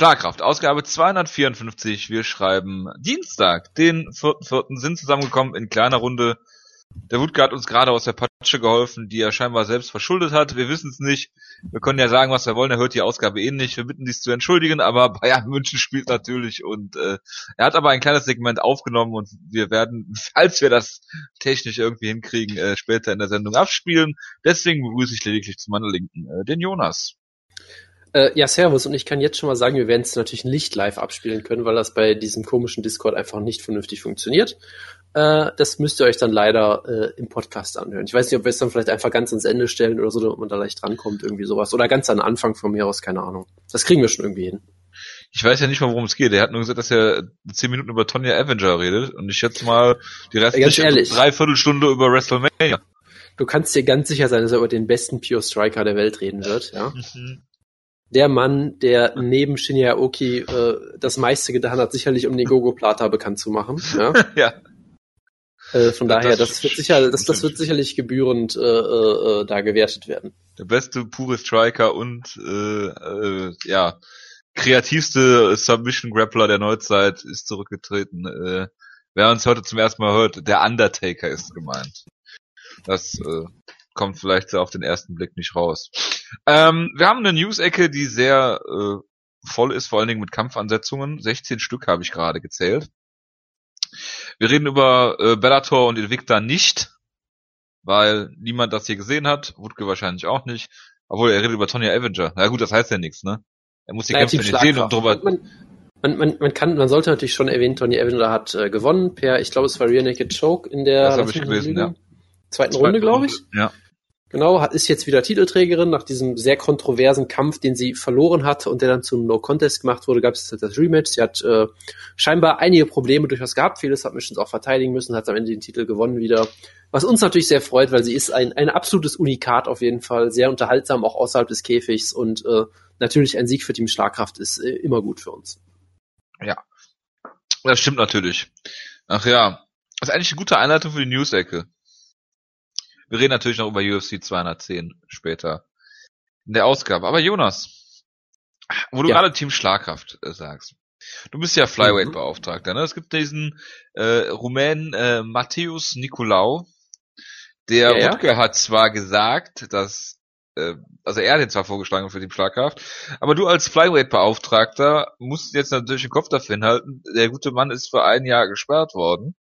Schlagkraft, Ausgabe 254. Wir schreiben Dienstag, den 4.4. sind zusammengekommen in kleiner Runde. Der Wutke hat uns gerade aus der Patsche geholfen, die er scheinbar selbst verschuldet hat. Wir wissen es nicht. Wir können ja sagen, was wir wollen. Er hört die Ausgabe eh nicht. Wir bitten dies zu entschuldigen, aber Bayern München spielt natürlich und äh, er hat aber ein kleines Segment aufgenommen und wir werden, falls wir das technisch irgendwie hinkriegen, äh, später in der Sendung abspielen. Deswegen begrüße ich lediglich zu meiner Linken äh, den Jonas. Äh, ja, Servus. Und ich kann jetzt schon mal sagen, wir werden es natürlich nicht live abspielen können, weil das bei diesem komischen Discord einfach nicht vernünftig funktioniert. Äh, das müsst ihr euch dann leider äh, im Podcast anhören. Ich weiß nicht, ob wir es dann vielleicht einfach ganz ans Ende stellen oder so, damit man da leicht rankommt, irgendwie sowas. Oder ganz an Anfang von mir aus, keine Ahnung. Das kriegen wir schon irgendwie hin. Ich weiß ja nicht mal, worum es geht. Er hat nur gesagt, dass er zehn Minuten über Tonya Avenger redet und ich schätze mal die restliche Dreiviertelstunde über WrestleMania. Du kannst dir ganz sicher sein, dass er über den besten Pure Striker der Welt reden wird, ja. Mhm. Der Mann, der neben Shinya Aoki äh, das meiste getan hat, sicherlich um den Gogo Plata bekannt zu machen. Ja. ja. Äh, von daher, das, das wird sicher, das, das wird sicherlich gebührend äh, äh, da gewertet werden. Der beste pure Striker und äh, äh, ja kreativste Submission Grappler der Neuzeit ist zurückgetreten. Äh, wer uns heute zum ersten Mal hört, der Undertaker ist gemeint. Das äh, kommt vielleicht auf den ersten Blick nicht raus. Ähm, wir haben eine News-Ecke, die sehr äh, voll ist, vor allen Dingen mit Kampfansetzungen. 16 Stück habe ich gerade gezählt. Wir reden über äh, Bellator und Invicta nicht, weil niemand das hier gesehen hat. Wutke wahrscheinlich auch nicht. Obwohl, er redet über Tonya Avenger. Na gut, das heißt ja nichts, ne? Er muss die Kämpfe nicht sehen und drüber... Man, man, man, man, kann, man sollte natürlich schon erwähnen, Tony Avenger hat äh, gewonnen per, ich glaube, es war Rear Naked Choke in der das habe ich gelesen, ja. zweiten Runde, glaube ich. Ja. Genau, ist jetzt wieder Titelträgerin nach diesem sehr kontroversen Kampf, den sie verloren hat und der dann zum No Contest gemacht wurde, gab es das Rematch. Sie hat äh, scheinbar einige Probleme durchaus gehabt, vieles hat Missions auch verteidigen müssen, hat am Ende den Titel gewonnen wieder. Was uns natürlich sehr freut, weil sie ist ein, ein absolutes Unikat auf jeden Fall, sehr unterhaltsam auch außerhalb des Käfigs und äh, natürlich ein Sieg für Team Schlagkraft ist äh, immer gut für uns. Ja, das stimmt natürlich. Ach ja, das ist eigentlich eine gute Einleitung für die News-Ecke. Wir reden natürlich noch über UFC 210 später in der Ausgabe. Aber Jonas, wo du ja. gerade Team Schlagkraft äh, sagst. Du bist ja Flyweight-Beauftragter, ne? Es gibt diesen äh, Rumänen äh, Matthäus Nikolaou. Der ja, Rutger ja. hat zwar gesagt, dass äh, also er hat den zwar vorgeschlagen für Team Schlagkraft, aber du als Flyweight-Beauftragter musst jetzt natürlich den Kopf dafür hinhalten. Der gute Mann ist für ein Jahr gesperrt worden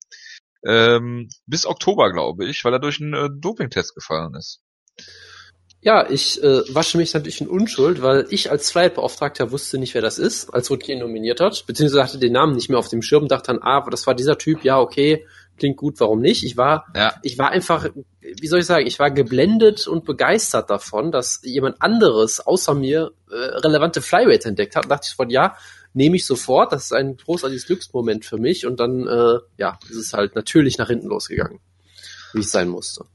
ähm, bis Oktober, glaube ich, weil er durch einen äh, Dopingtest gefallen ist. Ja, ich äh, wasche mich natürlich in Unschuld, weil ich als Flightbeauftragter wusste nicht, wer das ist, als ihn nominiert hat, beziehungsweise hatte den Namen nicht mehr auf dem Schirm, dachte dann, ah, das war dieser Typ, ja, okay, klingt gut, warum nicht? Ich war, ja. ich war einfach, wie soll ich sagen, ich war geblendet und begeistert davon, dass jemand anderes außer mir äh, relevante Flyweight entdeckt hat. Und dachte ich von, ja, nehme ich sofort. Das ist ein großartiges Glücksmoment für mich. Und dann, äh, ja, ist es halt natürlich nach hinten losgegangen, wie es sein musste.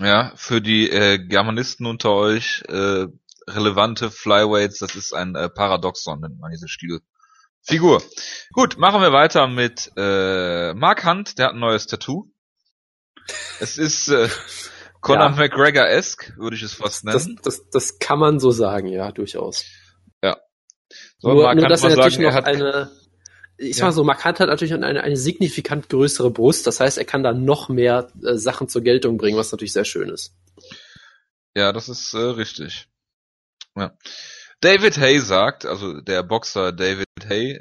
Ja, für die äh, Germanisten unter euch, äh, relevante Flyweights, das ist ein äh, Paradoxon, nennt man diese Stilfigur. Gut, machen wir weiter mit äh, Mark Hunt, der hat ein neues Tattoo. Es ist äh, Conor ja. McGregor-esque, würde ich es fast nennen. Das, das, das kann man so sagen, ja, durchaus. So, nur, nur dass er natürlich sagen, noch eine, ich sag mal so, markant hat natürlich eine, eine signifikant größere Brust. Das heißt, er kann da noch mehr äh, Sachen zur Geltung bringen, was natürlich sehr schön ist. Ja, das ist äh, richtig. Ja. David Hay sagt, also der Boxer David Hay,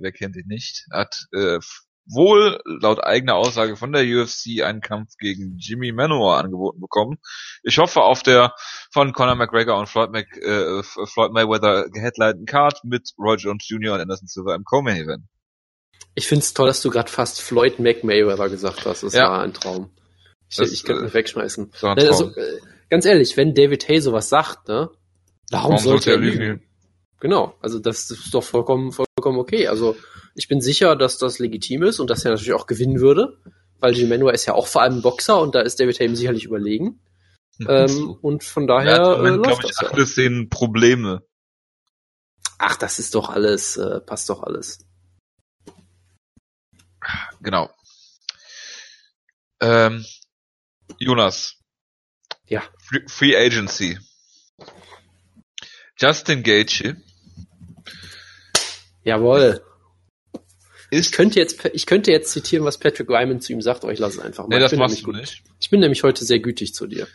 wer kennt ihn nicht, hat äh, wohl laut eigener Aussage von der UFC einen Kampf gegen Jimmy Manowar angeboten bekommen. Ich hoffe auf der von Conor McGregor und Floyd, Mac, äh, Floyd Mayweather geheadlineten Card mit Roy Jones Jr. und Anderson Silva im Co-Main Event. Ich finde es toll, dass du gerade fast Floyd McMayweather gesagt hast. Das ja. war ein Traum. Ich, das, ich könnte äh, mich wegschmeißen. Also, äh, ganz ehrlich, wenn David Hay sowas sagt, ne, warum, warum sollte er lügen? Genau, also das ist doch vollkommen, vollkommen okay. Also ich bin sicher, dass das legitim ist und dass er natürlich auch gewinnen würde, weil Jim Manuel ist ja auch vor allem ein Boxer und da ist David Haim sicherlich überlegen. Mhm. Ähm, und von daher ja, äh, läuft ich, das ja. sehen Probleme. Ach, das ist doch alles, äh, passt doch alles. Genau. Ähm, Jonas. Ja. Free, Free Agency. Justin Gaethje Jawohl. Ich Ist, könnte jetzt, ich könnte jetzt zitieren, was Patrick Ryman zu ihm sagt, aber ich lasse es einfach mal. nee, Ich das machst du gut. nicht. Ich bin nämlich heute sehr gütig zu dir.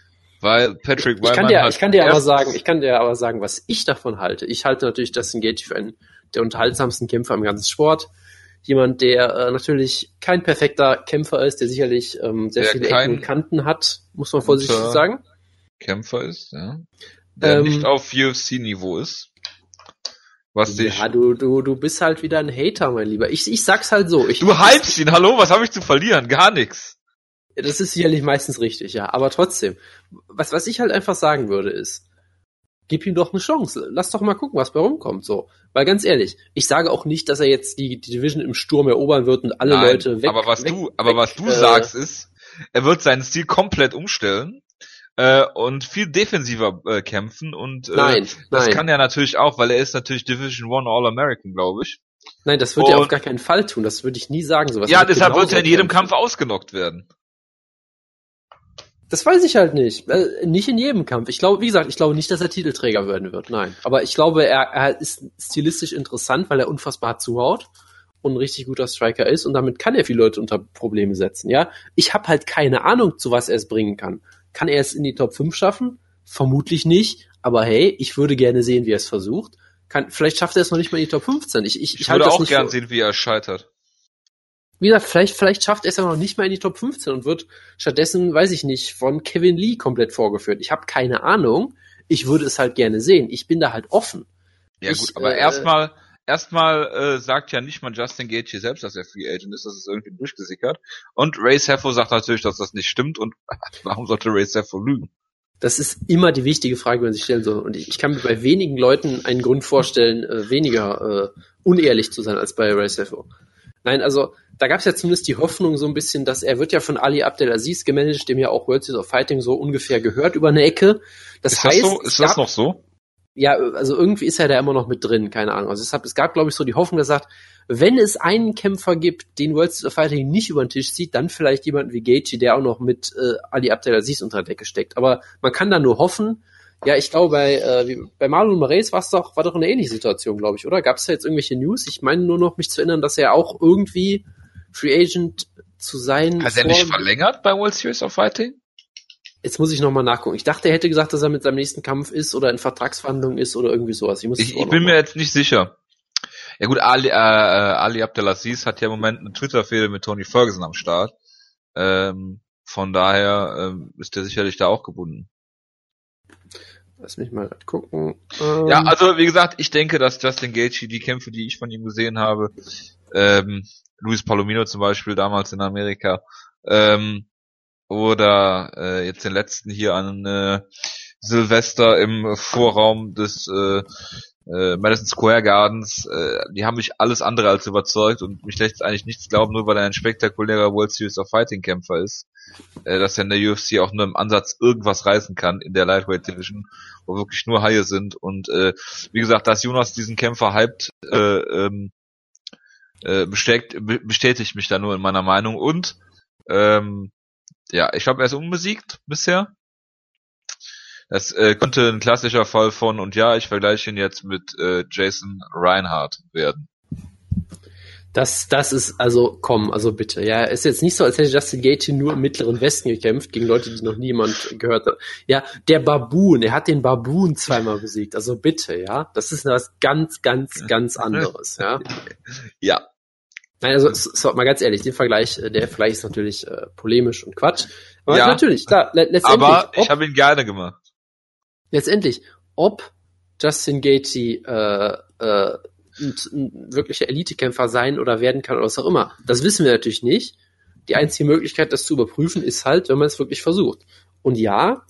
Weil Patrick Ich kann Wyman dir, hat ich kann dir aber sagen, ich kann dir aber sagen, was ich davon halte. Ich halte natürlich Justin Gaethje für einen der unterhaltsamsten Kämpfer im ganzen Sport. Jemand, der äh, natürlich kein perfekter Kämpfer ist, der sicherlich ähm, sehr Der viele Ecken und Kanten hat, muss man vorsichtig sagen. Kämpfer ist, ja. Der Ähm, nicht auf UFC-Niveau ist. Was dich. Ja, du, du, du bist halt wieder ein Hater, mein Lieber. Ich, ich sag's halt so. Ich, Du hypst ihn, hallo, was habe ich zu verlieren? Gar nichts. Das ist sicherlich meistens richtig, ja. Aber trotzdem, was, was ich halt einfach sagen würde, ist, gib ihm doch eine Chance. Lass doch mal gucken, was bei rumkommt, so. Weil ganz ehrlich, ich sage auch nicht, dass er jetzt die, die Division im Sturm erobern wird und alle Nein, Leute weg. aber was weg, du, aber weg, was du äh, sagst ist, er wird seinen Stil komplett umstellen äh, und viel defensiver äh, kämpfen und äh, Nein, das nein, kann er natürlich auch, weil er ist natürlich Division One All-American, glaube ich. nein, das wird er auf gar keinen Fall tun. Das würde ich nie sagen. Sowas ja, deshalb wird er in jedem. Kampf ausgenockt werden. Das weiß ich halt nicht. Äh, nicht in jedem Kampf. Ich glaube, wie gesagt, ich glaube nicht, dass er Titelträger werden wird. Nein. Aber ich glaube, er, er ist stilistisch interessant, weil er unfassbar zuhaut und ein richtig guter Striker ist und damit kann er viele Leute unter Probleme setzen. Ja, ich habe halt keine Ahnung, zu was er es bringen kann. Kann er es in die Top 5 schaffen? Vermutlich nicht. Aber hey, ich würde gerne sehen, wie er es versucht. Kann, vielleicht schafft er es noch nicht mal in die Top 15. Ich, ich, Ich, ich würde auch gern für, sehen, wie er scheitert. wie gesagt, vielleicht, vielleicht schafft er es ja noch nicht mal in die Top 15 und wird stattdessen, weiß ich nicht, von Kevin Lee komplett vorgeführt. Ich habe keine Ahnung. Ich würde es halt gerne sehen. Ich bin da halt offen. Ja Ich, gut, aber äh, erstmal erstmal äh, sagt ja nicht mal Justin Gaethje selbst, dass er Free Agent ist, das ist irgendwie durchgesickert. Und Ray Seffo sagt natürlich, dass das nicht stimmt und warum sollte Ray Seffo lügen? Das ist immer die wichtige Frage, die man sich stellen soll. Und ich, ich kann mir bei wenigen Leuten einen Grund vorstellen, äh, weniger äh, unehrlich zu sein als bei Ray Sefo. Nein, also da gab es ja zumindest die Hoffnung so ein bisschen, dass er wird ja von Ali Abdelaziz gemanagt, dem ja auch World Series of Fighting so ungefähr gehört über eine Ecke. Das ist heißt, das so? Ist das noch so? Ja, also irgendwie ist er da immer noch mit drin, keine Ahnung. Also deshalb, es gab, glaube ich, so die Hoffnung, dass er sagt, wenn es einen Kämpfer gibt, den World Series of Fighting nicht über den Tisch zieht, dann vielleicht jemanden wie Gaethje, der auch noch mit äh, Ali Abdelaziz unter der Decke steckt. Aber man kann da nur hoffen. Ja, ich glaube, bei, äh, bei Marlon Moraes war es doch, war doch eine ähnliche Situation, glaube ich, oder? Gab es da jetzt irgendwelche News? Ich meine nur noch, mich zu erinnern, dass er auch irgendwie Free Agent zu sein. Hat er nicht verlängert bei World Series of Fighting? Jetzt muss ich nochmal nachgucken. Ich dachte, er hätte gesagt, dass er mit seinem nächsten Kampf ist oder in Vertragsverhandlungen ist oder irgendwie sowas. Ich, Ich, ich bin mir jetzt nicht sicher. Ja gut, Ali, äh, äh, Ali Abdelaziz hat ja im Moment eine Twitter-Fehde mit Tony Ferguson am Start. Ähm, von daher ähm, ist er sicherlich da auch gebunden. Lass mich mal gucken. Ähm, Ja, also wie gesagt, ich denke, dass Justin Gaethje die Kämpfe, die ich von ihm gesehen habe, ähm, Luis Palomino zum Beispiel damals in Amerika, ähm, oder äh, jetzt den letzten hier an äh, Silvester im Vorraum des äh, äh, Madison Square Gardens, äh, die haben mich alles andere als überzeugt und mich lässt eigentlich nichts glauben, nur weil er ein spektakulärer World Series of Fighting Kämpfer ist, äh, dass er in der UFC auch nur im Ansatz irgendwas reißen kann in der Lightweight Division, wo wirklich nur Haie sind. Und äh, wie gesagt, dass Jonas diesen Kämpfer hypt, äh, ähm, äh, bestätigt, be bestätigt mich da nur in meiner Meinung. Und ähm, ja, ich glaube, er ist unbesiegt bisher. Das äh, könnte ein klassischer Fall von, und ja, ich vergleiche ihn jetzt mit äh, Jason Reinhardt werden. Das, das ist, also, komm, also bitte. Ja, ist jetzt nicht so, als hätte Justin Gaethje nur im Mittleren Westen gekämpft, gegen Leute, die noch niemand gehört hat. Ja, der Baboon, er hat den Baboon zweimal besiegt. Also bitte, ja. Das ist was ganz, ganz, ganz anderes, ja. Ja, also, s- so, mal ganz ehrlich, den Vergleich, äh, der Vergleich ist natürlich äh, polemisch und Quatsch. Aber Ja. natürlich, klar, le letztendlich, aber ich habe ihn gerne gemacht. letztendlich, ob Justin Gaethje äh, äh, ein, ein wirklicher Elitekämpfer sein oder werden kann oder was auch immer, das wissen wir natürlich nicht. Die einzige Möglichkeit, das zu überprüfen, ist halt, wenn man es wirklich versucht. Und ja,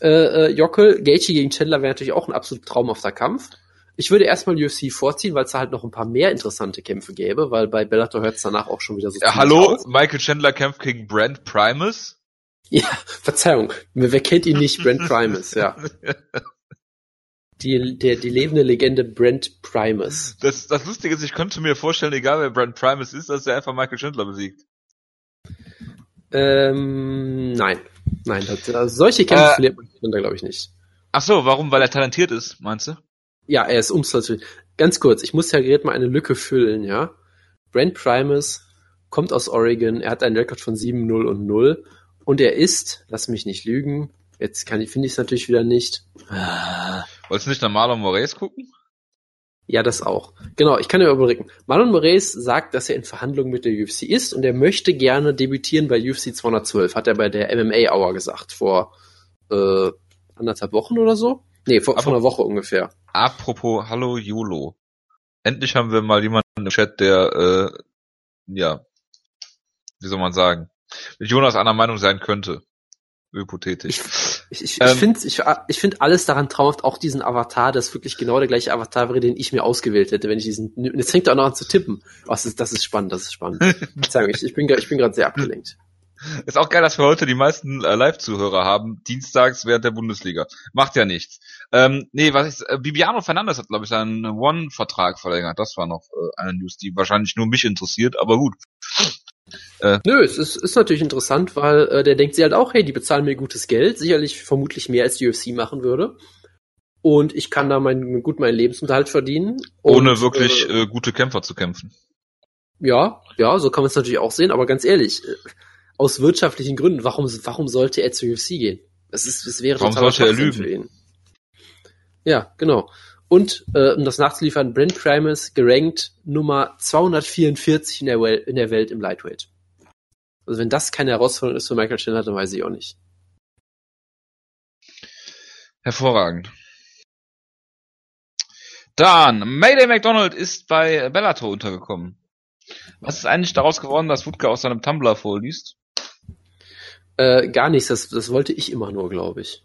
äh, äh, Jockel, Gaethje gegen Chandler wäre natürlich auch ein absolut traumhafter Kampf. Ich würde erstmal UFC vorziehen, weil es da halt noch ein paar mehr interessante Kämpfe gäbe, weil bei Bellator hört es danach auch schon wieder so Ja, hallo, auf. Michael Chandler kämpft gegen Brent Primus. Ja, Verzeihung. Wer kennt ihn nicht? Brent Primus, ja. Die, der, die lebende Legende Brent Primus. Das, das Lustige ist, ich könnte mir vorstellen, egal wer Brent Primus ist, dass er einfach Michael Chandler besiegt. Ähm, nein. Nein, das, also solche Kämpfe Äh, verliert man da glaube ich nicht. Ach so, warum? Weil er talentiert ist, meinst du? Ja, er ist umsatzlich. ganz kurz, ich muss ja gerade mal eine Lücke füllen, ja. Brent Primus kommt aus Oregon, er hat einen Rekord von 7-0 und 0 und er ist, lass mich nicht lügen, jetzt kann ich, finde ich es natürlich wieder nicht. Wolltest du nicht nach Marlon Moraes gucken? Ja, das auch. Genau, ich kann ja überblicken. Marlon Moraes sagt, dass er in Verhandlungen mit der UFC ist und er möchte gerne debütieren bei UFC 212, hat er bei der MMA Hour gesagt, vor äh, anderthalb Wochen oder so. Nee, vor, vor einer Woche ungefähr. Apropos Hallo YOLO. Endlich haben wir mal jemanden im Chat, der, äh, ja, wie soll man sagen, mit Jonas einer Meinung sein könnte. Hypothetisch. Ich, ich, Ähm, ich finde ich, ich find alles daran traumhaft, auch diesen Avatar, das wirklich genau der gleiche Avatar wäre, den ich mir ausgewählt hätte, wenn ich diesen. Jetzt fängt er auch noch an zu tippen. Oh, das, ist, das ist spannend, das ist spannend. Ich, ich bin, ich bin gerade sehr abgelenkt. Ist auch geil, dass wir heute die meisten äh, Live-Zuhörer haben, dienstags während der Bundesliga. Macht ja nichts. Ähm, nee, was ich, äh, Bibiano Fernandes hat, glaube ich, seinen One-Vertrag verlängert. Das war noch äh, eine News, die wahrscheinlich nur mich interessiert, aber gut. Nö, es ist, ist natürlich interessant, weil äh, der denkt sich halt auch, hey, die bezahlen mir gutes Geld, sicherlich vermutlich mehr als die UFC machen würde. Und ich kann da mein, gut meinen Lebensunterhalt verdienen. Ohne und, wirklich Äh, äh, gute Kämpfer zu kämpfen. ja, ja, so kann man es natürlich auch sehen, aber ganz ehrlich, äh, aus wirtschaftlichen Gründen, warum, warum sollte er zur UFC gehen? Das ist, das wäre Warum sollte er lügen? für ihn. Ja, genau. Und äh, um das nachzuliefern, Brent Primus gerankt Nummer 244 in der, Wel in der Welt im Lightweight. Also wenn das keine Herausforderung ist für Michael Chandler, dann weiß ich auch nicht. Hervorragend. Dann, Mayday McDonald ist bei Bellator untergekommen. Was ist eigentlich daraus geworden, dass Wutke aus seinem Tumblr vorliest? Äh, gar nichts, das, das wollte ich immer nur, glaube ich.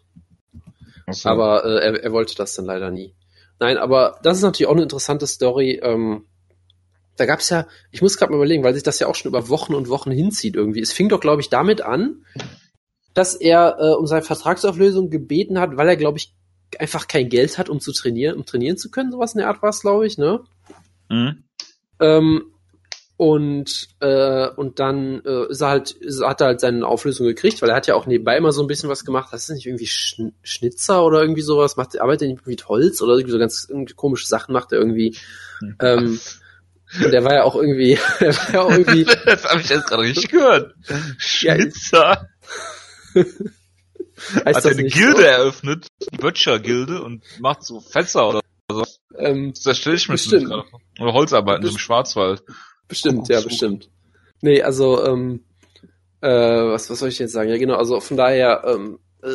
Achso. Aber äh, er, er wollte das dann leider nie. Nein, aber das ist natürlich auch eine interessante Story. Ähm, da gab's ja, ich muss gerade mal überlegen, weil sich das ja auch schon über Wochen und Wochen hinzieht irgendwie. Es fing doch, glaube ich, damit an, dass er äh, um seine Vertragsauflösung gebeten hat, weil er, glaube ich, einfach kein Geld hat, um zu trainieren, um trainieren zu können. Sowas in der Art war es, glaube ich, ne? Mhm. Ähm, und äh, und dann äh, ist er halt, ist, hat er halt seine Auflösung gekriegt, weil er hat ja auch nebenbei immer so ein bisschen was gemacht. Das ist nicht irgendwie Schn Schnitzer oder irgendwie sowas. Macht, arbeitet er nicht mit Holz oder irgendwie so ganz irgendwie komische Sachen macht er irgendwie. Ähm, und der war ja auch irgendwie, der war ja auch irgendwie, das habe ich jetzt gerade richtig gehört. Ja, Schnitzer. heißt Hat er eine Gilde so? eröffnet, die Böttcher-Gilde, und macht so Fässer oder Ähm, das stelle ich mir gerade vor. Oder Holzarbeiten im Schwarzwald. Bestimmt, ja, bestimmt. Nee, also, ähm, äh, was, was soll ich jetzt sagen? Ja, genau, also von daher, ähm, äh,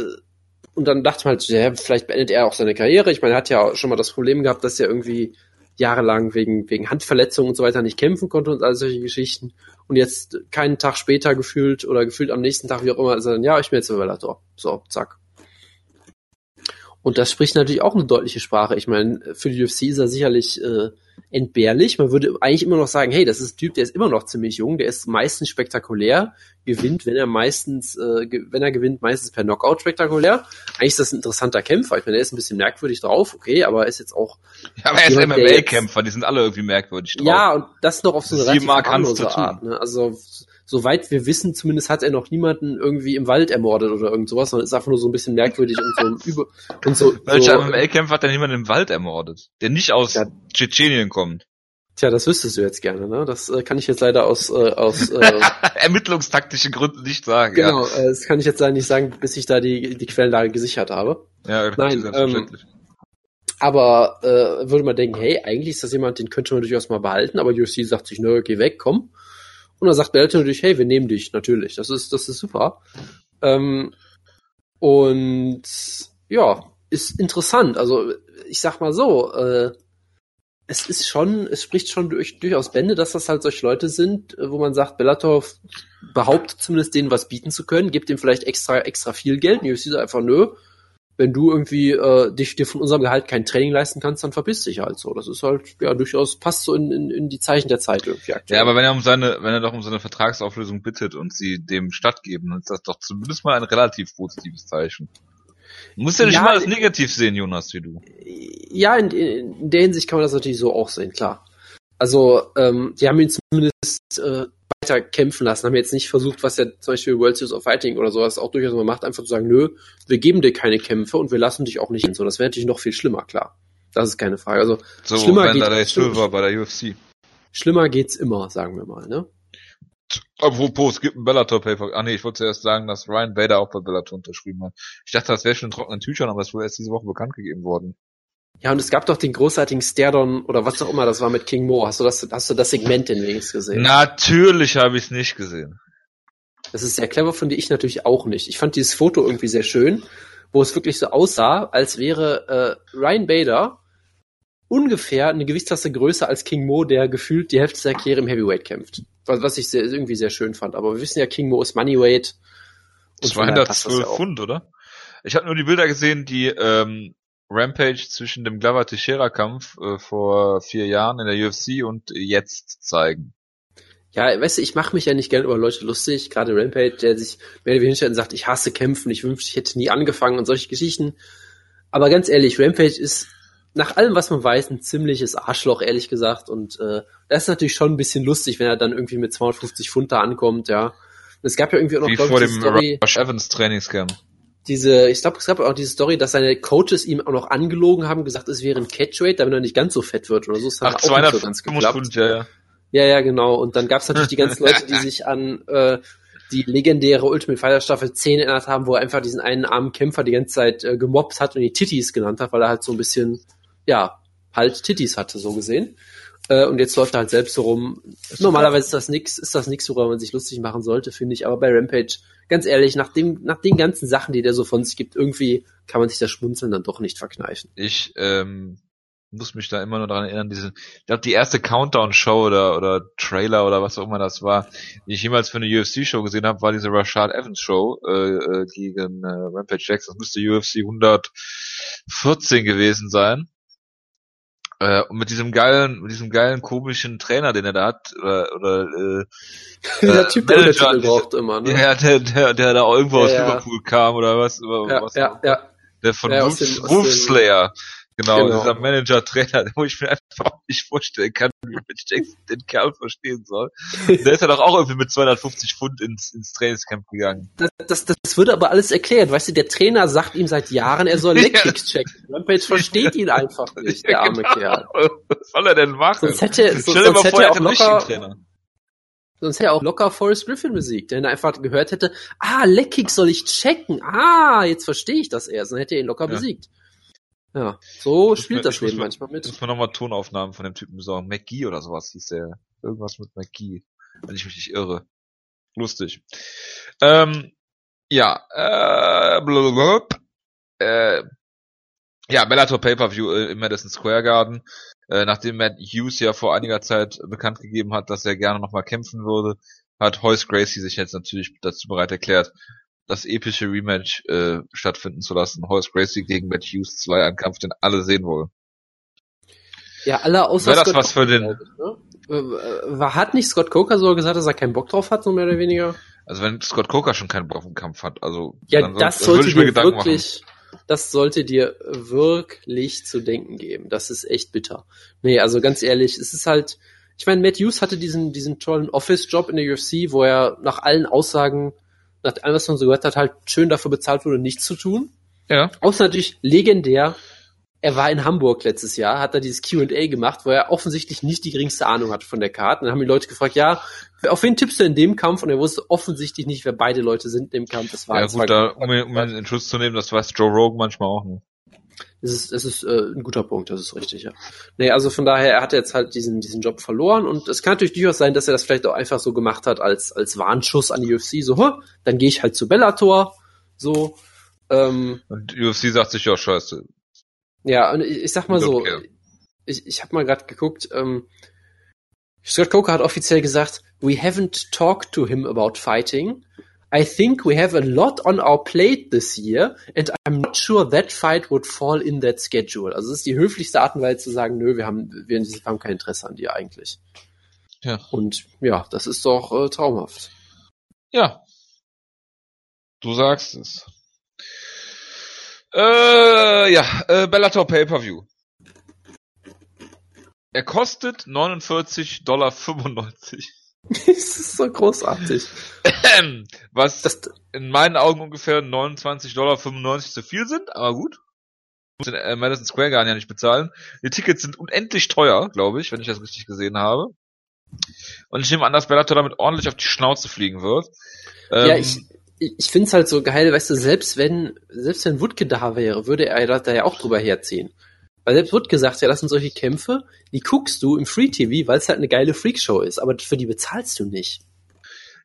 und dann dachte man halt, ja, vielleicht beendet er auch seine Karriere. Ich meine, er hat ja auch schon mal das Problem gehabt, dass er irgendwie jahrelang wegen, wegen Handverletzungen und so weiter nicht kämpfen konnte und all solche Geschichten. Und jetzt keinen Tag später gefühlt oder gefühlt am nächsten Tag, wie auch immer, ist er dann, ja, ich bin jetzt bei Bellator. So, zack. Und das spricht natürlich auch eine deutliche Sprache. Ich meine, für die UFC ist er sicherlich äh, entbehrlich. Man würde eigentlich immer noch sagen, hey, das ist ein Typ, der ist immer noch ziemlich jung, der ist meistens spektakulär, gewinnt, wenn er meistens, äh, wenn er gewinnt, meistens per Knockout spektakulär. Eigentlich ist das ein interessanter Kämpfer. Ich meine, er ist ein bisschen merkwürdig drauf, okay, aber er ist jetzt auch, Ja, aber er ist der MMA-Kämpfer, die sind alle irgendwie merkwürdig drauf. ja, und das noch auf so eine relativ harmlose Tattoo. Art. Ne? Also, soweit wir wissen, zumindest hat er noch niemanden irgendwie im Wald ermordet oder irgend sowas, sondern ist einfach nur so ein bisschen merkwürdig und so über, und so, Welcher so MMA-Kämpfer hat denn jemanden im Wald ermordet? Der nicht aus Ja. Tschetschenien kommt. Tja, das wüsstest du jetzt gerne, ne? Das äh, kann ich jetzt leider aus, äh, aus äh, Ermittlungstaktische Gründe nicht sagen. genau, äh, das kann ich jetzt leider nicht sagen, bis ich da die, die Quellenlage gesichert habe. Ja, ja Nein, selbstverständlich. Aber äh, würde man denken, hey, eigentlich ist das jemand, den könnte man durchaus mal behalten, aber UFC sagt sich, nö, geh weg, komm. Und dann sagt Bellator natürlich, hey, wir nehmen dich, natürlich. Das ist, das ist super. Ähm, und ja, ist interessant. Also ich sag mal so, äh, es ist schon, es spricht schon durch, durchaus Bände, dass das halt solche Leute sind, äh, wo man sagt, Bellator behauptet zumindest denen was bieten zu können, gibt dem vielleicht extra extra viel Geld. Und UFC sagt einfach, nö, wenn du irgendwie äh, dich dir von unserem Gehalt kein Training leisten kannst, dann verpiss dich halt so. Das ist halt ja durchaus passt so in, in, in die Zeichen der Zeit irgendwie aktuell. Ja, aber wenn er um seine, wenn er doch um seine Vertragsauflösung bittet und sie dem stattgeben, dann ist das doch zumindest mal ein relativ positives Zeichen. Du musst ja nicht Ja, mal als negativ sehen, Jonas, wie du. ja, in, in der Hinsicht kann man das natürlich so auch sehen, klar. Also, ähm, die haben ihn zumindest äh, weiter kämpfen lassen, haben jetzt nicht versucht, was ja zum Beispiel World Series of Fighting oder sowas auch durchaus mal macht, einfach zu sagen, nö, wir geben dir keine Kämpfe und wir lassen dich auch nicht hin. So, das wäre natürlich noch viel schlimmer, klar. Das ist keine Frage. Also So, Schlimmer Wanderlei geht- Silver bei der UFC. schlimmer geht's immer, sagen wir mal, ne? Apropos, es gibt ein Bellator-Paper. Ah nee, ich wollte zuerst sagen, dass Ryan Bader auch bei Bellator unterschrieben hat. Ich dachte, das wäre schon in trockenen Tüchern, aber es ist wohl erst diese Woche bekannt gegeben worden. Ja, und es gab doch den großartigen Stardon oder was auch immer das war mit King Mo. Hast du das, hast du das Segment denn wenigstens gesehen? Natürlich habe ich es nicht gesehen. Das ist sehr clever, finde ich natürlich auch nicht. Ich fand dieses Foto irgendwie sehr schön, wo es wirklich so aussah, als wäre äh, Ryan Bader ungefähr eine Gewichtsklasse größer als King Mo, der gefühlt die Hälfte seiner Karriere im Heavyweight kämpft. Was, was ich sehr, irgendwie sehr schön fand. Aber wir wissen ja, King Mo ist Moneyweight. Und von daher passt das 212 ja auch. Pfund, oder? Ich habe nur die Bilder gesehen, die ähm, Rampage zwischen dem Glover Teixeira Kampf äh, vor vier Jahren in der UFC und jetzt zeigen. Ja, weißt du, ich mache mich ja nicht gern über Leute lustig, gerade Rampage, der sich mehr oder weniger hinstellt und sagt, ich hasse Kämpfen, ich wünschte, ich hätte nie angefangen und solche Geschichten. Aber ganz ehrlich, Rampage ist nach allem, was man weiß, ein ziemliches Arschloch, ehrlich gesagt. Und äh, das ist natürlich schon ein bisschen lustig, wenn er dann irgendwie mit 250 Pfund da ankommt, ja. Es gab ja irgendwie auch noch, Wie vor dem Story, Rush Evans Trainingscamp. Diese, ich glaube, es gab auch diese Story, dass seine Coaches ihm auch noch angelogen haben, gesagt, es wäre ein Catchweight, damit er nicht ganz so fett wird oder so. Das Ach, auch nicht so ganz 205 geklappt. Pfund, ja, ja. Ja, ja, genau. Und dann gab es natürlich die ganzen Leute, die sich an äh, die legendäre Ultimate Fighter Staffel 10 erinnert haben, wo er einfach diesen einen armen Kämpfer die ganze Zeit äh, gemobbt hat und die Titties genannt hat, weil er halt so ein bisschen, ja, halt Titties hatte, so gesehen. Äh, und jetzt läuft er halt selbst so rum. Normalerweise ist das nix, ist das nix, worüber man sich lustig machen sollte, finde ich. Aber bei Rampage, ganz ehrlich, nach dem, nach den ganzen Sachen, die der so von sich gibt, irgendwie kann man sich das Schmunzeln dann doch nicht verkneifen. Ich ähm, muss mich da immer nur daran erinnern, diese, ich glaube, die erste Countdown-Show oder, oder Trailer oder was auch immer das war, die ich jemals für eine UFC-Show gesehen habe, war diese Rashad Evans-Show äh, äh, gegen äh, Rampage Jackson. Das müsste UFC 114 gewesen sein. Äh, und mit diesem geilen, mit diesem geilen komischen Trainer, den er da hat, oder, oder äh, Der Typ, der Manager, braucht immer, ne? ja, der, der, der da irgendwo Ja, aus ja. Liverpool kam oder was, oder ja, was ja, ja. der von Ja, Wolf, Slayer. Genau, Genau. dieser Manager-Trainer, wo ich mir einfach nicht vorstellen kann, wie Mitch Jackson den Kerl verstehen soll. Der ist ja doch auch irgendwie mit 250 Pfund ins, ins Trainingscamp gegangen. Das, das, das würde aber alles erklärt. Weißt du, der Trainer sagt ihm seit Jahren, er soll Leckkicks checken. Rampage versteht ihn einfach nicht, der arme genau. Kerl. Was soll er denn machen? Sonst hätte, sonst, Stell dir mal sonst vor, hätte er er auch hätte einen locker, Trainer. sonst hätte er auch locker Forrest Griffin besiegt, der ihn einfach gehört hätte, ah, Leckkicks soll ich checken. Ah, jetzt verstehe ich das erst. Dann hätte er ihn locker Ja. besiegt. Ja, so muss spielt mir- das Leben manchmal mit. Muss man nochmal Tonaufnahmen von dem Typen besorgen. McGee oder sowas hieß der. Irgendwas mit McGee. Wenn ich mich nicht irre. Lustig. Ähm, ja, äh, blablabla. äh, ja, Bellator Pay-Per-View im Madison Square Garden. Äh, nachdem Matt Hughes ja vor einiger Zeit bekannt gegeben hat, dass er gerne nochmal kämpfen würde, hat Hoyce Gracie sich jetzt natürlich dazu bereit erklärt, das epische Rematch äh, stattfinden zu lassen. Hoyce Gracie gegen Matt Hughes 2, ein Kampf, den alle sehen wollen. Ja, alle außer Wäre das Scott was für den- ne? Äh, War, hat nicht Scott Coker so gesagt, dass er keinen Bock drauf hat, so mehr oder weniger? Also wenn Scott Coker schon keinen Bock auf den Kampf hat, also Ja, dann das dann sollte dir wirklich, das sollte dir wirklich zu denken geben. Das ist echt bitter. Nee, also ganz ehrlich, es ist halt, ich meine, Matt Hughes hatte diesen, diesen tollen Office-Job in der UFC, wo er nach allen Aussagen, nach allem, was man so gehört hat, halt schön dafür bezahlt wurde, nichts zu tun. Ja. Außer natürlich legendär, er war in Hamburg letztes Jahr, hat da dieses Q&A gemacht, wo er offensichtlich nicht die geringste Ahnung hatte von der Karte. Dann haben die Leute gefragt, ja, auf wen tippst du in dem Kampf? Und er wusste offensichtlich nicht, wer beide Leute sind in dem Kampf. Das war Ja gut, da, um, um ihn in Schutz zu nehmen, das weiß Joe Rogan manchmal auch nicht. Das ist, das ist äh, ein guter Punkt, das ist richtig, ja. Nee, also von daher, er hat jetzt halt diesen, diesen Job verloren und es kann natürlich durchaus sein, dass er das vielleicht auch einfach so gemacht hat als, als Warnschuss an die UFC, so, huh, dann gehe ich halt zu Bellator, so, ähm, Und die UFC sagt sich, ja, scheiße. ja, und ich, ich sag mal so, care. ich, ich habe mal gerade geguckt, ähm, Scott Coker hat offiziell gesagt, we haven't talked to him about fighting. I think we have a lot on our plate this year and I'm not sure that fight would fall in that schedule. Also es ist die höflichste Art und Weise zu sagen, nö, wir haben, wir haben kein Interesse an dir eigentlich. Ja. Und ja, das ist doch äh, traumhaft. Ja. Du sagst es. Äh, ja, äh, Bellator Pay-Per-View. Er kostet 49,95 Dollar. das ist so großartig. Was Das, in meinen Augen ungefähr 29,95 Dollar zu viel sind, aber gut. den äh, Madison Square Garden ja nicht bezahlen. Die Tickets sind unendlich teuer, glaube ich, wenn ich das richtig gesehen habe. Und ich nehme an, dass Bellator damit ordentlich auf die Schnauze fliegen wird. Ähm, ja, ich, ich finde es halt so geil, weißt du, selbst wenn, selbst wenn Wutke da wäre, würde er da ja auch drüber herziehen. Weil selbst wird gesagt, ja, das sind solche Kämpfe, die guckst du im Free TV, weil es halt eine geile Freakshow ist, aber für die bezahlst du nicht.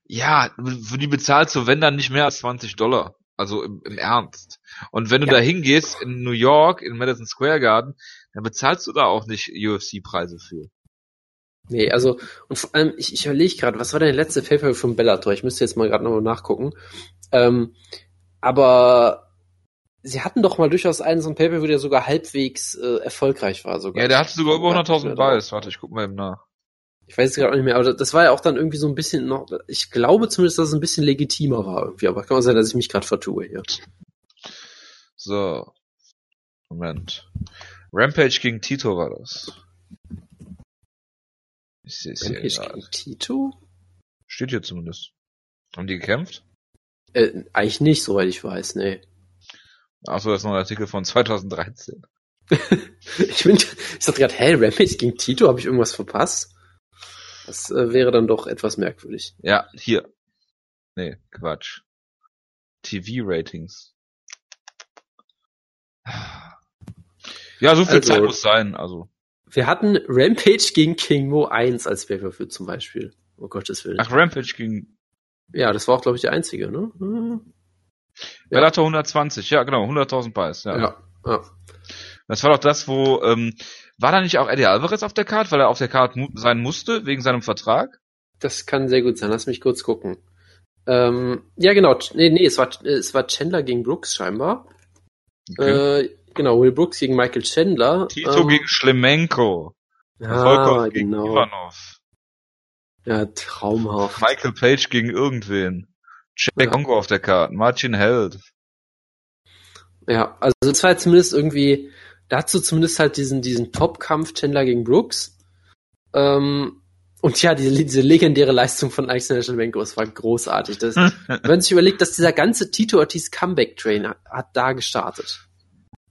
Ja, für die bezahlst du, wenn dann nicht mehr als 20 Dollar. Also im, im Ernst. Und wenn du ja. da hingehst in New York, in Madison Square Garden, dann bezahlst du da auch nicht UFC-Preise für. Nee, also, und vor allem, ich, ich überlege gerade, was war denn der letzte Paper von Bellator? Ich müsste jetzt mal gerade nochmal nachgucken. Ähm, aber sie hatten doch mal durchaus einen so ein Paper, der sogar halbwegs äh, erfolgreich war. Sogar. Ja, der hatte sogar über 100.000 Buys. Warte, ich guck mal eben nach. Ich weiß es gerade auch nicht mehr, aber das war ja auch dann irgendwie so ein bisschen noch, ich glaube zumindest, dass es ein bisschen legitimer war irgendwie, aber kann auch sein, dass ich mich gerade vertue hier. So. Moment. Rampage gegen Tito war das. Ich sehe es hier gegen Tito? Steht hier zumindest. Haben die gekämpft? Äh, eigentlich nicht, soweit ich weiß, nee. Achso, das ist noch ein Artikel von 2013. ich bin, ich dachte gerade, hä, Rampage gegen Tito, habe ich irgendwas verpasst? Das äh, wäre dann doch etwas merkwürdig. Ja, hier. Nee, Quatsch. TV-Ratings. Ja, so viel also, Zeit muss sein, also. Wir hatten Rampage gegen King Mo 1 als per zum Beispiel. Oh Gottes Willen. Ach, Rampage gegen. Ja, das war auch, glaube ich, der einzige, ne? Hm. Ja. Bellator 120, ja, genau, 100.000 Buys, ja. ja. ja. Das war doch das, wo, ähm, war da nicht auch Eddie Alvarez auf der Karte, weil er auf der Karte mu sein musste, wegen seinem Vertrag? Das kann sehr gut sein, lass mich kurz gucken. Ähm, ja, genau, nee, nee, es war, es war Chandler gegen Brooks scheinbar. Okay. Äh, genau, Will Brooks gegen Michael Chandler. Tito ähm, gegen Schlemenko. Ja, Volkov gegen genau. Ivanov. Ja, traumhaft. Michael Page gegen irgendwen. Jack ja. auf der Karte. Martin Held. Ja, also es war zumindest irgendwie, dazu zumindest halt diesen, diesen Top-Kampf Chandler gegen Brooks. Ähm, und ja, diese, diese legendäre Leistung von Alexander Schlemenko, es war großartig. Das, wenn man sich überlegt, dass dieser ganze Tito Ortiz Comeback Train hat, hat da gestartet.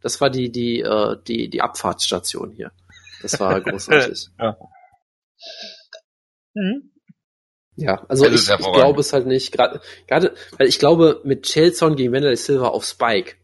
Das war die, die, äh, die, die Abfahrtsstation hier. Das war großartig. ja. Mhm. Ja, also ich, ich glaube es halt nicht. Gerade, gerade, weil ich glaube, mit Chelson gegen Wanderlei Silva auf Spike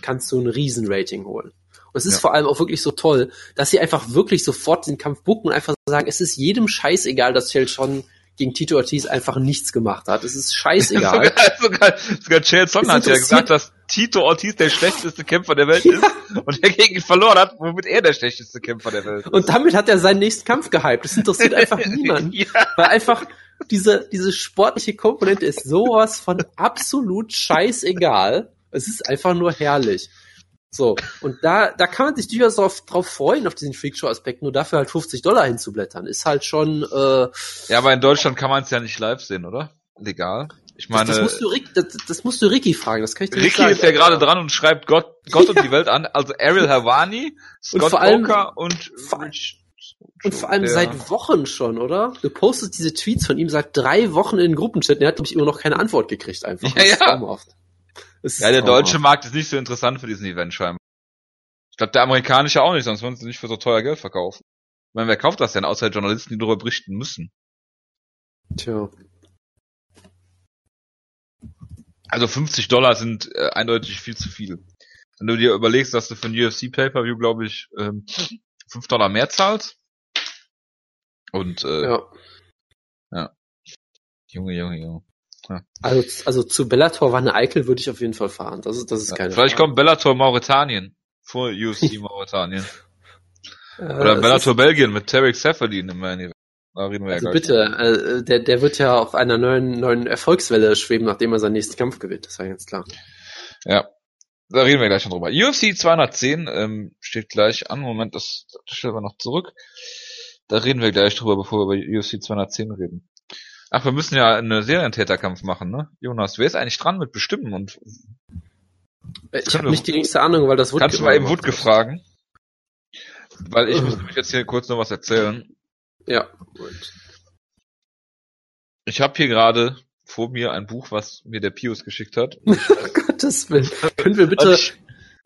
kannst du ein Riesenrating holen. Und es ist ja. vor allem auch wirklich so toll, dass sie einfach wirklich sofort den Kampf bucken und einfach sagen, es ist jedem scheißegal, dass Chelson gegen Tito Ortiz einfach nichts gemacht hat. Es ist scheißegal. sogar, sogar, sogar Chael hat ja gesagt, dass Tito Ortiz der schlechteste Kämpfer der Welt ja. ist und er gegen ihn verloren hat, womit er der schlechteste Kämpfer der Welt ist. Und damit hat er seinen nächsten Kampf gehypt. Das interessiert einfach niemand. ja. Weil einfach diese, diese sportliche Komponente ist sowas von absolut scheißegal. Es ist einfach nur herrlich. So, und da, da kann man sich durchaus drauf, drauf freuen, auf diesen Freakshow-Aspekt, nur dafür halt 50 Dollar hinzublättern. Ist halt schon, äh, Ja, aber in Deutschland kann man es ja nicht live sehen, oder? Legal. Ich meine, das, das, musst du Rick, das, das musst du Ricky fragen, das kann ich dir Ricky nicht sagen. ist ja gerade dran und schreibt Gott, Gott und die Welt an. Also Ariel Havani, Scott Walker und vor, und vor allem seit Wochen schon, oder? Du postest diese Tweets von ihm seit drei Wochen in den Gruppenchat und er hat, glaube ich, immer noch keine Antwort gekriegt einfach. Ja, ja. Ja, der deutsche Markt ist nicht so interessant für diesen Event scheinbar. Ich glaube, der amerikanische auch nicht, sonst würden sie nicht für so teuer Geld verkaufen. Ich meine, wer kauft das denn, außer Journalisten, die darüber berichten müssen? Tja. Also 50 Dollar sind äh, eindeutig viel zu viel. Wenn du dir überlegst, dass du für ein UFC Pay-Per-View, glaube ich, ähm, 5 Dollar mehr zahlst. Und äh, ja. ja. Junge, Junge, Junge. Ja. Also, also zu Bellator war eine Eikel würde ich auf jeden Fall fahren. Das ist, das ist ja, keine Vielleicht Frage. kommt Bellator Mauretanien vor UFC Mauretanien. Oder Bellator Belgien mit Tarek Seferdin im Main Event. Da reden wir also bitte, äh, der, der wird ja auf einer neuen, neuen Erfolgswelle schweben, nachdem er seinen nächsten Kampf gewinnt, das war ganz klar. Ja, da reden wir gleich noch drüber. UFC 210 ähm, steht gleich an. Moment, das, das stellen wir noch zurück. Da reden wir gleich drüber, bevor wir über UFC 210 reden. Ach, wir müssen ja einen Serientäterkampf machen, ne? Jonas, wer ist eigentlich dran mit Bestimmen und ich habe nicht die nächste Ahnung, weil das Wutke Kannst du mal eben Wutke fragen? Weil ich muss nämlich jetzt hier kurz noch was erzählen. Ja. Gut. Ich habe hier gerade vor mir ein Buch, was mir der Pius geschickt hat. Gottes Willen. Können wir bitte,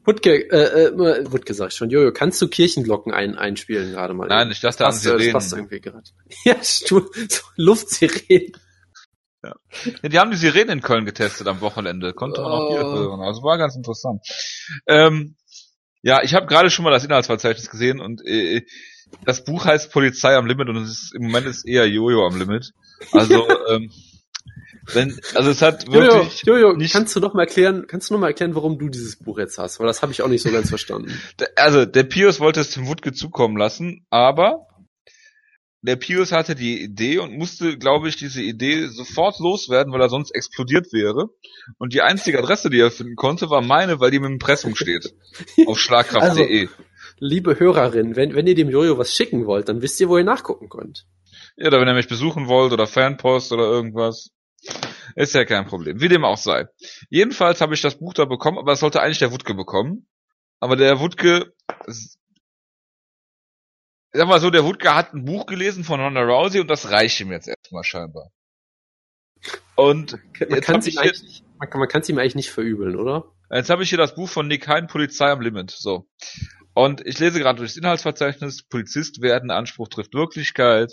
Wutke, äh, äh, Wutke sag ich schon, Jojo, kannst du Kirchenglocken ein, einspielen gerade mal? Nein, ich dachte an das passt, das Sirenen. passt irgendwie gerade. Ja, stu- so Luftsirenen. Ja, die haben die Sirenen in Köln getestet am Wochenende. Konnte man auch hier Oh. hören. Also war ganz interessant. Ähm, ja, ich habe gerade schon mal das Inhaltsverzeichnis gesehen und äh, das Buch heißt Polizei am Limit und es ist, im Moment ist eher Jojo am Limit. Also, ähm, wenn, also es hat Jojo, wirklich, Jojo, nicht- kannst du noch mal erklären, kannst du noch mal erklären, warum du dieses Buch jetzt hast? Weil das habe ich auch nicht so ganz verstanden. Also der Pius wollte es dem Wutke zukommen lassen, aber der Pius hatte die Idee und musste, glaube ich, diese Idee sofort loswerden, weil er sonst explodiert wäre. Und die einzige Adresse, die er finden konnte, war meine, weil die im Impressum steht. Auf schlagkraft.de. Liebe Hörerin, wenn, wenn ihr dem Jojo was schicken wollt, dann wisst ihr, wo ihr nachgucken könnt. Ja, oder wenn ihr mich besuchen wollt oder Fanpost oder irgendwas. Ist ja kein Problem. Wie dem auch sei. Jedenfalls habe ich das Buch da bekommen, aber es sollte eigentlich der Wutke bekommen. Aber der Wutke, sag mal so, der Wutke hat ein Buch gelesen von Ronda Rousey und das reicht ihm jetzt erstmal scheinbar. Und Man kann habe es ihm eigentlich, nicht- man kann, man kann's ihm eigentlich nicht verübeln, oder? jetzt hab ich hier das Buch von Nick Hein, Polizei am Limit. So. Und ich lese gerade durchs Inhaltsverzeichnis, Polizist werden, Anspruch trifft Wirklichkeit.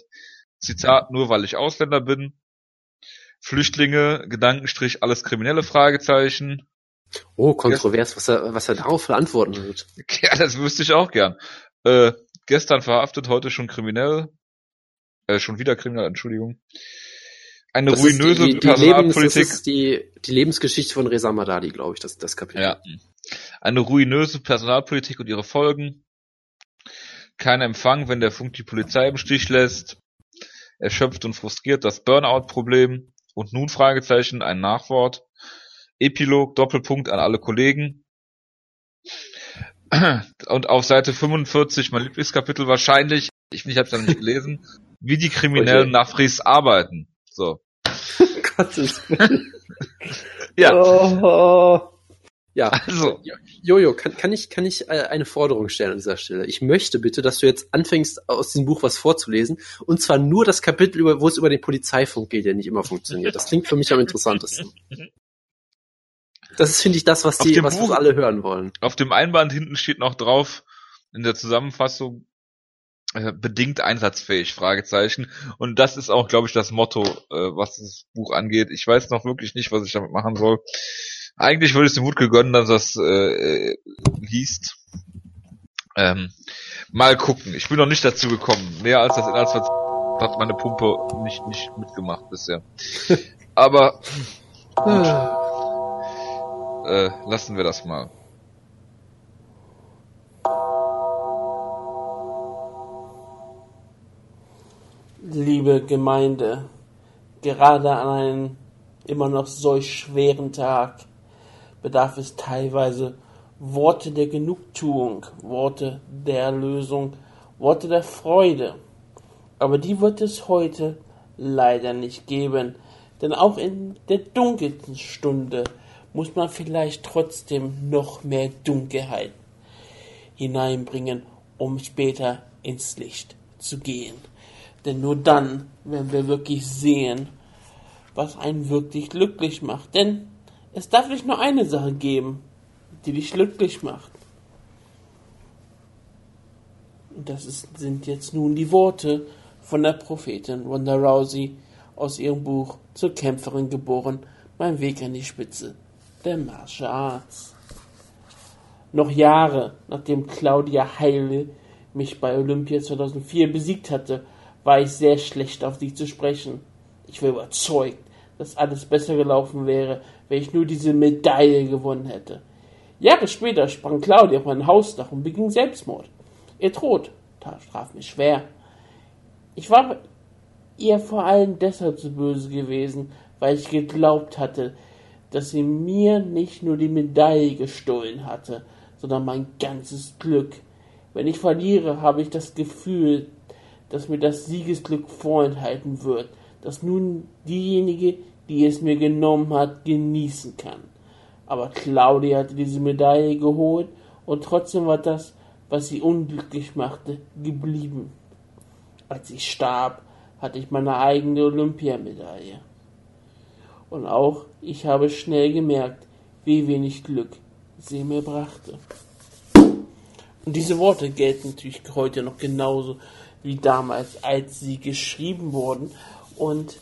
Zitat, nur weil ich Ausländer bin. Flüchtlinge, Gedankenstrich, alles kriminelle Fragezeichen. Oh, kontrovers, was er, was er darauf für Antworten wird. Ja, das wüsste ich auch gern. Äh, gestern verhaftet, heute schon kriminell. Äh, schon wieder kriminell, Entschuldigung. Eine Das ruinöse die, die, die, Lebens, das Personalpolitik. ist die, die Lebensgeschichte von Reza Madadi, glaube ich, das, das Kapitel. Ja. Eine ruinöse Personalpolitik und ihre Folgen. Kein Empfang, wenn der Funk die Polizei im Stich lässt. Erschöpft und frustriert das Burnout-Problem. Und nun Fragezeichen, ein Nachwort. Epilog, Doppelpunkt an alle Kollegen. Und auf Seite 45, mein Lieblingskapitel wahrscheinlich, ich, ich habe es noch nicht gelesen, wie die Kriminellen Okay. nach Fries arbeiten. So. Gottes Willen. Ja, Oh. Ja, also, Jojo, kann, kann ich, kann ich äh, eine Forderung stellen an dieser Stelle? Ich möchte bitte, dass du jetzt anfängst, aus diesem Buch was vorzulesen. Und zwar nur das Kapitel, über, wo es über den Polizeifunk geht, der nicht immer funktioniert. Das klingt für mich am interessantesten. Das ist, finde ich, das, was die, was Buch- alle hören wollen. Auf dem Einband hinten steht noch drauf, in der Zusammenfassung, äh, bedingt einsatzfähig, Fragezeichen. Und das ist auch, glaube ich, das Motto, äh, was das Buch angeht. Ich weiß noch wirklich nicht, was ich damit machen soll. Eigentlich würde ich es dem Wutke gönnen, dass es äh, äh, liest. Ähm, mal gucken. Ich bin noch nicht dazu gekommen. Mehr als das Inhaltsverzeichnis hat meine Pumpe nicht, nicht mitgemacht bisher. Aber äh, lassen wir das mal. Liebe Gemeinde, gerade an einem immer noch solch schweren Tag bedarf es teilweise Worte der Genugtuung, Worte der Erlösung, Worte der Freude. Aber die wird es heute leider nicht geben, denn auch in der dunkelsten Stunde muss man vielleicht trotzdem noch mehr Dunkelheit hineinbringen, um später ins Licht zu gehen. Denn nur dann werden wir wirklich sehen, was einen wirklich glücklich macht. Denn es darf nicht nur eine Sache geben, die dich glücklich macht. Und das ist, sind jetzt nun die Worte von der Prophetin Ronda Rousey aus ihrem Buch Zur Kämpferin geboren, mein Weg an die Spitze der Martial Arts. Noch Jahre nachdem Claudia Heile mich bei Olympia 2004 besiegt hatte, war ich sehr schlecht auf sie zu sprechen. Ich war überzeugt, dass alles besser gelaufen wäre, wenn ich nur diese Medaille gewonnen hätte. Jahre später sprang Claudia auf mein Hausdach und beging Selbstmord. Ihr Tod traf mich schwer. Ich war ihr vor allem deshalb so böse gewesen, weil ich geglaubt hatte, dass sie mir nicht nur die Medaille gestohlen hatte, sondern mein ganzes Glück. Wenn ich verliere, habe ich das Gefühl, dass mir das Siegesglück vorenthalten wird, dass nun diejenige, die es mir genommen hat, genießen kann. Aber Claudia hatte diese Medaille geholt und trotzdem war das, was sie unglücklich machte, geblieben. Als ich starb, hatte ich meine eigene Olympiamedaille. Und auch ich habe schnell gemerkt, wie wenig Glück sie mir brachte. Und diese Worte gelten natürlich heute noch genauso wie damals, als sie geschrieben wurden. Und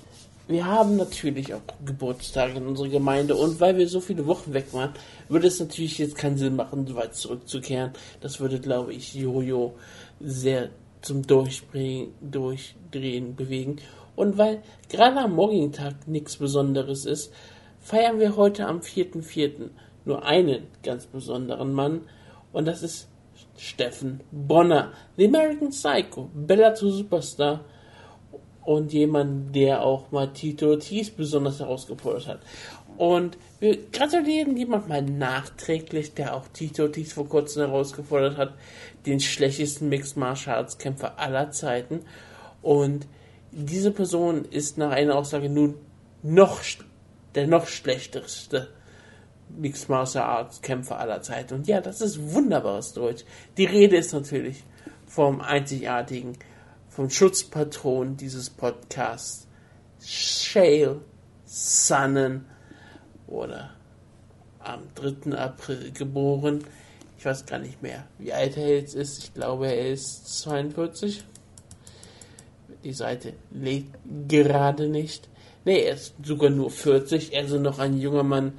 wir haben natürlich auch Geburtstage in unserer Gemeinde und weil wir so viele Wochen weg waren, würde es natürlich jetzt keinen Sinn machen, so weit zurückzukehren. Das würde, glaube ich, Jojo sehr zum Durchbringen, Durchdrehen bewegen. Und weil gerade am morgigen Tag nichts Besonderes ist, feiern wir heute am 4.4. nur einen ganz besonderen Mann und das ist Steffen Bonner, The American Psycho, Bellator Superstar und jemand, der auch mal Tito Ortiz besonders herausgefordert hat. Und wir gratulieren jemand mal nachträglich, der auch Tito Ortiz vor kurzem herausgefordert hat, den schlechtesten Mixed Martial Arts Kämpfer aller Zeiten. Und diese Person ist nach einer Aussage nun noch der noch schlechteste Mixed Martial Arts Kämpfer aller Zeiten. Und ja, das ist wunderbares Deutsch. Die Rede ist natürlich vom einzigartigen, vom Schutzpatron dieses Podcasts, Shale Sonnen, oder am 3. April geboren. Ich weiß gar nicht mehr, wie alt er jetzt ist. Ich glaube, er ist 42. Die Seite lädt gerade nicht. Nee, er ist sogar nur 40. Also noch ein junger Mann,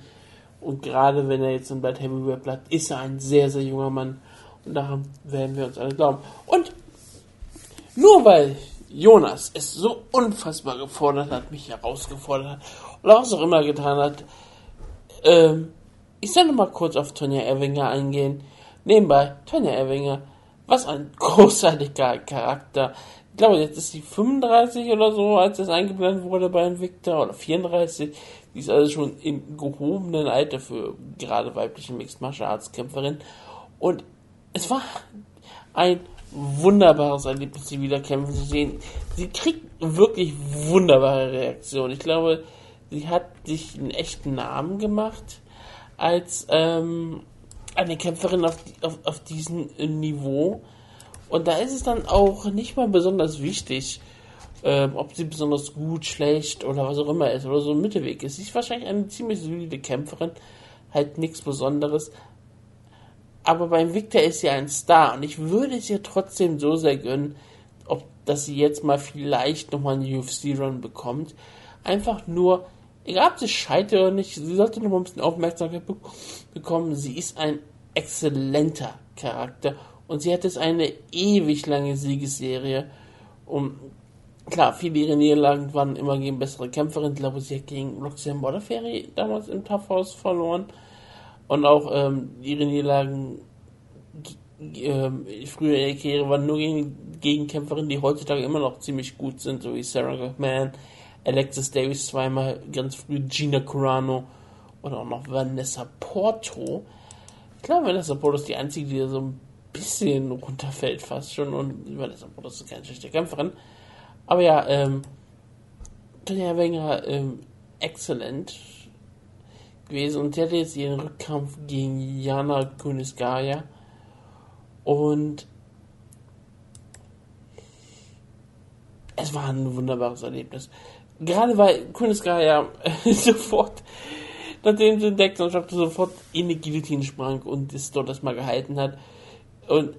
und gerade wenn er jetzt in Bad Heavyweight bleibt, ist er ein sehr, sehr junger Mann. Und daran werden wir uns alle glauben. Und nur weil Jonas es so unfassbar gefordert hat, mich herausgefordert hat, oder was auch immer getan hat, ähm, ich soll noch mal kurz auf Tonja Erwinger eingehen. Nebenbei, Tonja Erwinger, was ein großartiger Charakter. Ich glaube, jetzt ist sie 35 oder so, als das eingeplant wurde bei Invicta, oder 34. Die ist also schon im gehobenen Alter für gerade weibliche Mixed Martial Arts Kämpferin. Und es war ein wunderbares Erlebnis, sie wieder kämpfen zu sehen. Sie kriegt wirklich wunderbare Reaktionen. Ich glaube, sie hat sich einen echten Namen gemacht als ähm, eine Kämpferin auf, auf, auf diesem Niveau. Und da ist es dann auch nicht mal besonders wichtig, ähm, ob sie besonders gut, schlecht oder was auch immer ist oder so ein Mittelweg ist. Sie ist wahrscheinlich eine ziemlich solide Kämpferin, halt nichts Besonderes. Aber beim Victor ist sie ein Star und ich würde es ihr trotzdem so sehr gönnen, ob, dass sie jetzt mal vielleicht nochmal einen UFC-Run bekommt. Einfach nur, egal ob sie scheitert oder nicht, sie sollte noch mal ein bisschen Aufmerksamkeit bekommen. Sie ist ein exzellenter Charakter und sie hat jetzt eine ewig lange Siegesserie. Und klar, viele ihrer Niederlagen waren immer gegen bessere Kämpferinnen. Ich glaube, sie hat gegen Roxanne Modafferi damals im Tough House verloren. Und auch ähm, ihre Niederlagen ähm, früher in der Karriere waren nur gegen, gegen Kämpferinnen, die heutzutage immer noch ziemlich gut sind, so wie Sarah McMahon, Alexis Davis zweimal, ganz früh Gina Carano und auch noch Vanessa Porto. Glaube, Vanessa Porto ist die einzige, die so ein bisschen runterfällt fast schon und Vanessa Porto ist keine schlechte Kämpferin. Aber ja, ähm, Tanja Wenger, ähm, exzellent gewesen und sie hatte jetzt ihren Rückkampf gegen Jana Kuniskaya und es war ein wunderbares Erlebnis gerade weil Kuniska ja sofort, nachdem sie entdeckt und sofort in die Guillotine sprang und es dort erstmal gehalten hat. Und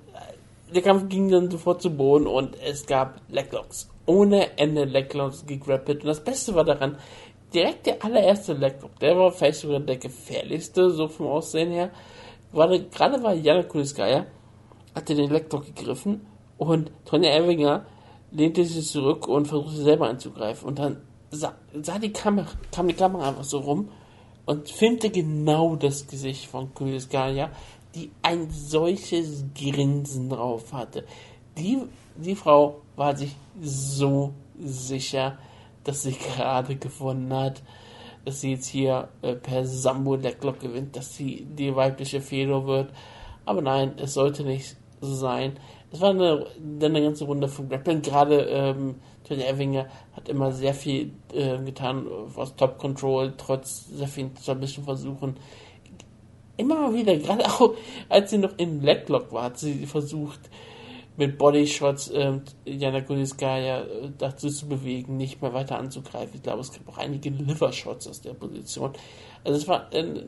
der Kampf ging dann sofort zu Boden und es gab Lecklocks. Ohne Ende Lecklocks gegrappelt. Und das Beste war daran, direkt der allererste Lecklock, der war vielleicht sogar der gefährlichste, so vom Aussehen her. Gerade, gerade war Jana Kuniskaya, hatte den Lecklock gegriffen und Tonja Erwinger lehnte sich zurück und versuchte selber anzugreifen. Und dann sah, sah die Kamera, kam die Kamera einfach so rum und filmte genau das Gesicht von Kuliskaja, die ein solches Grinsen drauf hatte. Die, die Frau war sich so sicher, dass sie gerade gewonnen hat, dass sie jetzt hier äh, per Sambo Lecklock gewinnt, dass sie die weibliche Fedor wird. Aber nein, es sollte nicht so sein. Es war eine, eine ganze Runde von Grappling. Gerade ähm, Tony Evinger hat immer sehr viel äh, getan, was Top Control, trotz sehr vielen Submission Versuchen. Immer mal wieder, gerade auch als sie noch in Blacklock war, hat sie versucht, mit Bodyshots ähm, Jana Kunitskaya äh, dazu zu bewegen, nicht mehr weiter anzugreifen. Ich glaube, es gab auch einige Liver-Shots aus der Position. Also es war eine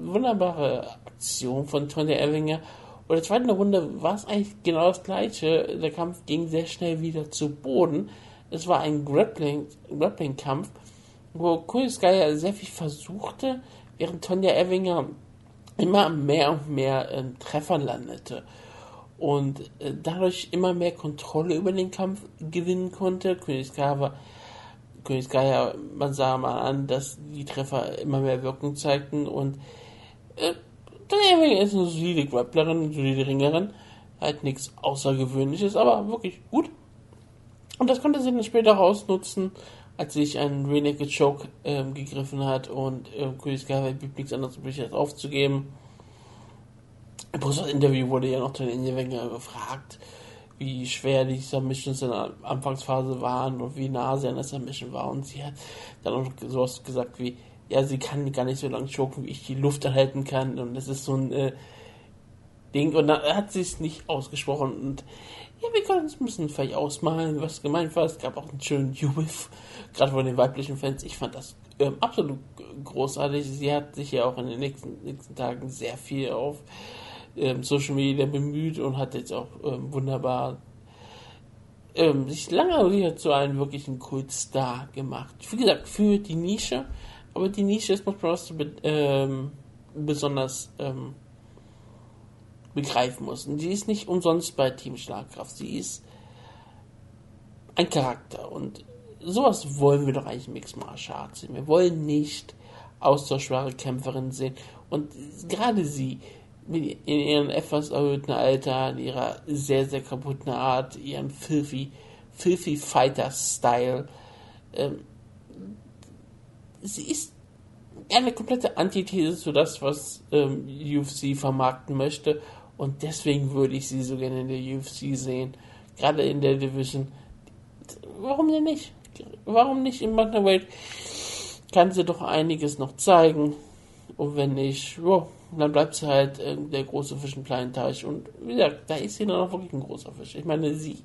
wunderbare Aktion von Tony Ellinger. Und der zweiten Runde war es eigentlich genau das gleiche. Der Kampf ging sehr schnell wieder zu Boden. Es war ein Grappling-Kampf, Grappling wo Kunitskaya sehr viel versuchte, während Tonja Evinger immer mehr und mehr ähm, Treffer landete und äh, dadurch immer mehr Kontrolle über den Kampf gewinnen konnte. Königskaya, Königskaya, man sah mal an, dass die Treffer immer mehr Wirkung zeigten und äh, Evinger ist eine solide Grapplerin, eine solide Ringerin, halt nichts Außergewöhnliches, aber wirklich gut. Und das konnte sie dann später ausnutzen als sich ein Renegade Choke ähm, gegriffen hat und Chris Garvey blieb nichts anderes übrig, als aufzugeben. Im Interview wurde ja noch der Wenger gefragt, wie schwer die Submissions in der Anfangsphase waren und wie nah sie an der Submission war. Und sie hat dann auch sowas gesagt wie, ja, sie kann gar nicht so lange choken, wie ich die Luft erhalten kann. Und das ist so ein äh, Ding. Und dann hat sie es nicht ausgesprochen. Und ja, wir können uns ein bisschen vielleicht ausmalen, was gemeint war. Es gab auch einen schönen U-Whiff, gerade von den weiblichen Fans. Ich fand das ähm, absolut großartig. Sie hat sich ja auch in den nächsten, nächsten Tagen sehr viel auf ähm, Social Media bemüht und hat jetzt auch ähm, wunderbar ähm, sich lange wieder zu einem wirklichen Kultstar gemacht. Wie gesagt, für die Nische, aber die Nische ist manchmal was ähm, besonders ähm, begreifen muss. Und die ist nicht umsonst bei Team Schlagkraft. Sie ist ein Charakter. Und sowas wollen wir doch eigentlich im Mixed sehen. Wir wollen nicht austauschbare Kämpferinnen sehen. Und gerade sie, in ihrem etwas erhöhten Alter, in ihrer sehr, sehr kaputten Art, ihrem filthy, filthy Fighter-Style, ähm, sie ist eine komplette Antithese zu das, was ähm, UFC vermarkten möchte. Und deswegen würde ich sie so gerne in der UFC sehen. Gerade in der Division. Warum denn nicht? Warum nicht im Bantamweight? Kann sie doch einiges noch zeigen. Und wenn nicht, jo, dann bleibt sie halt äh, der große Fisch im kleinen Teich. Und wie gesagt, da ist sie dann auch wirklich ein großer Fisch. Ich meine, sie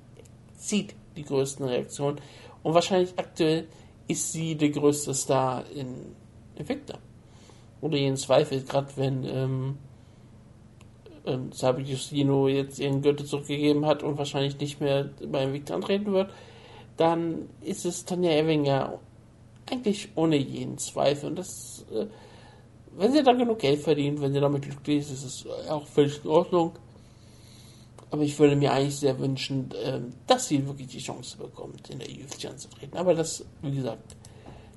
zieht die größten Reaktionen. Und wahrscheinlich aktuell ist sie der größte Star in Effekte. Oder jeden Zweifel, gerade wenn ähm, ähm, Sabi Justino jetzt ihren Gürtel zurückgegeben hat und wahrscheinlich nicht mehr beim Victor antreten wird, dann ist es Tanja Evinger eigentlich ohne jeden Zweifel. Und das, äh, wenn sie dann genug Geld verdient, wenn sie damit glücklich ist, ist es auch völlig in Ordnung. Aber ich würde mir eigentlich sehr wünschen, äh, dass sie wirklich die Chance bekommt, in der UFC anzutreten. Aber das, wie gesagt,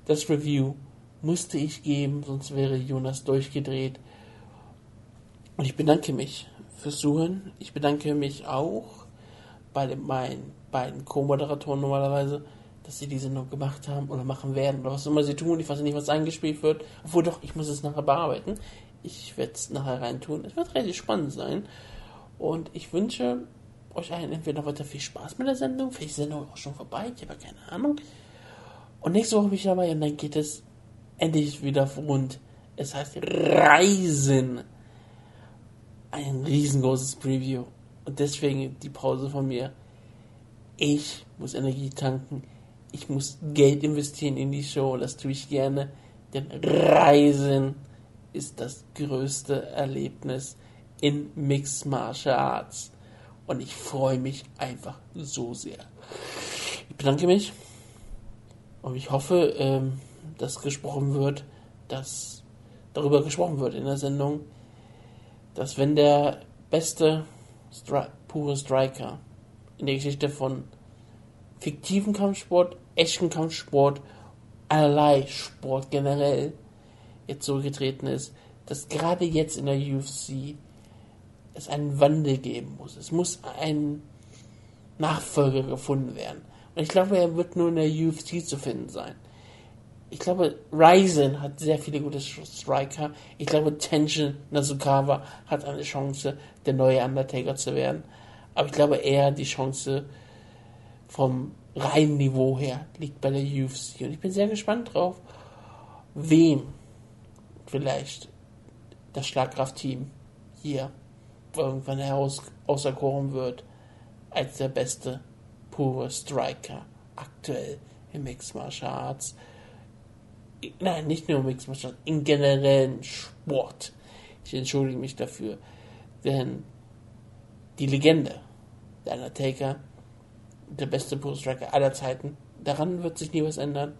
das Review musste ich geben, sonst wäre Jonas durchgedreht. Und ich bedanke mich fürs Zuhören. Ich bedanke mich auch bei meinen beiden Co-Moderatoren normalerweise, dass sie diese noch gemacht haben oder machen werden oder was immer sie tun. Ich weiß nicht, was eingespielt wird. Obwohl doch, ich muss es nachher bearbeiten. Ich werde es nachher reintun. Es wird relativ spannend sein. Und ich wünsche euch allen entweder weiter viel Spaß mit der Sendung. Vielleicht ist die Sendung auch schon vorbei. Ich habe keine Ahnung. Und nächste Woche bin ich dabei und dann geht es endlich wieder rund. Es heißt Reisen ein riesengroßes Preview. Und deswegen die Pause von mir. Ich muss Energie tanken. Ich muss Geld investieren in die Show. Das tue ich gerne. Denn Reisen ist das größte Erlebnis in Mixed Martial Arts. Und ich freue mich einfach so sehr. Ich bedanke mich. Und ich hoffe, ähm, dass gesprochen wird, dass darüber gesprochen wird in der Sendung, dass wenn der beste Stri pure Striker in der Geschichte von fiktiven Kampfsport, echten Kampfsport, allerlei Sport generell jetzt so getreten ist, dass gerade jetzt in der UFC es einen Wandel geben muss. Es muss ein Nachfolger gefunden werden. Und ich glaube, er wird nur in der UFC zu finden sein ich glaube, Ryzen hat sehr viele gute Striker. Ich glaube, Tension Nasukawa hat eine Chance, der neue Undertaker zu werden. Aber ich glaube eher, die Chance vom reinen Niveau her liegt bei der UFC. Und ich bin sehr gespannt drauf, wem vielleicht das Schlagkraftteam hier irgendwann heraus auserkoren wird, als der beste pure Striker aktuell im Mixed Martial Arts. Nein, nicht nur im Mixed Martial Arts, im generellen Sport. Ich entschuldige mich dafür, denn die Legende, der Undertaker, der beste Pure Striker aller Zeiten, daran wird sich nie was ändern,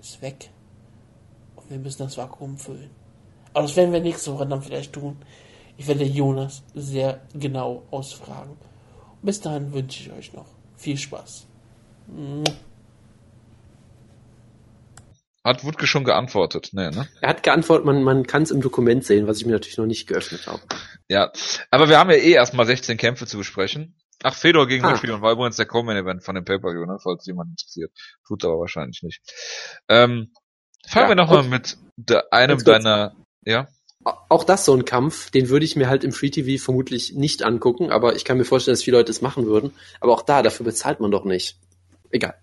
ist weg. Und wir müssen das Vakuum füllen. Aber das werden wir nächste Woche dann vielleicht tun. Ich werde Jonas sehr genau ausfragen. Und bis dahin wünsche ich euch noch viel Spaß. Hat Wutke schon geantwortet? Nee, ne? Er hat geantwortet, man, man kann es im Dokument sehen, was ich mir natürlich noch nicht geöffnet habe. Ja. Aber wir haben ja eh erstmal 16 Kämpfe zu besprechen. Ach, Fedor gegen Ah. Holyfield war übrigens der Co-Main-Event von dem Pay-Per-View, ne? Falls jemand interessiert. Tut aber wahrscheinlich nicht. Ähm, fangen Ja, wir nochmal und- mit de, einem deiner, ja? Auch das so ein Kampf, den würde ich mir halt im Free TV vermutlich nicht angucken, aber ich kann mir vorstellen, dass viele Leute es machen würden. Aber auch da, dafür bezahlt man doch nicht. Egal.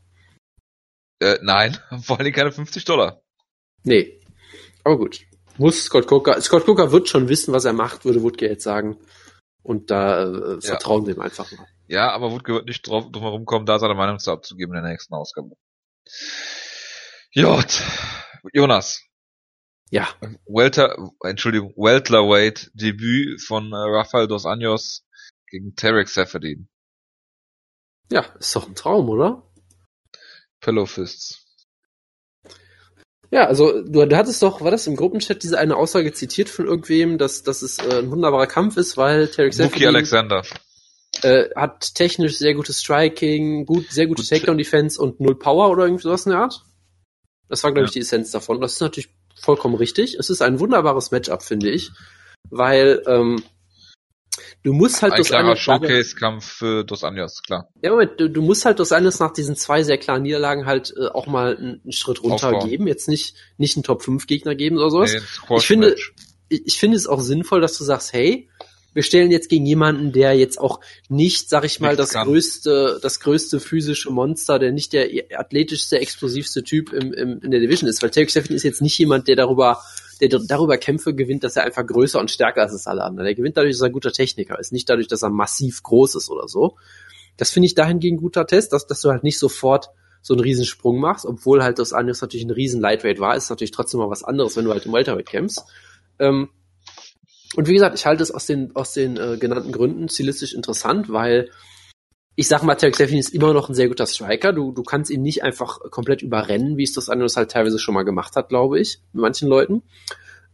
Äh, nein, vor allem keine 50 Dollar. Nee. Aber gut. Muss Scott Coker, Scott Coker wird schon wissen, was er macht, würde jetzt sagen. Und da äh, vertrauen wir ihm einfach mal. Ja, aber Wutke wird nicht drauf, drum herum kommen, da seine Meinung zu abzugeben in der nächsten Ausgabe. Jot. Jonas. Ja, Welter, Entschuldigung, Welterweight Debüt von äh, Rafael dos Anjos gegen Tarek Seferdin. ja, ist doch ein Traum, oder? Pillow Fists. Ja, also du, du hattest doch, war das im Gruppenchat diese eine Aussage zitiert von irgendwem, dass, dass es äh, ein wunderbarer Kampf ist, weil Tarek Seferdin Alexander. äh, hat technisch sehr gutes Striking, gut, sehr gute Gut. Takedown-Defense und null Power oder irgendwie sowas in der Art. Das war, glaube ich, Ja. die Essenz davon. Das ist natürlich vollkommen richtig. Es ist ein wunderbares Matchup, finde ich, weil ähm, du musst halt Ein das klarer eine Showcase-Kampf für Dos Anjos, klar. ja, Moment, du, du musst halt das eines nach diesen zwei sehr klaren Niederlagen halt äh, auch mal einen, einen Schritt runter Aufbauen. geben, jetzt nicht nicht einen Top 5 Gegner geben oder sowas. Nee. Ich finde- ich, ich finde es auch sinnvoll, dass du sagst, hey, wir stellen jetzt gegen jemanden, der jetzt auch nicht, sag ich mal, Nichts das kann. größte, das größte physische Monster, der nicht der athletischste, explosivste Typ im, im, in der Division ist, weil Tarek Steffen ist jetzt nicht jemand, der darüber, der darüber Kämpfe gewinnt, dass er einfach größer und stärker ist als alle anderen. Der gewinnt dadurch, dass er ein guter Techniker ist, nicht dadurch, dass er massiv groß ist oder so. Das finde ich dahingehend ein guter Test, dass, dass du halt nicht sofort so einen riesen Sprung machst, obwohl halt das andere natürlich ein riesen Lightweight war, ist natürlich trotzdem mal was anderes, wenn du halt im Welterweight kämpfst. Ähm, und wie gesagt, ich halte es aus den, aus den äh, genannten Gründen stilistisch interessant, weil ich sag mal, Tarek Steffen ist immer noch ein sehr guter Striker. Du, du kannst ihn nicht einfach komplett überrennen, wie es das anderes halt teilweise schon mal gemacht hat, glaube ich, mit manchen Leuten.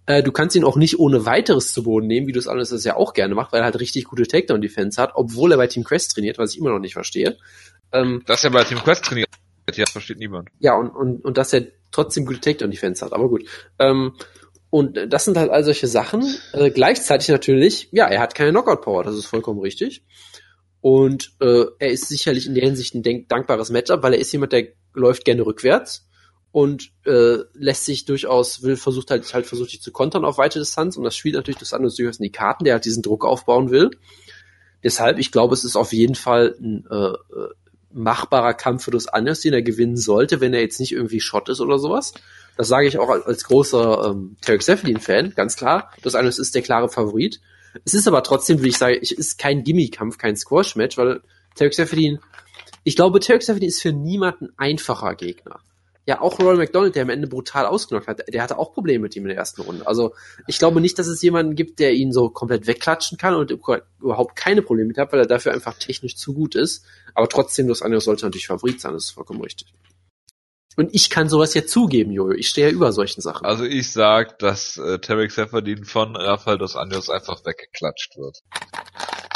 Äh, du kannst ihn auch nicht ohne weiteres zu Boden nehmen, wie du es anderes das ja auch gerne macht, weil er halt richtig gute Takedown-Defense hat, obwohl er bei Team Quest trainiert, was ich immer noch nicht verstehe. Ähm, Das ist ja bei Team Quest trainiert. Ja, versteht niemand. ja, und, und, und dass er trotzdem gute Takedown-Defense hat, aber gut. Ähm, und das sind halt all solche Sachen. Äh, gleichzeitig natürlich, ja, er hat keine Knockout-Power, das ist vollkommen richtig. Und äh, er ist sicherlich in der Hinsicht ein dankbares Matchup, weil er ist jemand, der läuft gerne rückwärts und äh, lässt sich durchaus, will, versucht halt, halt versucht sich zu kontern auf weite Distanz und das spielt natürlich das andere durchaus in die Karten, der halt diesen Druck aufbauen will. Deshalb, ich glaube, es ist auf jeden Fall ein äh, äh, machbarer Kampf für Dos Anjos, den er gewinnen sollte, wenn er jetzt nicht irgendwie Schott ist oder sowas. Das sage ich auch als, großer ähm, Tarek Seferdin-Fan, ganz klar. Dos Anjos ist der klare Favorit. Es ist aber trotzdem, wie ich sage, es ist kein Gimmie-Kampf, kein Squash-Match, weil Tarek Seferdin, ich glaube, Tarek Seferdin ist für niemanden einfacher Gegner. Ja, auch Roy McDonald, der am Ende brutal ausgenockt hat, der hatte auch Probleme mit ihm in der ersten Runde. Also ich glaube nicht, dass es jemanden gibt, der ihn so komplett wegklatschen kann und überhaupt keine Probleme mit hat, weil er dafür einfach technisch zu gut ist. Aber trotzdem, Dos Anjos sollte natürlich Favorit sein, das ist vollkommen richtig. Und ich kann sowas ja zugeben, Jojo. Ich stehe ja über solchen Sachen. Also ich sag, dass äh, Tarek Seferdin von Rafael Dos Anjos einfach weggeklatscht wird.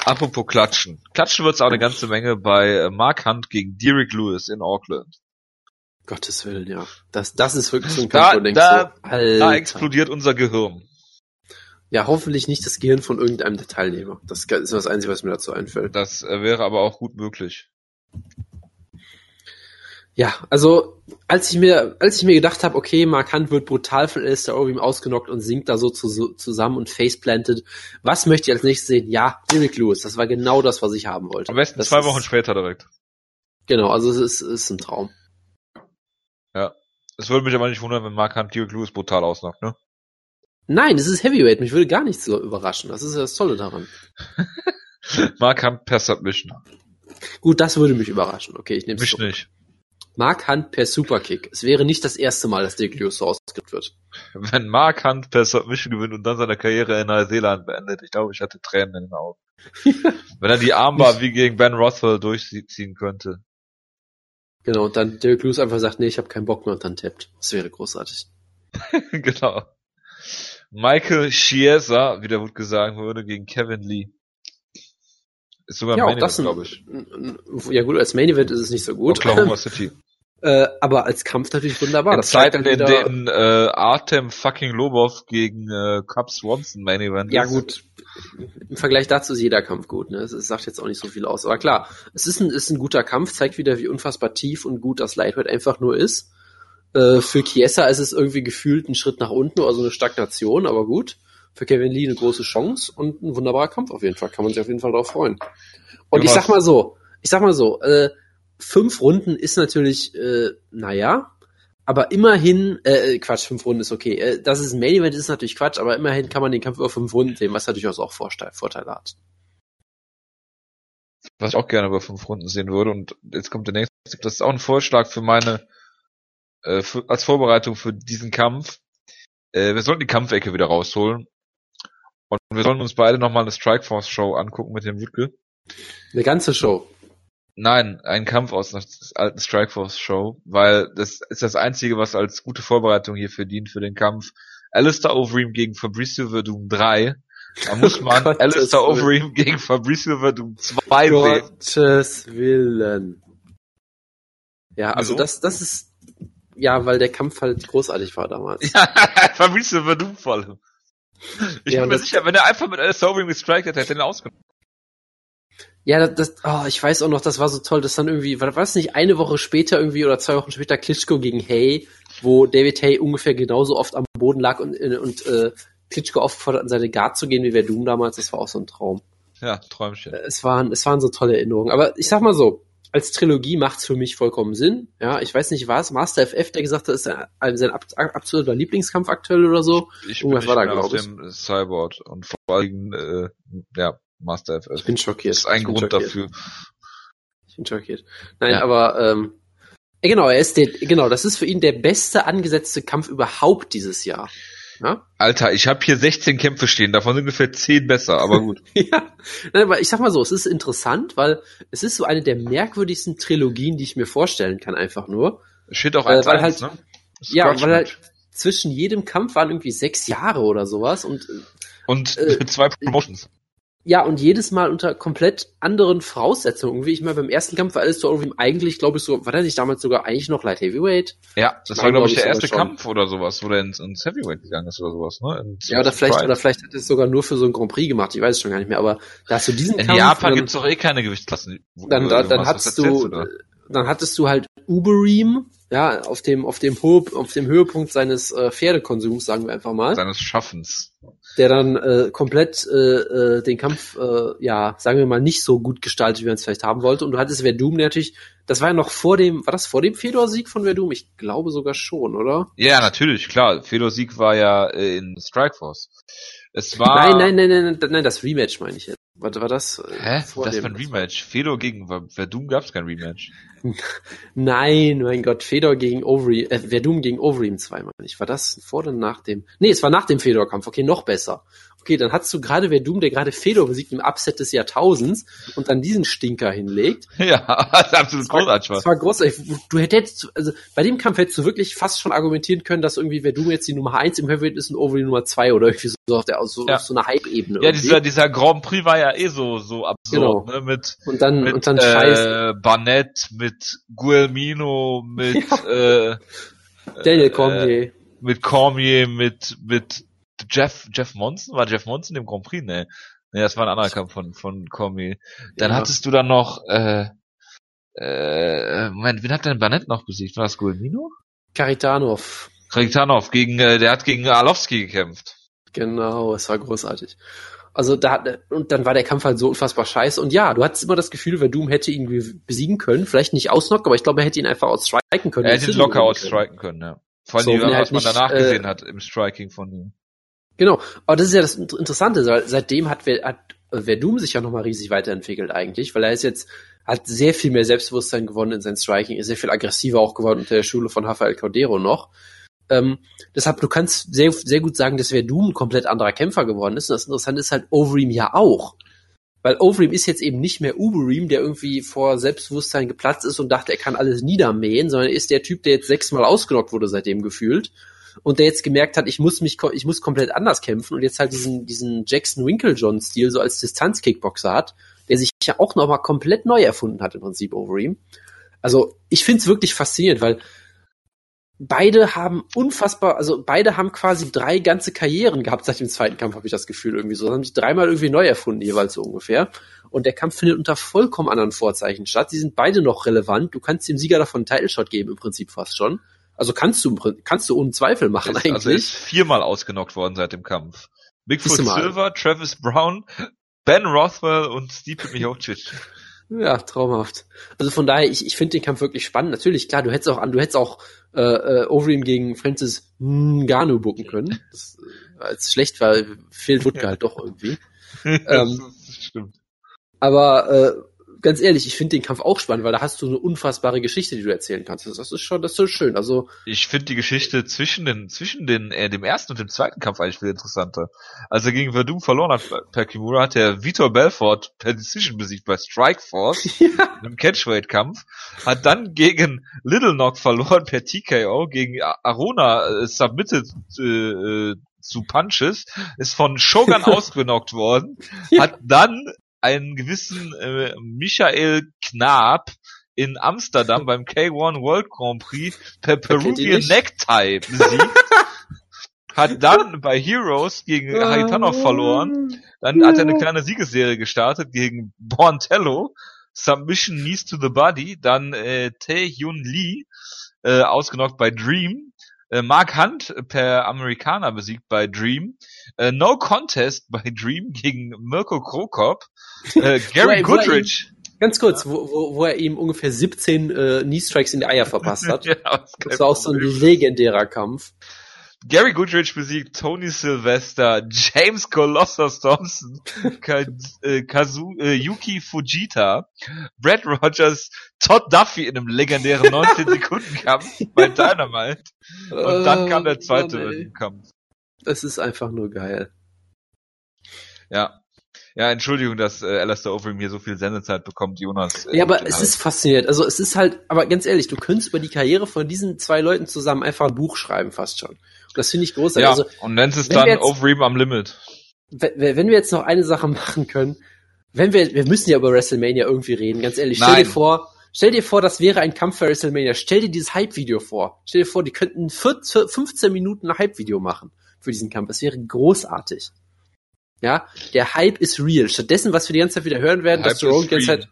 Apropos Klatschen. Klatschen wird's auch eine ganze Menge bei äh, Mark Hunt gegen Derek Lewis in Auckland. Gottes Willen, ja. Das, das ist wirklich so ein Da- Kampf, wo du denkst da- so, Alter. Da explodiert unser Gehirn. Ja, hoffentlich nicht das Gehirn von irgendeinem der Teilnehmer. Das ist das Einzige, was mir dazu einfällt. Das äh, wäre aber auch gut möglich. Ja, also als ich mir, als ich mir gedacht habe, okay, Mark Hunt wird brutal von Alistair Overeem ausgenockt und sinkt da so, zu, so zusammen und faceplanted, was möchte ich als nächstes sehen? Ja, Derek Lewis, das war genau das, was ich haben wollte. Am besten das zwei ist, Wochen später direkt. Genau, also es ist, ist ein Traum. Es würde mich aber nicht wundern, wenn Mark Hunt Derek Lewis brutal ausnockt, ne? Nein, es ist Heavyweight, mich würde gar nichts so überraschen. Das ist ja das Tolle daran. Mark Hunt per Submission. Gut, das würde mich überraschen. Okay, ich nehme Mich es. nicht. Mark Hunt per Superkick. Es wäre nicht das erste Mal, dass Lewis so ausgedrückt wird. Wenn Mark Hunt per Submission gewinnt und dann seine Karriere in Neuseeland beendet, ich glaube, ich hatte Tränen in den Augen. Wenn er die Armbar wie gegen Ben Rothwell durchziehen könnte. Genau, und dann Derek Lewis einfach sagt, nee, ich habe keinen Bock mehr und dann tappt. Das wäre großartig. genau. Michael Chiesa, wie der Wut gesagt würde, gegen Kevin Lee. Ist sogar Ja, ein auch Main das glaube ich. Ja gut, als Main Event ist es nicht so gut. Oklahoma City. äh, aber als Kampf natürlich wunderbar. in Das zeigt Zeiten, in denen äh, Artem fucking Lobov gegen äh, Cub Swanson Main Event Ja ist. gut, im Vergleich dazu ist jeder Kampf gut. Ne? Es sagt jetzt auch nicht so viel aus. Aber klar, es ist ein, ist ein guter Kampf, zeigt wieder, wie unfassbar tief und gut das Lightweight einfach nur ist. Äh, für Chiesa ist es irgendwie gefühlt ein Schritt nach unten, also eine Stagnation, aber gut. Für Kevin Lee eine große Chance und ein wunderbarer Kampf auf jeden Fall. Kann man sich auf jeden Fall darauf freuen. Und Ja, ich sag mal so, ich sag mal so, äh, fünf Runden ist natürlich, äh, naja, aber immerhin, äh, Quatsch, fünf Runden ist okay. Äh, dass es ein Main Event ist natürlich Quatsch, aber immerhin kann man den Kampf über fünf Runden sehen, was natürlich auch Vorteile, Vorteile hat. was ich auch gerne über fünf Runden sehen würde. Und jetzt kommt der nächste. Das ist auch ein Vorschlag für meine, äh, für, als Vorbereitung für diesen Kampf. Äh, wir sollten die Kampfecke wieder rausholen. Und wir sollen uns beide nochmal eine Strikeforce Show angucken mit dem Wutke. Eine ganze Show. Nein, ein Kampf aus einer alten Strikeforce Show, weil das ist das einzige, was als gute Vorbereitung hier verdient für den Kampf. Alistair Overeem gegen Fabricio Verdum 3. Da muss man Gottes Alistair. Overeem gegen Fabricio Verdum 2 sehen. Gottes Willen. Ja, also Wieso? das, das ist, ja, weil der Kampf halt großartig war damals. Fabricio Verdum vor allem. Ich Ja, bin mir sicher, wenn er einfach mit Alistair Overeem gestrikt hätte, hätte er ihn ausgenommen. Ja, das, oh, ich weiß auch noch, das war so toll, dass dann irgendwie, war das nicht eine Woche später irgendwie oder zwei Wochen später Klitschko gegen Hay, wo David Hay ungefähr genauso oft am Boden lag und, und äh, Klitschko aufgefordert, an seine Guard zu gehen wie Verdum damals, das war auch so ein Traum. Ja, Träumchen. Es waren, es waren so tolle Erinnerungen. Aber ich sag mal so, als Trilogie macht's für mich vollkommen Sinn. Ja, ich weiß nicht, war es Master FF, der gesagt hat, ist er sein ab- absoluter Lieblingskampf aktuell oder so? Ich Irgendwas bin war da, nicht mehr auf glaub ich. dem Cyborg und vor allem, äh, ja, Master FF. Ich bin schockiert. das ist ein Grund schockiert. dafür. Ich bin schockiert. Nein, Ja. aber ähm, genau, er ist der, genau, das ist für ihn der beste angesetzte Kampf überhaupt dieses Jahr. Ja, Alter, ich habe hier 16 Kämpfe stehen, davon sind ungefähr 10 besser, aber gut. ja. Nein, aber ich sag mal so, es ist interessant, weil es ist so eine der merkwürdigsten Trilogien, die ich mir vorstellen kann, einfach nur. Es steht auch Äh, 1 weil 1 halt- ne? Ja, weil halt zwischen jedem Kampf waren irgendwie sechs Jahre oder sowas und äh, Und äh, mit zwei Promotions. Ja, und jedes Mal unter komplett anderen Voraussetzungen. Irgendwie, ich meine, beim ersten Kampf war Alistair Overeem eigentlich, glaube ich, so, war der nicht damals sogar eigentlich noch Light Heavyweight? Ja, das mein, war, glaube glaub ich, ich, der erste schon. Kampf oder sowas, wo der ins, ins Heavyweight gegangen ist oder sowas, ne? Ins, Ja, oder vielleicht, Pride. oder vielleicht hat er es sogar nur für so einen Grand Prix gemacht, ich weiß es schon gar nicht mehr, aber da hast du diesen In Kampf, Japan dann, gibt's doch eh keine Gewichtsklassen. wo- dann, wo- dann, hattest du, da? dann hattest du halt Ubereem, ja, auf dem, auf dem, Ho auf dem Höhepunkt seines äh, Pferdekonsums, sagen wir einfach mal. seines Schaffens. Der dann äh, komplett äh, äh, den Kampf, äh, ja, sagen wir mal, nicht so gut gestaltet, wie man es vielleicht haben wollte. Und du hattest Verdum natürlich, das war ja noch vor dem, war das vor dem Fedor-Sieg von Verdum? Ich glaube sogar schon, oder? Ja, natürlich, klar. Fedor Sieg war ja äh, in Strikeforce. Es war. Nein, nein, nein, nein, nein, nein, das Rematch meine ich jetzt. War, war das? äh, Hä? vor Das war ein Rematch. Fedor gegen Verdum gab's kein Rematch. Nein, mein Gott, Fedor gegen Overeem, äh, Verdum gegen Overeem 2, meine ich. War das vor oder nach dem? Nee, es war nach dem Fedor-Kampf. Okay, noch besser. Okay, dann hast du gerade Verdum, der gerade Fedor besiegt im Upset des Jahrtausends und dann diesen Stinker hinlegt. Ja, das ist absolut großartig Das war. großartig. Du hättest, also bei dem Kampf hättest du wirklich fast schon argumentieren können, dass irgendwie Verdum jetzt die Nummer eins im Heavyweight ist und Overeem Nummer zwei oder irgendwie so auf der so, Ja. auf so einer Hype-Ebene. Ja, irgendwie. dieser, dieser Grand Prix war ja eh so, so absurd, Genau. ne? Mit, und dann mit und dann äh, Barnett, mit Guilmino, mit, äh, Daniel Cormier. mit Cormier, mit, mit Jeff, Jeff Monson? War Jeff Monson im Grand Prix? Nee. Nee, das war ein anderer Kampf von, von Cormier. Dann Ja. hattest du dann noch, äh, äh, Moment, wen hat denn Barnett noch besiegt? War das Guilmino? Karitanov. Kritanov gegen, äh, der hat gegen Arlovski gekämpft. Genau, es war großartig. Also da hat, und dann war der Kampf halt so unfassbar scheiße. Und ja, du hattest immer das Gefühl, Verdum hätte ihn ge- besiegen können. Vielleicht nicht ausnocken, aber ich glaube, er hätte ihn einfach outstriken können. Er hätte ihn locker outstriken können, ja. Vor allem, So, was halt man nicht, danach äh, gesehen hat im Striking von ihm. Genau. Aber das ist ja das Inter- Interessante, seitdem hat, hat Verdum sich ja nochmal riesig weiterentwickelt eigentlich, weil er ist jetzt, hat sehr viel mehr Selbstbewusstsein gewonnen in sein Striking, ist sehr viel aggressiver auch geworden unter der Schule von Rafael Cordero noch. Ähm, deshalb, du kannst sehr, sehr gut sagen, dass wer Doom ein komplett anderer Kämpfer geworden ist. Und das Interessante ist halt Overeem ja auch. Weil Overeem ist jetzt eben nicht mehr Ubereem, der irgendwie vor Selbstbewusstsein geplatzt ist und dachte, er kann alles niedermähen, sondern ist der Typ, der jetzt sechsmal ausgenockt wurde seitdem gefühlt und der jetzt gemerkt hat, ich muss mich, ich muss komplett anders kämpfen und jetzt halt diesen, diesen Jackson Winklejohn-Stil so als Distanz-Kickboxer hat, der sich ja auch nochmal komplett neu erfunden hat im Prinzip Overeem. Also ich find's wirklich faszinierend, weil beide haben unfassbar, also beide haben quasi drei ganze Karrieren gehabt seit dem zweiten Kampf, habe ich das Gefühl irgendwie so. haben sich dreimal irgendwie neu erfunden, jeweils so ungefähr. Und der Kampf findet unter vollkommen anderen Vorzeichen statt. Sie sind beide noch relevant. Du kannst dem Sieger davon einen Title Shot geben, im Prinzip fast schon. Also kannst du, kannst du ohne Zweifel machen ist, eigentlich. Also ist viermal ausgenockt worden seit dem Kampf. Bigfoot Silver, Travis Brown, Ben Rothwell und Stipe Miocic. Ja, traumhaft. Also von daher, ich, ich finde den Kampf wirklich spannend. Natürlich, klar, du hättest auch an, du hättest auch äh, äh, Overeem gegen Francis Ngannou bucken können. Das, äh, als schlecht war, fehlt Wutke halt doch irgendwie. ähm, das stimmt. Aber äh, ganz ehrlich, ich finde den Kampf auch spannend, weil da hast du eine unfassbare Geschichte, die du erzählen kannst. Das, ist schon, das ist so schön. Also ich finde die Geschichte zwischen den, zwischen den, äh, dem ersten und dem zweiten Kampf eigentlich viel interessanter. Als er gegen Verdum verloren hat per Kimura, hat er Vitor Belfort per Decision besiegt bei Strikeforce ja. im Catchweight-Kampf, hat dann gegen Little Knock verloren per TKO, gegen Arona äh, submitted äh, zu Punches, ist von Shogun ausgenockt worden, ja. hat dann einen gewissen äh, Michael Knab in Amsterdam beim K1 World Grand Prix per Peruvian Necktie besiegt. hat dann bei Heroes gegen Haitanov verloren. Dann hat er eine kleine Siegesserie gestartet gegen Borntello. Submission Knees to the Body. Dann äh, Tae Hyun Lee äh, ausgenockt bei Dream. Äh, Mark Hunt per Amerikaner besiegt bei Dream. Äh, no Contest bei Dream gegen Mirko Krokop. Äh, Gary Goodrich. Ganz kurz, wo, wo, wo er ihm ungefähr 17 äh, Knee-Strikes in die Eier verpasst hat. ja, das, das war auch so ein legendärer Kampf. Gary Goodrich besiegt Tony Sylvester, James Colossus Thompson, äh, Kazu, äh, Yuki Fujita, Brad Rogers, Todd Duffy in einem legendären 19-Sekunden-Kampf bei Dynamite. Und dann kam der zweite oh, Kampf. Das ist einfach nur geil. Ja, ja, Entschuldigung, dass äh, Alistair Overeem hier so viel Sendezeit bekommt, Jonas. Äh, ja, aber es ist faszinierend. Also es ist halt, aber ganz ehrlich, du könntest über die Karriere von diesen zwei Leuten zusammen einfach ein Buch schreiben, fast schon. Das finde ich großartig. Ja, also, und nennst es dann Overeem am Limit. Wenn wir jetzt noch eine Sache machen können, wenn wir, wir müssen ja über WrestleMania irgendwie reden, ganz ehrlich, stell Nein. dir vor, stell dir vor, das wäre ein Kampf für WrestleMania. Stell dir dieses Hype-Video vor. Stell dir vor, die könnten 14, 15 Minuten ein Hype-Video machen für diesen Kampf. Es wäre großartig. Ja, der Hype ist real. Stattdessen, was wir die ganze Zeit wieder hören werden, dass Jerome die ganze Zeit,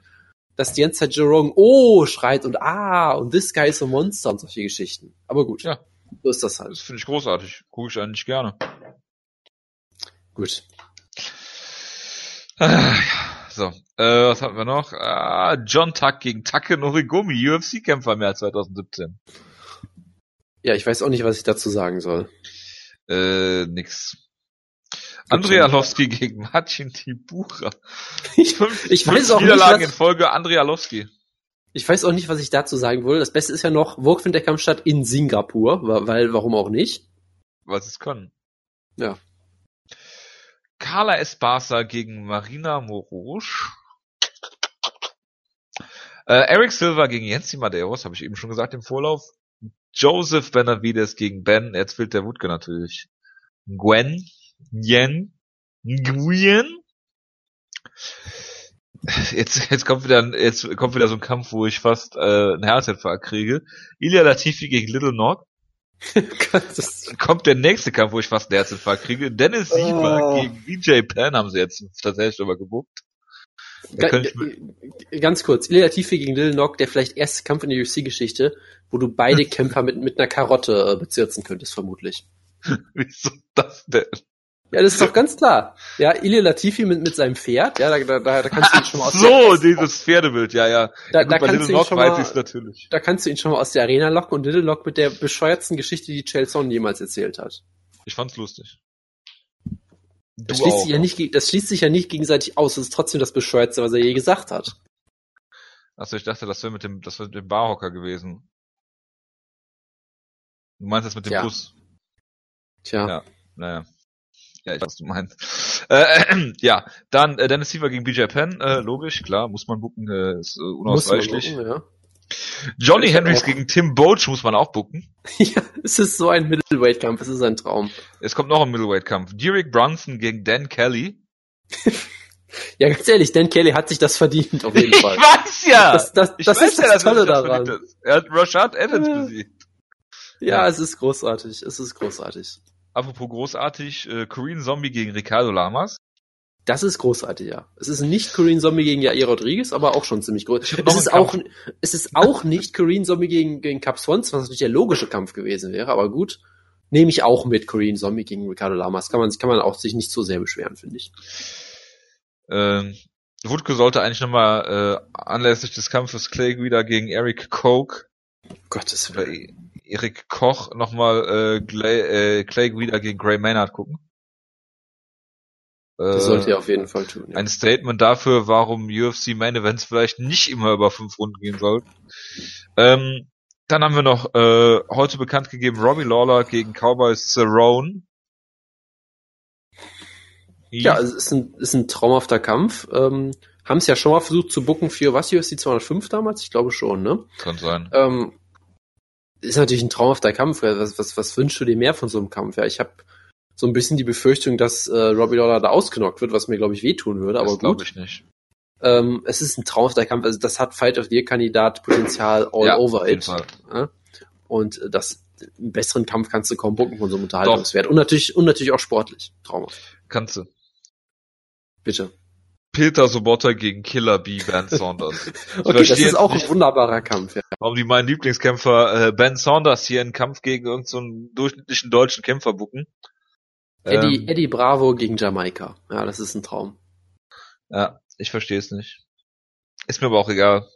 dass die ganze Zeit Jerome oh schreit und ah und this guy is a monster und solche Geschichten. Aber gut. Ja. So ist das halt. Das finde ich großartig. Gucke ich eigentlich gerne. Gut. Ah, so, äh, was hatten wir noch? Ah, John Tuck gegen Take Norigumi, UFC-Kämpfer im Jahr 2017. Ja, ich weiß auch nicht, was ich dazu sagen soll. Äh, nix. Andrei Alowski gegen Marcin Tibura. Ich, fünf, ich weiß auch Niederlagen nicht, was, in Folge Andrei Alowski. Ich weiß auch nicht, was ich dazu sagen will. Das Beste ist ja noch, wo findet der Kampf statt? In Singapur, weil, warum auch nicht? Was es können. Ja. Carla Esparza gegen Marina Morosch. Äh, Eric Silva gegen Jensi Madeiros, habe ich eben schon gesagt im Vorlauf. Joseph Benavides gegen Ben, jetzt fehlt der Wutke natürlich. Gwen, Yen, Nguyen. Jetzt, jetzt kommt wieder, jetzt kommt wieder so ein Kampf, wo ich fast äh, einen Herzinfarkt kriege. Ilya Latifi gegen Little Nog. kommt der nächste Kampf, wo ich fast einen Herzinfarkt kriege. Dennis Sieber oh. gegen BJ Penn haben sie jetzt tatsächlich aber gebuckt. Ganz kurz, Ilya Latifi gegen Little Nog, der vielleicht erste Kampf in der UFC-Geschichte, wo du beide Kämpfer mit, mit einer Karotte äh, bezirzen könntest, vermutlich. Wieso das denn? Ja, das ist doch ganz klar. Ja, Ili Latifi mit, mit seinem Pferd, ja, da, da, da kannst du ihn schon mal aus So, dieses Pferdebild, ja, ja. Da, ja, gut, da kannst du ihn schon mal, natürlich. Da kannst du ihn schon mal aus der Arena locken und Little Lock mit der bescheuertsten Geschichte, die Chelson jemals erzählt hat. Ich fand's lustig. das schließt, sich ja nicht, das schließt sich ja nicht gegenseitig aus. Das ist trotzdem das Bescheuertste, was er je gesagt hat. Achso, ich dachte, das wäre mit dem, das wäre mit dem Barhocker gewesen. Du meinst das mit dem Ja. Bus? Tja. Ja. Naja. Ja, ich weiß, was du meinst. Äh, ja, dann äh, Dennis Siever gegen BJ Penn, äh, logisch, klar, muss man bucken, äh, ist äh, Muss man unausweichlich. gucken, ja. Johnny Ich Hendricks gegen Tim Boach muss man auch bucken. ja, es ist so ein Middleweight-Kampf, es ist ein Traum. Es kommt noch ein Middleweight-Kampf. Derek Brunson gegen Dan Kelly. Ja, ganz ehrlich, Dan Kelly hat sich das verdient, auf jeden Ich Fall. weiß ja! Das, das, ich das ist ja, das er Tolle daran. Er hat Rashad Evans Ja. besiegt. Ja, Ja. es ist großartig, es ist großartig. Apropos großartig, äh, Korean Zombie gegen Ricardo Lamas. Das ist großartig, ja. Es ist nicht Korean Zombie gegen Jair Rodriguez, aber auch schon ziemlich groß. Es ist auch, es ist auch nicht Korean Zombie gegen, gegen Cap Swans, was natürlich der logische Kampf gewesen wäre, aber gut. Nehme ich auch mit Korean Zombie gegen Ricardo Lamas. Kann man, kann man auch sich nicht so sehr beschweren, finde ich. Ähm, Wutke sollte eigentlich nochmal äh, anlässlich des Kampfes Clay wieder gegen Eric Koch Gottes Willen. E- Eric Koch nochmal äh, Clay, äh, Clay wieder gegen Gray Maynard gucken. Äh, Das sollte ihr auf jeden Fall tun. Ja. ein Statement dafür, warum UFC Main Events vielleicht nicht immer über fünf Runden gehen sollten. Ähm, dann haben wir noch äh, heute bekannt gegeben Robbie Lawler gegen Cowboy Cerrone. Ja, es ist ein, ist ein traumhafter Kampf. Ähm, Haben es ja schon mal versucht zu bucken für was, UFC 205 damals? Ich glaube schon, ne? kann sein. Ähm, ist natürlich ein traumhafter Kampf. Was, was, was wünschst du dir mehr von so einem Kampf? Ja, ich habe so ein bisschen die Befürchtung, dass äh, Robbie Lawler da ausgenockt wird, was mir, glaube ich, wehtun würde, aber das glaube gut. ich nicht. Ähm, es ist ein traumhafter Kampf. Also das hat Fight of the Year-Kandidat Potenzial all ja, over auf jeden it. Fall. Ja? Und äh, das einen besseren Kampf kannst du kaum bucken von so einem Unterhaltungswert. Und natürlich, und natürlich auch sportlich. Traumhaft. Kannst du. Bitte. Peter Sobotta gegen Killer B. Ben Saunders. Okay, das ist auch nicht. ein wunderbarer Kampf, ja. Warum die meinen Lieblingskämpfer äh, Ben Saunders hier einen Kampf gegen irgendeinen so durchschnittlichen deutschen Kämpfer bucken. Eddie, Ähm, Eddie Bravo gegen Jamaika. Ja, das ist ein Traum. ja, ich verstehe es nicht. Ist mir aber auch egal.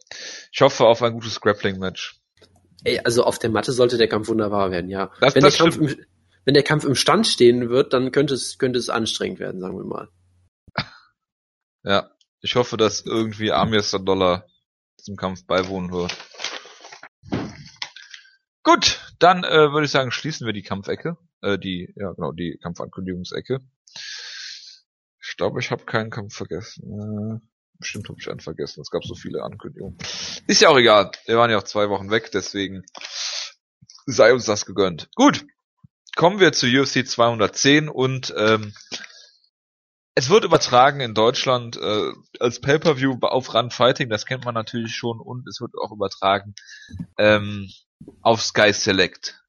Ich hoffe auf ein gutes Grappling-Match. Ey, also auf der Matte sollte der Kampf wunderbar werden, ja. Das- wenn, das der Kampf im, wenn der Kampf im Stand stehen wird, dann könnte es, könnte es anstrengend werden, sagen wir mal. Ja, ich hoffe, dass irgendwie Amir Dollar zum Kampf beiwohnen wird. Gut, dann äh, würde ich sagen, schließen wir die Kampfecke. Äh, die, ja genau, die Kampfankündigungsecke. Ich glaube, ich habe keinen Kampf vergessen. Äh, bestimmt habe ich einen vergessen. Es gab so viele Ankündigungen. Ist ja auch egal. Wir waren ja auch zwei Wochen weg, deswegen sei uns das gegönnt. Gut, kommen wir zu UFC 210 und ähm, es wird übertragen in Deutschland äh, als Pay-per-View auf Run Fighting, das kennt man natürlich schon, und es wird auch übertragen ähm, auf Sky Select.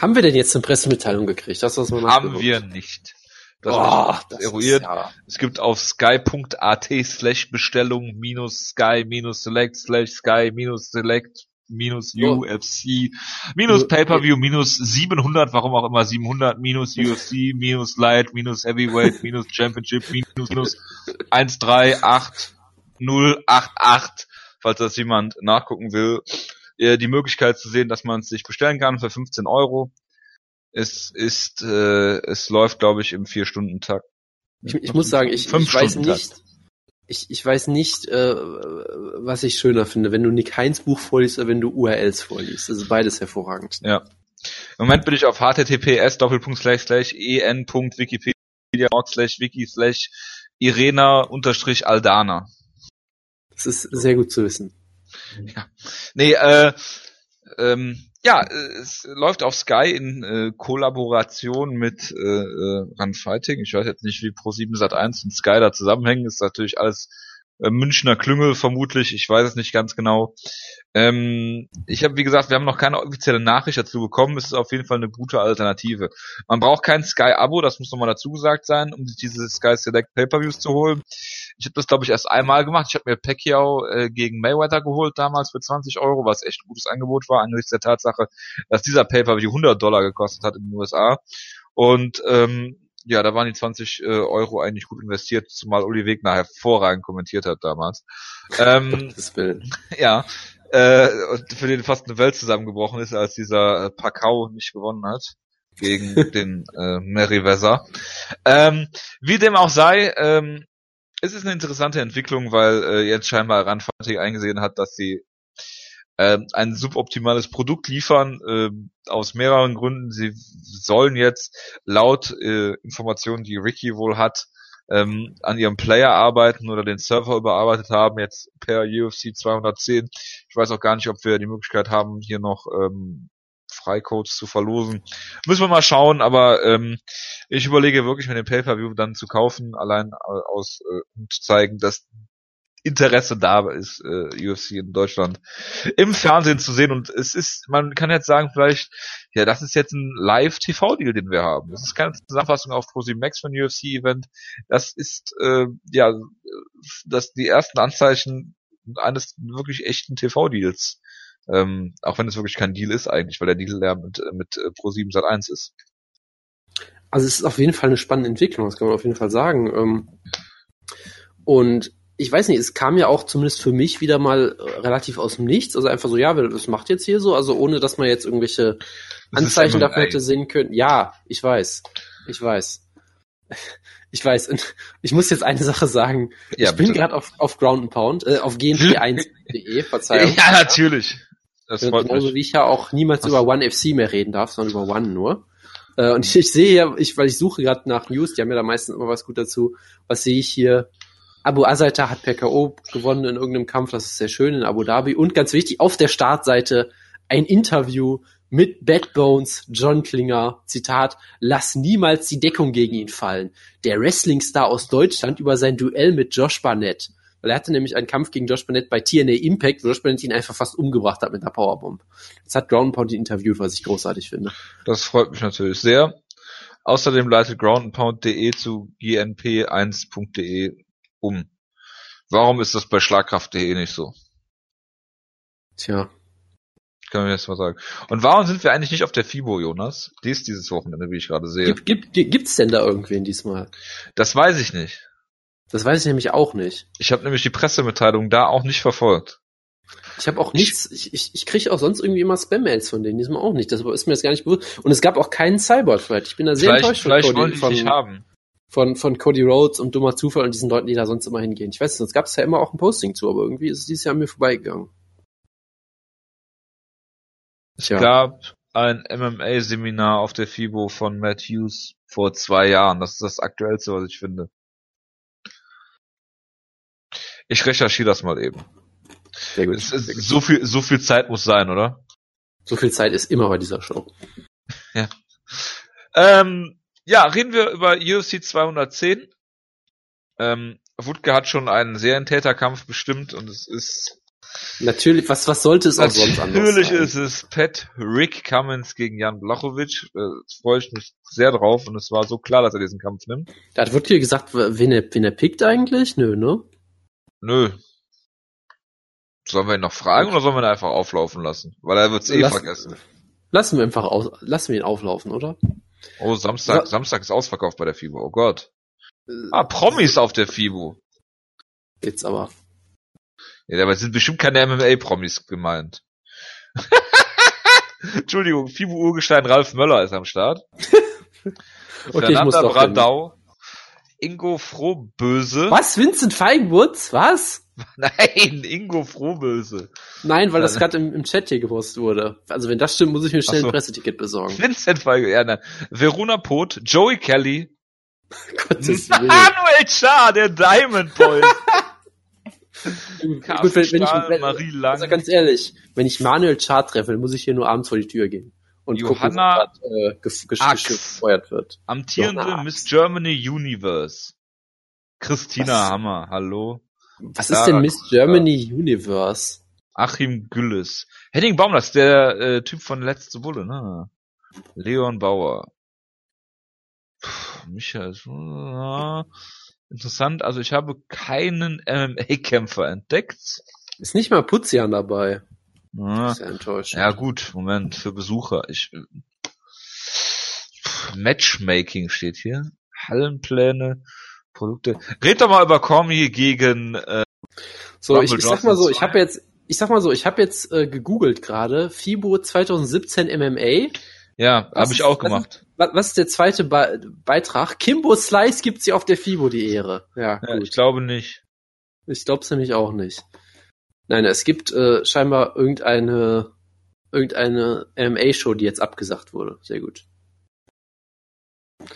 Haben wir denn jetzt eine Pressemitteilung gekriegt? Das, was man Haben wir nicht. Das oh, das eruiert. Ja. Es gibt auf sky.at slash Bestellung minus sky minus select slash sky minus select minus. UFC minus Pay-Per-View minus 700, warum auch immer 700, minus UFC, minus Light, minus Heavyweight, minus Championship, minus, minus 138088, falls das jemand nachgucken will, äh, die Möglichkeit zu sehen, dass man es sich bestellen kann für 15 Euro. Es ist, äh, es läuft, glaube ich, im Vier-Stunden-Takt. Ich, ich muss sagen, ich, ich weiß nicht, ich, ich weiß nicht, äh, was ich schöner finde, wenn du Nick Heinz Buch vorliest oder wenn du URLs vorliest. Das ist beides hervorragend. Ja. Im Moment bin ich auf https en.wikipedia slash wiki slash irena unterstrich aldana. Das ist sehr gut zu wissen. Nee, äh, ähm, ja, äh, es läuft auf Sky in äh, Kollaboration mit äh, äh, Run Fighting. Ich weiß jetzt nicht, wie Pro7 Sat1 und Sky da zusammenhängen. Ist natürlich alles Münchner Klüngel vermutlich. Ich weiß es nicht ganz genau. Ähm, ich habe, wie gesagt, wir haben noch keine offizielle Nachricht dazu bekommen. Es ist auf jeden Fall eine gute Alternative. Man braucht kein Sky-Abo, das muss nochmal dazu gesagt sein, um sich diese Sky Select Pay-Per-Views zu holen. Ich habe das, glaube ich, erst einmal gemacht. Ich habe mir Pacquiao äh, gegen Mayweather geholt damals für 20 Euro, was echt ein gutes Angebot war, angesichts der Tatsache, dass dieser Pay-Per-View 100 Dollar gekostet hat in den USA. Und ähm, ja, da waren die 20 äh, Euro eigentlich gut investiert, zumal Uli Wegner hervorragend kommentiert hat damals. Ähm, ja, äh, und für den fast eine Welt zusammengebrochen ist, als dieser äh, Pacau nicht gewonnen hat gegen den äh, Merriweather. Ähm, wie dem auch sei, ähm, es ist eine interessante Entwicklung, weil äh, jetzt scheinbar Randfantik eingesehen hat, dass sie äh, ein suboptimales Produkt liefern, äh, aus mehreren Gründen. Sie sollen jetzt laut äh, Informationen, die Ricky wohl hat, ähm, an ihrem Player arbeiten oder den Server überarbeitet haben, jetzt per UFC 210. Ich weiß auch gar nicht, ob wir die Möglichkeit haben, hier noch ähm, Freicodes zu verlosen. Müssen wir mal schauen, aber ähm, ich überlege wirklich, mir den Pay-Per-View dann zu kaufen, allein äh, aus, äh, um zu zeigen, dass Interesse da ist, äh, UFC in Deutschland im Fernsehen zu sehen. Und es ist, man kann jetzt sagen, vielleicht, ja, das ist jetzt ein Live-TV-Deal, den wir haben. Das ist keine Zusammenfassung auf Max von UFC-Event. Das ist, äh, ja, das die ersten Anzeichen eines wirklich echten TV-Deals. Ähm, auch wenn es wirklich kein Deal ist eigentlich, weil der Deal ja mit, mit äh, Pro7 Sat 1 ist. Also es ist auf jeden Fall eine spannende Entwicklung, das kann man auf jeden Fall sagen. Ähm, und ich weiß nicht, es kam ja auch zumindest für mich wieder mal äh, relativ aus dem Nichts. Also einfach so, ja, das macht jetzt hier so, also ohne dass man jetzt irgendwelche Anzeichen dafür hätte sehen können. Ja, ich weiß. Ich weiß. Ich weiß. Ich muss jetzt eine Sache sagen. Ja, ich bin gerade auf, auf Ground and Pound, äh, auf gnp1.de, Verzeihung. Ja, natürlich. Das freut Genauso mich. wie ich ja auch niemals Was? über One FC mehr reden darf, sondern über One nur. Äh, und ich, ich sehe ja, ich, weil ich suche gerade nach News, die haben ja da meistens immer was gut dazu. Was sehe ich hier? Abu Azaita hat per K.O. gewonnen in irgendeinem Kampf, das ist sehr schön in Abu Dhabi. Und ganz wichtig, auf der Startseite ein Interview mit Bad Bones, John Klinger, Zitat, lass niemals die Deckung gegen ihn fallen. Der Wrestling-Star aus Deutschland über sein Duell mit Josh Barnett. Weil er hatte nämlich einen Kampf gegen Josh Barnett bei TNA Impact, wo Josh Barnett ihn einfach fast umgebracht hat mit einer Powerbomb. Jetzt hat Ground Pound die Interview, was ich großartig finde. Das freut mich natürlich sehr. Außerdem leitet groundpound.de zu gnp1.de um. Warum ist das bei Schlagkraft.de nicht so? Tja. Können wir jetzt mal sagen. Und warum sind wir eigentlich nicht auf der FIBO, Jonas? Die ist dieses Wochenende, wie ich gerade sehe. Gibt, gibt, gibt's denn da irgendwen diesmal? Das weiß ich nicht. Das weiß ich nämlich auch nicht. Ich habe nämlich die Pressemitteilung da auch nicht verfolgt. Ich habe auch nichts, ich, ich, ich kriege auch sonst irgendwie immer Spam-Mails von denen, diesmal auch nicht. Das ist mir jetzt gar nicht bewusst. Und es gab auch keinen Cyborg-Thread. Ich bin da sehr vielleicht, enttäuscht vielleicht von, wollen die von, nicht haben von, von Cody Rhodes und dummer Zufall und diesen Leuten, die da sonst immer hingehen. Ich weiß, sonst gab es ja immer auch ein Posting zu, aber irgendwie ist es dieses Jahr an mir vorbeigegangen. Es ja. gab ein MMA-Seminar auf der FIBO von Matt Hughes vor zwei Jahren. Das ist das aktuellste, was ich finde. Ich recherchiere das mal eben. Sehr gut. so viel, so viel Zeit muss sein, oder? So viel Zeit ist immer bei dieser Show. Ja. Ähm, ja, reden wir über UFC 210. Ähm, Wutke hat schon einen Serientäterkampf bestimmt und es ist Natürlich, was, was sollte es auch sonst anders Natürlich ist es Pat Rick Cummins gegen Jan Blachowicz. Äh, freue ich mich sehr drauf und es war so klar, dass er diesen Kampf nimmt. Da hat Wutke gesagt, wen er, wen er pickt eigentlich? Nö, ne? Nö. Sollen wir ihn noch fragen oder sollen wir ihn einfach auflaufen lassen? Weil er wird's eh Lass, vergessen. Lassen wir einfach aus, lassen wir ihn auflaufen, oder? Oh, Samstag, Sa Samstag ist ausverkauft bei der FIBO. Oh Gott. Äh, ah, Promis auf der FIBO. Jetzt aber. Ja, dabei sind bestimmt keine MMA-Promis gemeint. Entschuldigung, FIBO Urgestein Ralf Möller ist am Start. okay, ich muss doch Brandau. Ingo Frohböse. Was? Vincent Feigenwurz? Was? Nein, Ingo Frohböse. Nein, weil das gerade im, im, Chat hier gepostet wurde. Also wenn das stimmt, muss ich mir schnell so. ein Presseticket besorgen. Vincent Feige, ja, nein. Verona Pot, Joey Kelly. Gottes Willen. Manuel Char, der Diamond Boy. Gut, wenn, wenn ich, wenn, Marie Lang. Also ganz ehrlich, wenn ich Manuel Char treffe, muss ich hier nur abends vor die Tür gehen. Und Johanna gucken, äh, gefeuert wird. Amtierende Miss Germany Universe. Christina Was? Hammer, hallo. Was ist denn Miss Germany Universe? Achim Gülles. Henning Baumlass, der äh, Typ von Letzte Bulle, ne? Leon Bauer. Puh, Michael. Äh, interessant, also ich habe keinen MMA-Kämpfer entdeckt. Ist nicht mal Putzian dabei. Ja. Sehr enttäuschend. Ja gut, Moment, für Besucher. Ich Matchmaking steht hier. Hallenpläne. Produkte. Red doch mal über Cormier gegen äh, So, ich, ich sag mal so, ich habe jetzt ich sag mal so, ich habe jetzt äh, gegoogelt gerade FIBO 2017 MMA. Ja, habe ich auch gemacht. wa- was ist der zweite Be Beitrag? Kimbo Slice gibt sie auf der FIBO die Ehre. Ja, Ja, gut. ich glaube nicht. Ich glaub's nämlich auch nicht. Nein, es gibt äh, scheinbar irgendeine irgendeine MMA-Show, die jetzt abgesagt wurde. Sehr gut.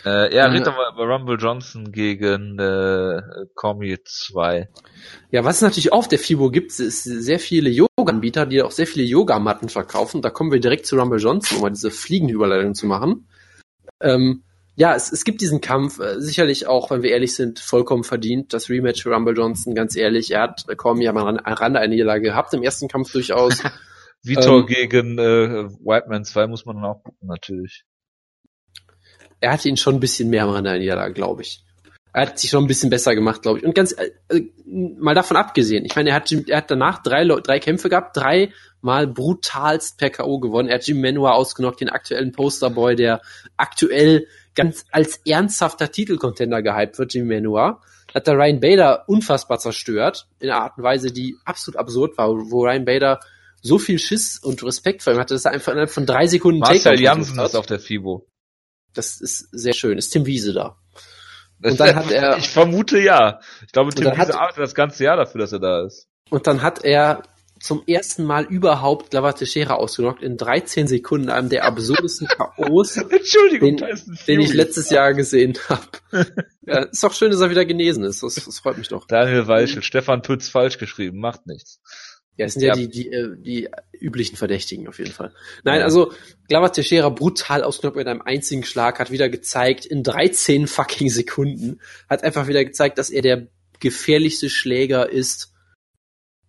Äh, ja, Äh, red doch mal über Rumble Johnson gegen äh, Commie 2. Ja, was es natürlich auch auf der FIBO gibt, ist sehr viele Yoga-Anbieter, die auch sehr viele Yogamatten verkaufen. Da kommen wir direkt zu Rumble Johnson, um mal diese Fliegenüberleitung zu machen. Ähm, ja, es, es gibt diesen Kampf, äh, sicherlich auch, wenn wir ehrlich sind, vollkommen verdient. Das Rematch für Rumble Johnson, ganz ehrlich, er hat kaum ja mal an Rande eine Niederlage gehabt im ersten Kampf durchaus. Vitor Ähm, gegen äh, Whiteman 2 muss man dann auch gucken, natürlich. er hatte ihn schon ein bisschen mehr am Rande einer Niederlage, glaube ich. Er hat sich schon ein bisschen besser gemacht, glaube ich. Und ganz äh, äh, mal davon abgesehen, ich meine, er hat, er hat danach drei, drei Kämpfe gehabt, drei Mal brutalst per K.O. gewonnen. Er hat Jim Manua ausgenockt, den aktuellen Posterboy, der aktuell ganz als ernsthafter Titelcontender gehypt wird, Jim Manua. Hat der Ryan Bader unfassbar zerstört, in einer Art und Weise, die absolut absurd war, wo Ryan Bader so viel Schiss und Respekt vor ihm hatte, dass er einfach innerhalb von drei Sekunden Marcel Jansen ist hat. auf der FIBO. Das ist sehr schön. Ist Tim Wiese da? Und dann hat er- ich vermute ja. Ich glaube, Tim dann hat- Wiese arbeitet das ganze Jahr dafür, dass er da ist. Und dann hat er zum ersten Mal überhaupt Glava Teixeira ausgenockt in 13 Sekunden, einem der absurdesten K.O.s, Entschuldigung, Den- den ich letztes Jahr gesehen habe. ja, ist doch schön, dass er wieder genesen ist. Das, das freut mich doch. Daniel Weichel, Stefan Pütz falsch geschrieben, macht nichts. Ja, es sind ja, Ja. die, die, äh, die üblichen Verdächtigen auf jeden Fall. Nein, also Glava Teixeira brutal ausgenockt mit einem einzigen Schlag, hat wieder gezeigt, in 13 fucking Sekunden, hat einfach wieder gezeigt, dass er der gefährlichste Schläger ist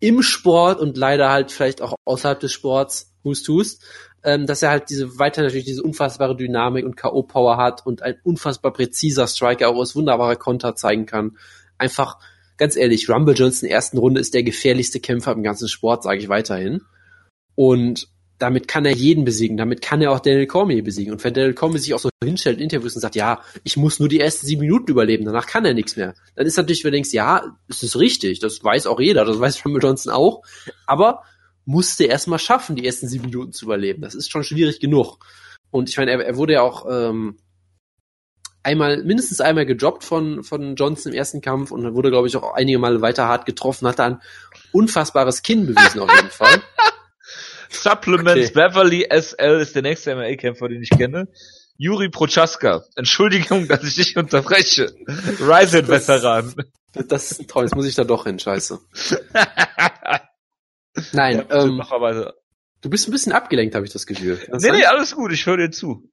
im Sport und leider halt vielleicht auch außerhalb des Sports, hust hust, ähm, dass er halt diese weiter natürlich diese unfassbare Dynamik und K.O.-Power hat und ein unfassbar präziser Striker auch aus wunderbarer Konter zeigen kann. Einfach, ganz ehrlich, Rumble Johnson in der ersten Runde ist der gefährlichste Kämpfer im ganzen Sport, sage ich weiterhin. Und damit kann er jeden besiegen, damit kann er auch Daniel Cormier besiegen. Und wenn Daniel Cormier sich auch so hinstellt in Interviews und sagt, ja, ich muss nur die ersten sieben Minuten überleben, danach kann er nichts mehr, dann ist natürlich, wenn du denkst, ja, es ist richtig, das weiß auch jeder, das weiß Rumble Johnson auch, aber musste erst mal schaffen, die ersten sieben Minuten zu überleben. Das ist schon schwierig genug. Und ich meine, er, er wurde ja auch ähm, einmal, mindestens einmal gedroppt von, von Johnson im ersten Kampf und dann wurde, glaube ich, auch einige Male weiter hart getroffen, hat da ein unfassbares Kinn bewiesen auf jeden Fall. Supplements Okay. Beverly SL ist der nächste MMA-Kämpfer, den ich kenne. Juri Prochaska. Entschuldigung, dass ich dich unterbreche. Ryzen-Veteran. Das ist toll, jetzt muss ich da doch hin, scheiße. Nein, Ja, ähm, mal weiter. du bist ein bisschen abgelenkt, habe ich das Gefühl. Das Nee, nee, alles gut, ich höre dir zu.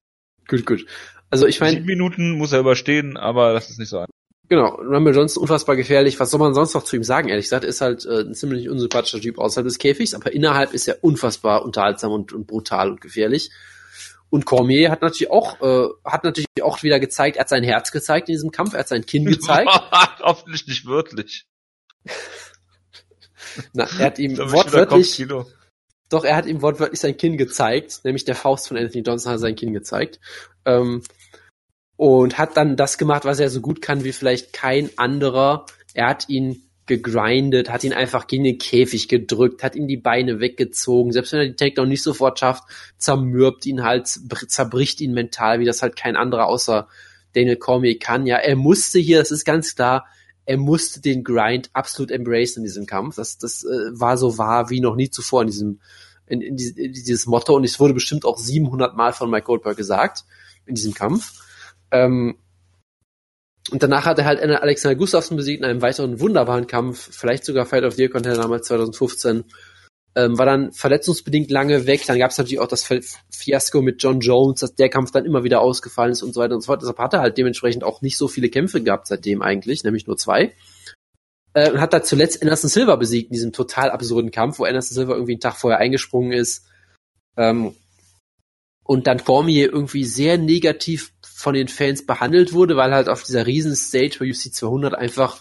Gut, gut. Also ich meine, Sieben Minuten muss er überstehen, aber das ist nicht so einfach. Genau, Rumble Johnson unfassbar gefährlich. Was soll man sonst noch zu ihm sagen? Ehrlich gesagt, ist halt äh, ein ziemlich unsympathischer Typ außerhalb des Käfigs, aber innerhalb ist er unfassbar unterhaltsam und, und brutal und gefährlich. Und Cormier hat natürlich auch äh, hat natürlich auch wieder gezeigt, er hat sein Herz gezeigt in diesem Kampf, er hat sein Kinn gezeigt. Hoffentlich nicht wörtlich. Na, er hat ihm wortwörtlich, doch er hat ihm wortwörtlich sein Kinn gezeigt, nämlich der Faust von Anthony Johnson hat sein Kinn gezeigt. Ähm, und hat dann das gemacht, was er so gut kann wie vielleicht kein anderer. Er hat ihn gegrindet, hat ihn einfach gegen den Käfig gedrückt, hat ihm die Beine weggezogen, selbst wenn er die Takedown nicht sofort schafft, zermürbt ihn halt, br- zerbricht ihn mental, wie das halt kein anderer außer Daniel Cormier kann. Ja, er musste hier, das ist ganz klar, er musste den Grind absolut embracen in diesem Kampf. Das, das äh, war so wahr wie noch nie zuvor in diesem, in, in, dieses, in dieses Motto und es wurde bestimmt auch 700 Mal von Mike Goldberg gesagt in diesem Kampf. Ähm, und danach hat er halt Alexander Gustafsson besiegt in einem weiteren wunderbaren Kampf, vielleicht sogar Fight of the Year Contender damals 2015. Ähm, war dann verletzungsbedingt lange weg. Dann gab es natürlich auch das Fi- Fiasko mit John Jones, dass der Kampf dann immer wieder ausgefallen ist und so weiter und so fort. Deshalb hat er halt dementsprechend auch nicht so viele Kämpfe gehabt seitdem eigentlich, nämlich nur zwei. Äh, und hat da zuletzt Anderson Silva besiegt in diesem total absurden Kampf, wo Anderson Silva irgendwie einen Tag vorher eingesprungen ist. Ähm, und dann Cormier irgendwie sehr negativ von den Fans behandelt wurde, weil halt auf dieser riesen Stage bei UFC 200 einfach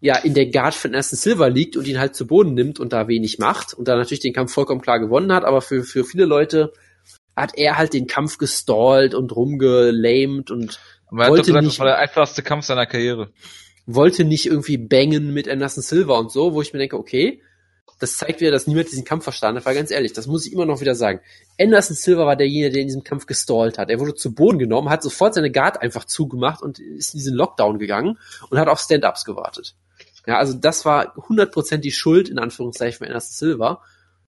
ja in der Guard von Anderson Silva liegt und ihn halt zu Boden nimmt und da wenig macht und da natürlich den Kampf vollkommen klar gewonnen hat, aber für, für viele Leute hat er halt den Kampf gestallt und rumgelamed und doch wollte gesagt, nicht- das war der einfachste Kampf seiner Karriere. wollte nicht irgendwie bangen mit Anderson Silva und so, wo ich mir denke, okay, das zeigt wieder, dass niemand diesen Kampf verstanden hat, weil ganz ehrlich, das muss ich immer noch wieder sagen. Anderson Silva war derjenige, der in diesem Kampf gestallt hat. Er wurde zu Boden genommen, hat sofort seine Guard einfach zugemacht und ist in diesen Lockdown gegangen und hat auf Stand-Ups gewartet. Ja, also das war 100% die Schuld, in Anführungszeichen, von Anderson Silva,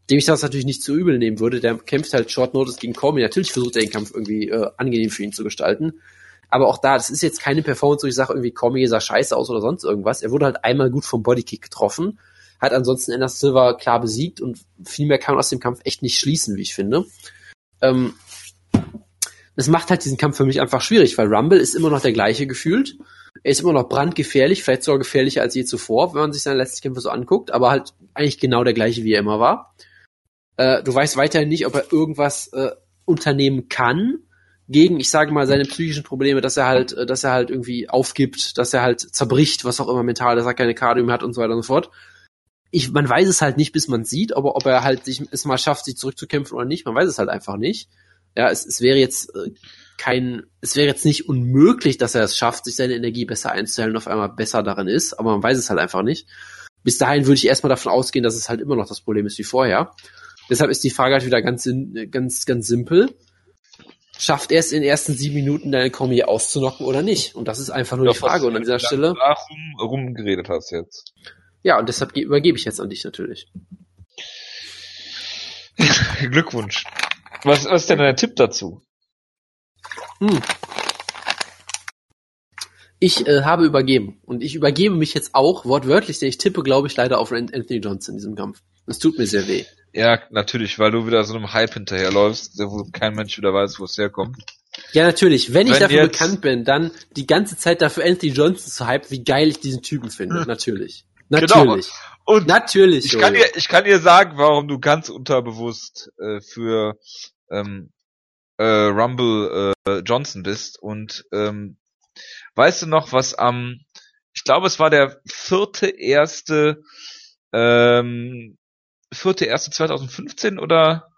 dem ich das natürlich nicht zu übel nehmen würde. Der kämpft halt Short Notice gegen Comey. Natürlich versucht er den Kampf irgendwie äh, angenehm für ihn zu gestalten. Aber auch da, das ist jetzt keine Performance, wo ich sage, irgendwie Comey sah scheiße aus oder sonst irgendwas. Er wurde halt einmal gut vom Bodykick getroffen, hat ansonsten Anderson Silva klar besiegt und viel mehr kann man aus dem Kampf echt nicht schließen, wie ich finde. Ähm, das macht halt diesen Kampf für mich einfach schwierig, weil Rumble ist immer noch der gleiche gefühlt. Er ist immer noch brandgefährlich, vielleicht sogar gefährlicher als je zuvor, wenn man sich seine letzten Kämpfe so anguckt, aber halt eigentlich genau der gleiche, wie er immer war. Äh, du weißt weiterhin nicht, ob er irgendwas äh, unternehmen kann gegen, ich sage mal, seine psychischen Probleme, dass er halt, äh, dass er halt irgendwie aufgibt, dass er halt zerbricht, was auch immer mental, dass er keine Cardio mehr hat und so weiter und so fort. Ich, man weiß es halt nicht, bis man sieht, aber ob er halt sich es mal schafft, sich zurückzukämpfen oder nicht, man weiß es halt einfach nicht. Ja, es, es wäre jetzt äh, kein, es wäre jetzt nicht unmöglich, dass er es schafft, sich seine Energie besser einzustellen und auf einmal besser darin ist, aber man weiß es halt einfach nicht. Bis dahin würde ich erstmal davon ausgehen, dass es halt immer noch das Problem ist wie vorher. Deshalb ist die Frage halt wieder ganz, ganz, ganz simpel. Schafft er es in den ersten sieben Minuten deine Kombi auszunocken oder nicht? Und das ist einfach nur Ja, die Frage. Und an dieser Stelle, Darum rumgeredet hast jetzt. Ja, und deshalb ge- übergebe ich jetzt an dich natürlich. Glückwunsch. Was, was ist denn dein Tipp dazu? Hm. Ich äh, habe übergeben. Und ich übergebe mich jetzt auch wortwörtlich, denn ich tippe, glaube ich, leider auf Anthony Johnson in diesem Kampf. Das tut mir sehr weh. Ja, natürlich, weil du wieder so einem Hype hinterherläufst, wo kein Mensch wieder weiß, wo es herkommt. Ja, natürlich. Wenn ich Wenn dafür jetzt- bekannt bin, dann die ganze Zeit dafür Anthony Johnson zu hype, wie geil ich diesen Typen finde. Natürlich. Natürlich. Und Natürlich. ich kann dir, ich kann dir sagen, warum du ganz unterbewusst äh, für ähm, äh, Rumble äh, Johnson bist. Und ähm, weißt du noch, was am, ich glaube, es war der vierte erste, ähm, vierte erste 2015 oder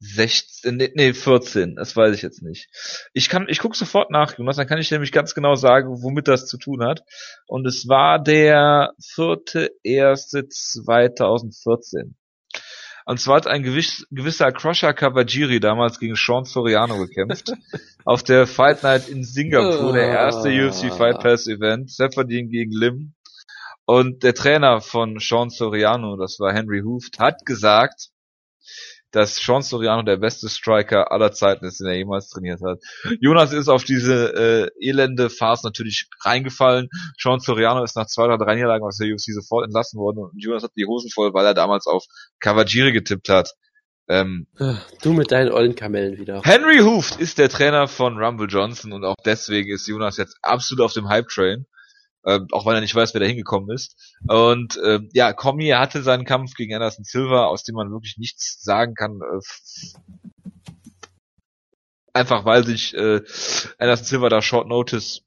16, nee, nee, 14, das weiß ich jetzt nicht. Ich kann, ich guck sofort nach, Jonas, dann kann ich nämlich ganz genau sagen, womit das zu tun hat. Und es war der vierte erste 2014. Und zwar hat ein gewiss, gewisser Crusher Kawajiri damals gegen Sean Soriano gekämpft. auf der Fight Night in Singapur, der erste Ah. UFC Fight Pass Event. Seferdin gegen Lim. Und der Trainer von Sean Soriano, das war Henry Hooft, hat gesagt, dass Sean Soriano der beste Striker aller Zeiten ist, den er jemals trainiert hat. Jonas ist auf diese äh, elende Farce natürlich reingefallen. Sean Soriano ist nach zwei oder drei Niederlagen aus der UFC sofort entlassen worden und Jonas hat die Hosen voll, weil er damals auf Kawajiri getippt hat. Ähm, Du mit deinen ollen Kamellen wieder. Henry Hooft ist der Trainer von Rumble Johnson und auch deswegen ist Jonas jetzt absolut auf dem Hype-Train. Ähm, auch weil er nicht weiß, wer da hingekommen ist. Und ähm, ja, Comi hatte seinen Kampf gegen Anderson Silva, aus dem man wirklich nichts sagen kann. Äh, einfach weil sich äh, Anderson Silva da Short Notice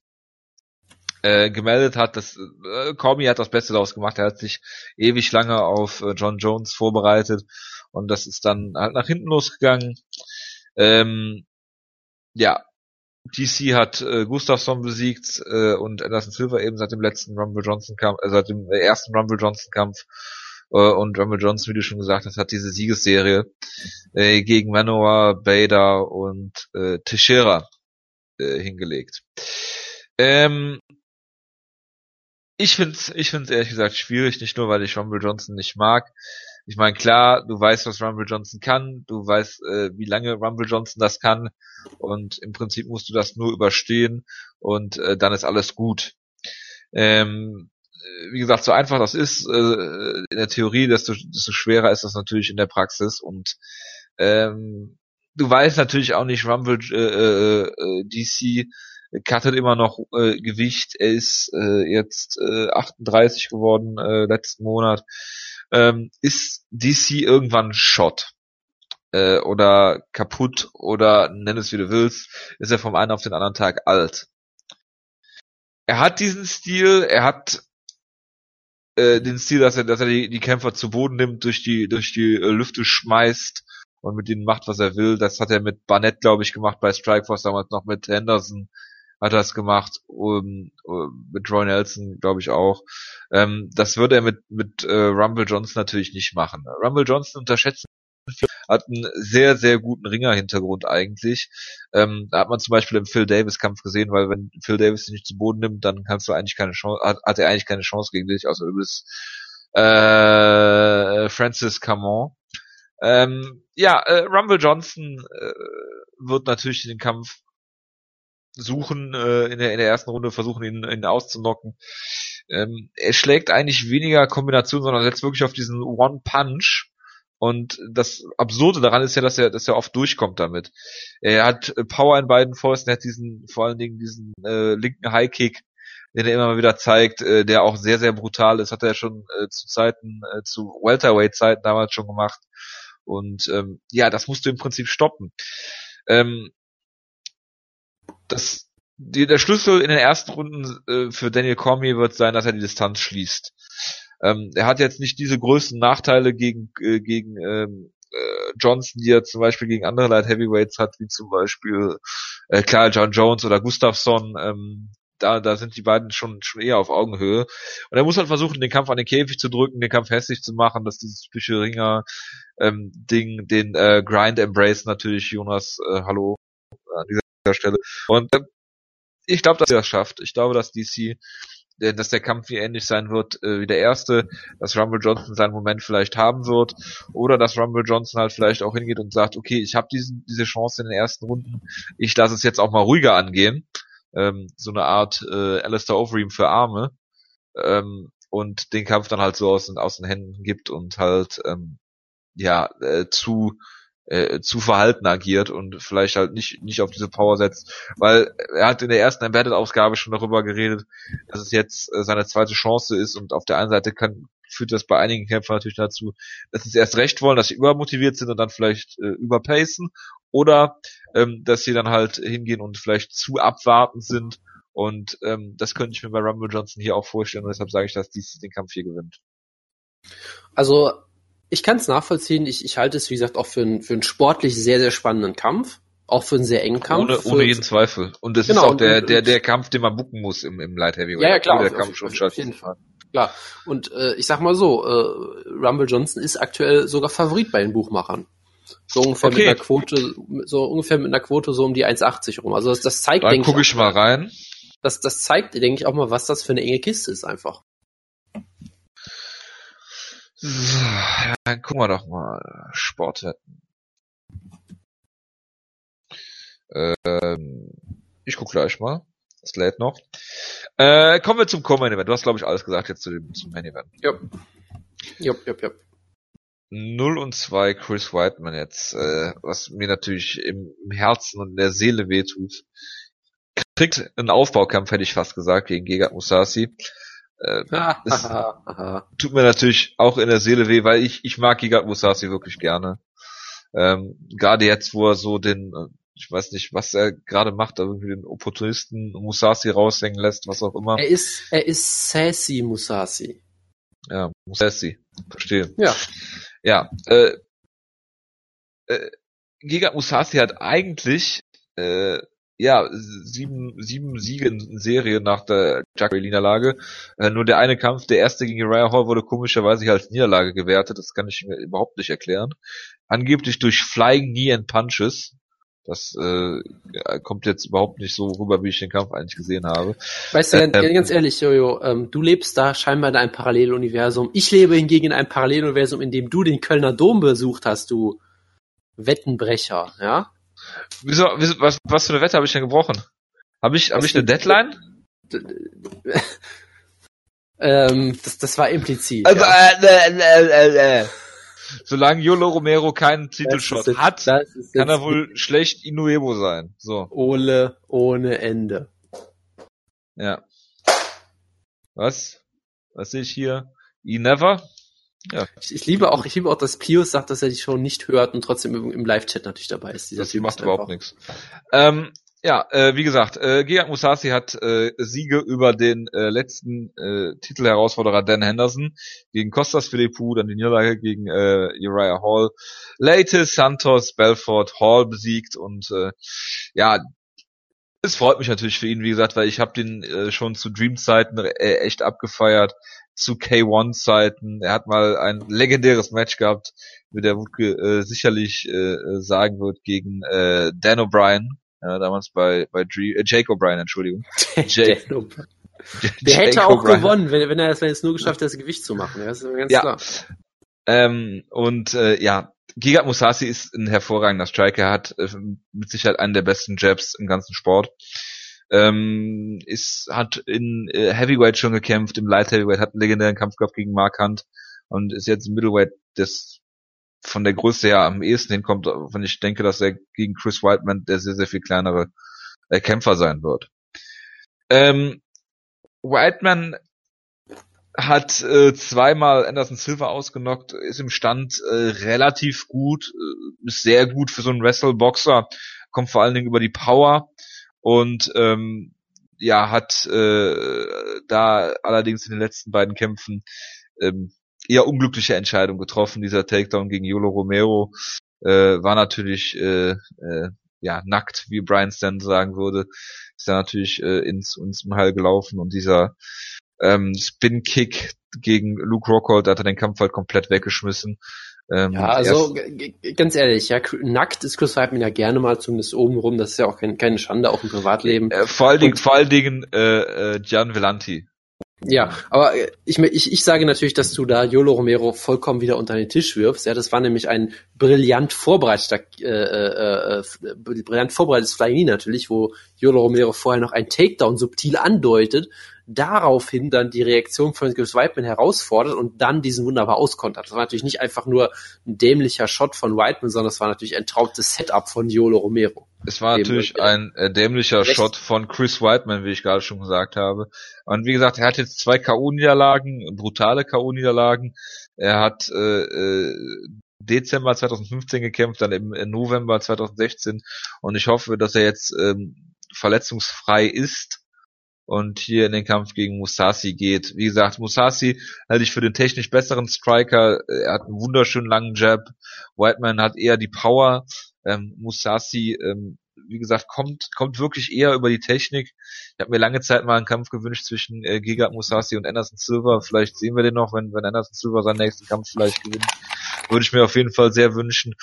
äh, gemeldet hat. Das, äh, Comi hat das Beste daraus gemacht. Er hat sich ewig lange auf äh, John Jones vorbereitet und das ist dann halt nach hinten losgegangen. Ähm, ja, DC hat äh, Gustafsson besiegt äh, und Anderson Silva eben seit dem letzten Rumble Johnson Kampf, äh, seit dem ersten Rumble Johnson Kampf äh, und Rumble Johnson, wie du schon gesagt hast, hat diese Siegesserie äh, gegen Manoa, Bader und äh, Teixeira äh, hingelegt. Ähm, ich find's, ich find's ehrlich gesagt schwierig, nicht nur, weil ich Rumble Johnson nicht mag. Ich meine, klar, du weißt, was Rumble Johnson kann, du weißt, äh, wie lange Rumble Johnson das kann und im Prinzip musst du das nur überstehen und äh, dann ist alles gut. Ähm, äh, wie gesagt, so einfach das ist äh, in der Theorie, desto, desto schwerer ist das natürlich in der Praxis und ähm, du weißt natürlich auch nicht, Rumble äh, äh, DC cuttet immer noch äh, Gewicht. Er ist äh, jetzt äh, 38 geworden äh, letzten Monat. Ähm, ist DC irgendwann Shot? Äh, oder kaputt oder nenn es wie du willst, ist er vom einen auf den anderen Tag alt. Er hat diesen Stil, er hat äh, den Stil, dass er, dass er die, die Kämpfer zu Boden nimmt, durch die, durch die äh, Lüfte schmeißt und mit denen macht, was er will. Das hat er mit Barnett, glaube ich, gemacht bei Strikeforce damals noch mit Henderson hat das gemacht, um, mit Roy Nelson, glaube ich auch. Ähm, das würde er mit, mit äh, Rumble Johnson natürlich nicht machen. Rumble Johnson unterschätzen hat einen sehr, sehr guten Ringer-Hintergrund eigentlich. Ähm, da hat man zum Beispiel im Phil Davis-Kampf gesehen, weil wenn Phil Davis dich nicht zu Boden nimmt, dann kannst du eigentlich keine Chance, hat, hat er eigentlich keine Chance gegen dich, außer du bist äh, Francis Camon. Ähm, ja, äh, Rumble Johnson äh, wird natürlich den Kampf suchen, äh, in, der, in der ersten Runde versuchen, ihn, ihn auszunocken. Ähm, er schlägt eigentlich weniger Kombinationen, sondern setzt wirklich auf diesen One-Punch. Und das Absurde daran ist ja, dass er, dass er oft durchkommt damit. Er hat Power in beiden Fäusten, er hat diesen, vor allen Dingen diesen äh, linken High Kick, den er immer mal wieder zeigt, äh, der auch sehr, sehr brutal ist, hat er schon äh, zu Zeiten, äh, zu Welterweight-Zeiten damals schon gemacht. Und ähm, ja, das musst du im Prinzip stoppen. Ähm, das, die, der Schlüssel in den ersten Runden äh, für Daniel Cormier wird sein, dass er die Distanz schließt. Ähm, er hat jetzt nicht diese größten Nachteile gegen, äh, gegen ähm, äh, Johnson, die er zum Beispiel gegen andere Light Heavyweights hat, wie zum Beispiel äh, klar John Jones oder Gustafsson. Ähm, da, da sind die beiden schon, schon eher auf Augenhöhe. Und er muss halt versuchen, den Kampf an den Käfig zu drücken, den Kampf hässlich zu machen, dass dieses typische Ringer ähm, Ding, den äh, Grind Embrace natürlich, Jonas, äh, hallo an dieser Stelle. Und äh, ich glaube, dass er das schafft. Ich glaube, dass DC dass der Kampf hier ähnlich sein wird äh, wie der erste, dass Rumble Johnson seinen Moment vielleicht haben wird. Oder dass Rumble Johnson halt vielleicht auch hingeht und sagt, okay, ich habe diese Chance in den ersten Runden, ich lasse es jetzt auch mal ruhiger angehen, ähm, so eine Art äh, Alistair Overeem für Arme. Ähm, und den Kampf dann halt so aus, aus den Händen gibt und halt ähm, ja äh, zu äh, zu verhalten agiert und vielleicht halt nicht nicht auf diese Power setzt, weil er hat in der ersten Embedded-Ausgabe schon darüber geredet, dass es jetzt äh, seine zweite Chance ist und auf der einen Seite kann führt das bei einigen Kämpfern natürlich dazu, dass sie erst recht wollen, dass sie übermotiviert sind und dann vielleicht äh, überpacen oder ähm, dass sie dann halt hingehen und vielleicht zu abwartend sind und ähm, das könnte ich mir bei Rumble Johnson hier auch vorstellen und deshalb sage ich, dass dies den Kampf hier gewinnt. Also ich kann es nachvollziehen. Ich, ich halte es, wie gesagt, auch für, ein, für einen sportlich sehr, sehr spannenden Kampf. Auch für einen sehr engen Kampf. Ohne, ohne jeden Zweifel. Und das genau, ist auch der, und, der, der Kampf, den man bucken muss im, im Light Heavyweight. Ja, ja klar. Der auf, Kampf auf, schon auf, auf jeden Fall. Klar. Und äh, ich sag mal so, äh, Rumble Johnson ist aktuell sogar Favorit bei den Buchmachern. So ungefähr okay. mit einer Quote, so ungefähr mit einer Quote so um die 1,80 rum. Also das, das zeigt, Dann denke guck ich, ich mal rein. Das, das zeigt, denke ich, auch mal, was das für eine enge Kiste ist einfach. So, dann gucken wir doch mal. Sportwetten. Ähm, ich guck gleich mal. Das lädt noch. Äh, kommen wir zum Co-Main Event. Du hast, glaube ich, alles gesagt jetzt zu dem, zum Main Event. Jupp. Jupp, jupp, jupp. 0 und 2 Chris Whiteman jetzt, äh, was mir natürlich im, im Herzen und in der Seele wehtut. Kriegt einen Aufbaukampf, hätte ich fast gesagt, gegen Gegard Musasi. Äh, das tut mir natürlich auch in der Seele weh, weil ich, ich mag Gigat Musashi wirklich gerne. Ähm, gerade jetzt, wo er so den, äh, ich weiß nicht, was er gerade macht, irgendwie den Opportunisten Musashi raushängen lässt, was auch immer. Er ist, er ist sassy Musashi. Ja, Musashi. Verstehe. Ja. Ja, äh, äh, Giga Musashi hat eigentlich äh, ja, sieben, sieben Siege in Serie nach der Jacare-Niederlage. Äh, nur der eine Kampf, der erste gegen Uriah Hall, wurde komischerweise als Niederlage gewertet. Das kann ich mir überhaupt nicht erklären. Angeblich durch Flying Knee and Punches. Das äh, kommt jetzt überhaupt nicht so rüber, wie ich den Kampf eigentlich gesehen habe. Weißt du, äh, ganz ehrlich, Jojo, ähm, du lebst da scheinbar in einem Paralleluniversum. Ich lebe hingegen in einem Paralleluniversum, in dem du den Kölner Dom besucht hast, du Wettenbrecher, ja? Wieso, wieso was, was für eine Wette habe ich denn gebrochen? Habe ich, hab ich eine Deadline? ähm, das, das war implizit. Also, ja. äh, äh, äh, äh. Solange Yolo Romero keinen Titelshot jetzt, hat, kann er wohl schlecht Inuebo sein. So. Ole ohne Ende. Ja. Was? Was sehe ich hier? E never? Ja. Ich, ich, liebe auch, ich liebe auch, dass Pius sagt, dass er die Show nicht hört und trotzdem im, im Live-Chat natürlich dabei ist. Dieser das typ macht überhaupt nichts. Ähm, ja, äh, wie gesagt, äh, Gegard Musasi hat äh, Siege über den äh, letzten äh, Titelherausforderer Dan Henderson gegen Costas Philippou, dann die Niederlage gegen äh, Uriah Hall, Leite, Santos, Belfort, Hall besiegt und äh, ja, es freut mich natürlich für ihn, wie gesagt, weil ich habe den äh, schon zu Dream-Zeiten äh, echt abgefeiert, zu K1-Zeiten. Er hat mal ein legendäres Match gehabt, wie der Wutke äh, sicherlich äh, sagen wird, gegen äh, Dan O'Brien, äh, damals bei, bei Dream, äh, Jake O'Brien, Entschuldigung. Jake. Der hätte auch gewonnen, wenn, wenn er es jetzt nur geschafft hätte, das Gewicht zu machen. Ja, das ist ganz ja. klar. Ähm, und äh, ja, Giga Musasi ist ein hervorragender Striker, hat äh, mit Sicherheit einen der besten Jabs im ganzen Sport. Ähm, ist, hat in äh, Heavyweight schon gekämpft, im Light Heavyweight, hat einen legendären Kampf gehabt gegen Mark Hunt und ist jetzt im Middleweight das von der Größe her am ehesten hinkommt, wenn ich denke, dass er gegen Chris Whiteman der sehr, sehr viel kleinere äh, Kämpfer sein wird. Ähm, Whiteman hat äh, zweimal Anderson Silver ausgenockt, ist im Stand äh, relativ gut, äh, ist sehr gut für so einen Wrestle-Boxer, kommt vor allen Dingen über die Power und ähm, ja, hat äh, da allerdings in den letzten beiden Kämpfen ähm, eher unglückliche Entscheidung getroffen. Dieser Takedown gegen Yolo Romero äh, war natürlich äh, äh, ja nackt, wie Brian Stan sagen würde, ist da natürlich äh, ins ins Heil gelaufen und dieser ähm, Spin-Kick gegen Luke Rockhold, hat er den Kampf halt komplett weggeschmissen. Ähm, ja, also ganz ehrlich, ja, nackt ist Chris Weidman ja gerne mal zumindest oben rum, das ist ja auch kein, keine Schande, auch im Privatleben. Äh, vor allen Dingen, vor allen Dingen äh, äh, Gian Vellanti. Ja, aber äh, ich, ich, ich sage natürlich, dass du da Yolo Romero vollkommen wieder unter den Tisch wirfst. Ja, das war nämlich ein brillant vorbereiteter, äh, äh, äh, brillant vorbereitetes Flying natürlich, wo Yolo Romero vorher noch ein Takedown subtil andeutet daraufhin dann die Reaktion von Chris Whiteman herausfordert und dann diesen wunderbar auskontert. Das war natürlich nicht einfach nur ein dämlicher Shot von Whiteman, sondern es war natürlich ein trautes Setup von Yolo Romero. Es war natürlich ein äh, dämlicher Recht. Shot von Chris Whiteman, wie ich gerade schon gesagt habe. Und wie gesagt, er hat jetzt zwei K.O.-Niederlagen, brutale K.O.-Niederlagen. Er hat äh, äh, Dezember 2015 gekämpft, dann im November 2016 und ich hoffe, dass er jetzt ähm, verletzungsfrei ist und hier in den Kampf gegen Musasi geht. Wie gesagt, Musasi halte ich für den technisch besseren Striker. Er hat einen wunderschönen langen Jab. Whiteman hat eher die Power. Ähm, Musasi, ähm, wie gesagt, kommt kommt wirklich eher über die Technik. Ich habe mir lange Zeit mal einen Kampf gewünscht zwischen äh, Giga Musasi und Anderson Silva. Vielleicht sehen wir den noch, wenn wenn Anderson Silva seinen nächsten Kampf vielleicht gewinnt. Würde ich mir auf jeden Fall sehr wünschen.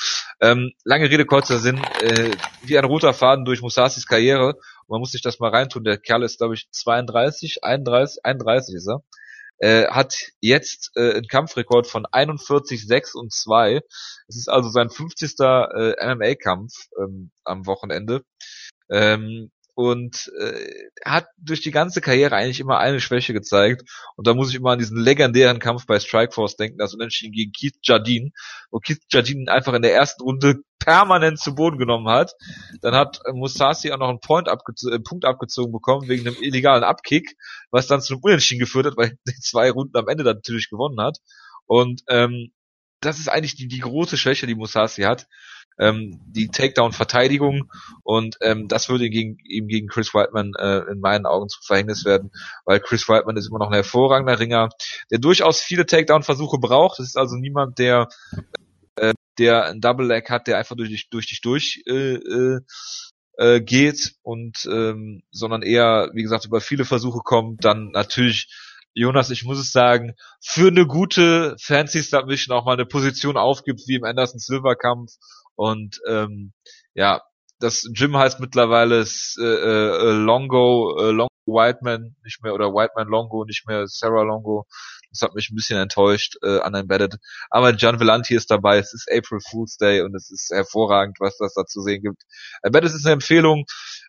Ähm, lange Rede, kurzer Sinn. Äh, wie ein roter Faden durch Musasis Karriere man muss sich das mal reintun. Der Kerl ist, glaube ich, 32, 31, 31 ist er. Äh, hat jetzt äh, einen Kampfrekord von 41, 6 und 2. Es ist also sein 50. Äh, MMA-Kampf ähm, am Wochenende. Ähm, und äh, hat durch die ganze Karriere eigentlich immer eine Schwäche gezeigt. Und da muss ich immer an diesen legendären Kampf bei Strikeforce denken, das Unentschieden gegen Keith Jardine, wo Keith Jardine einfach in der ersten Runde permanent zu Boden genommen hat. Dann hat äh, Musasi auch noch einen Point abge äh, Punkt abgezogen bekommen wegen einem illegalen Abkick, was dann zu einem Unentschieden geführt hat, weil er zwei Runden am Ende dann natürlich gewonnen hat. Und ähm, das ist eigentlich die, die große Schwäche, die Musasi hat ähm, die Takedown-Verteidigung und ähm, das würde gegen, ihm gegen Chris Whiteman äh, in meinen Augen zu Verhängnis werden, weil Chris Whiteman ist immer noch ein hervorragender Ringer, der durchaus viele Takedown-Versuche braucht. Das ist also niemand, der äh, der ein Double Leg hat, der einfach durch dich durch dich durch äh, äh, äh, geht und ähm, sondern eher, wie gesagt, über viele Versuche kommt, dann natürlich Jonas, ich muss es sagen, für eine gute Fancy Submission auch mal eine Position aufgibt, wie im Anderson Silver Kampf und ähm, ja, das Gym heißt mittlerweile äh, äh, Longo, äh, Longo Whiteman nicht mehr oder Whiteman Longo, nicht mehr Sarah Longo. Das hat mich ein bisschen enttäuscht äh, an Embedded. Aber John Villanti ist dabei. Es ist April Fool's Day und es ist hervorragend, was das da zu sehen gibt. Embedded ist eine Empfehlung.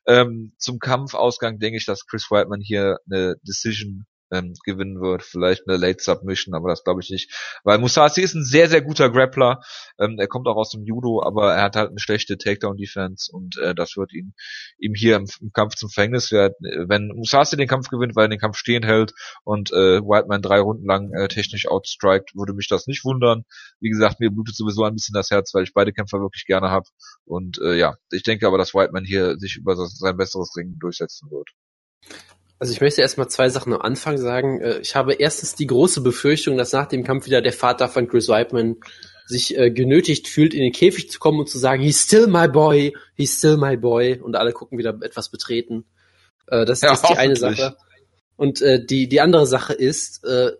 Ähm, zum Kampfausgang denke ich, dass Chris Whiteman hier eine Decision ähm, gewinnen wird. Vielleicht eine Late Submission, aber das glaube ich nicht. Weil Musasi ist ein sehr, sehr guter Grappler. Ähm, er kommt auch aus dem Judo, aber er hat halt eine schlechte Takedown-Defense und äh, das wird ihn ihm hier im, im, Kampf zum Verhängnis werden. Wenn Musasi den Kampf gewinnt, weil er den Kampf stehen hält und äh, Whiteman drei Runden lang äh, technisch outstrikt, würde mich das nicht wundern. Wie gesagt, mir blutet sowieso ein bisschen das Herz, weil ich beide Kämpfer wirklich gerne habe. Und äh, ja, ich denke aber, dass Whiteman hier sich über sein besseres Ring durchsetzen wird. Also ich möchte erstmal zwei Sachen am Anfang sagen. Äh, ich habe erstens die große Befürchtung, dass nach dem Kampf wieder der Vater von Chris Weidman sich äh, genötigt fühlt, in den Käfig zu kommen und zu sagen, he's still my boy, he's still my boy. Und alle gucken wieder etwas betreten. Äh, das, Ja, ist die eine. Sache. Und äh, die, die andere Sache ist, äh,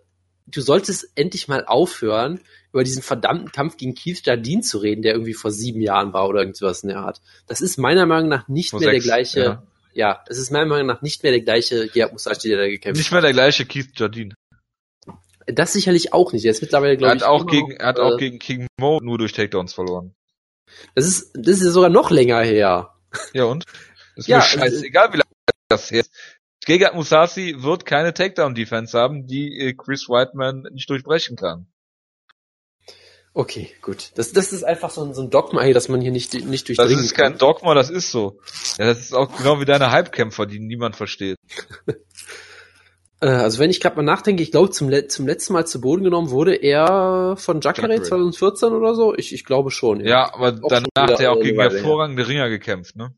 du solltest endlich mal aufhören, über diesen verdammten Kampf gegen Keith Jardine zu reden, der irgendwie vor sieben Jahren war oder irgendwas in der Art. Das ist meiner Meinung nach nicht Vor mehr sechs, der gleiche, ja. Ja. das ist meiner Meinung nach nicht mehr der gleiche Gerhard Musashi, der da gekämpft Nicht mehr der gleiche Keith Jardine. hat. Das sicherlich auch nicht. Er ist mittlerweile, Er glaube hat ich, auch gegen, noch, er hat äh, auch gegen King Mo nur durch Takedowns verloren. Das ist, das ist sogar noch länger her. Ja und? Ist Ja, mir scheißegal, wie lange das her ist. Gegard Musashi wird keine Takedown-Defense haben, die äh, Chris Whiteman nicht durchbrechen kann. Okay, gut. Das, das ist einfach so ein, so ein Dogma, hier, dass man hier nicht, nicht Das durchdringen ist kein kann. Dogma, das ist so. Ja, das ist auch genau wie deine Hype-Kämpfer, die niemand versteht. Äh, also wenn ich gerade mal nachdenke, ich glaube zum, le zum letzten Mal zu Boden genommen wurde er von Jacare Jacare. 2014 oder so. Ich, ich glaube schon. Ja, aber Auch danach hat er auch gegen hervorragende Ringer gekämpft, ne?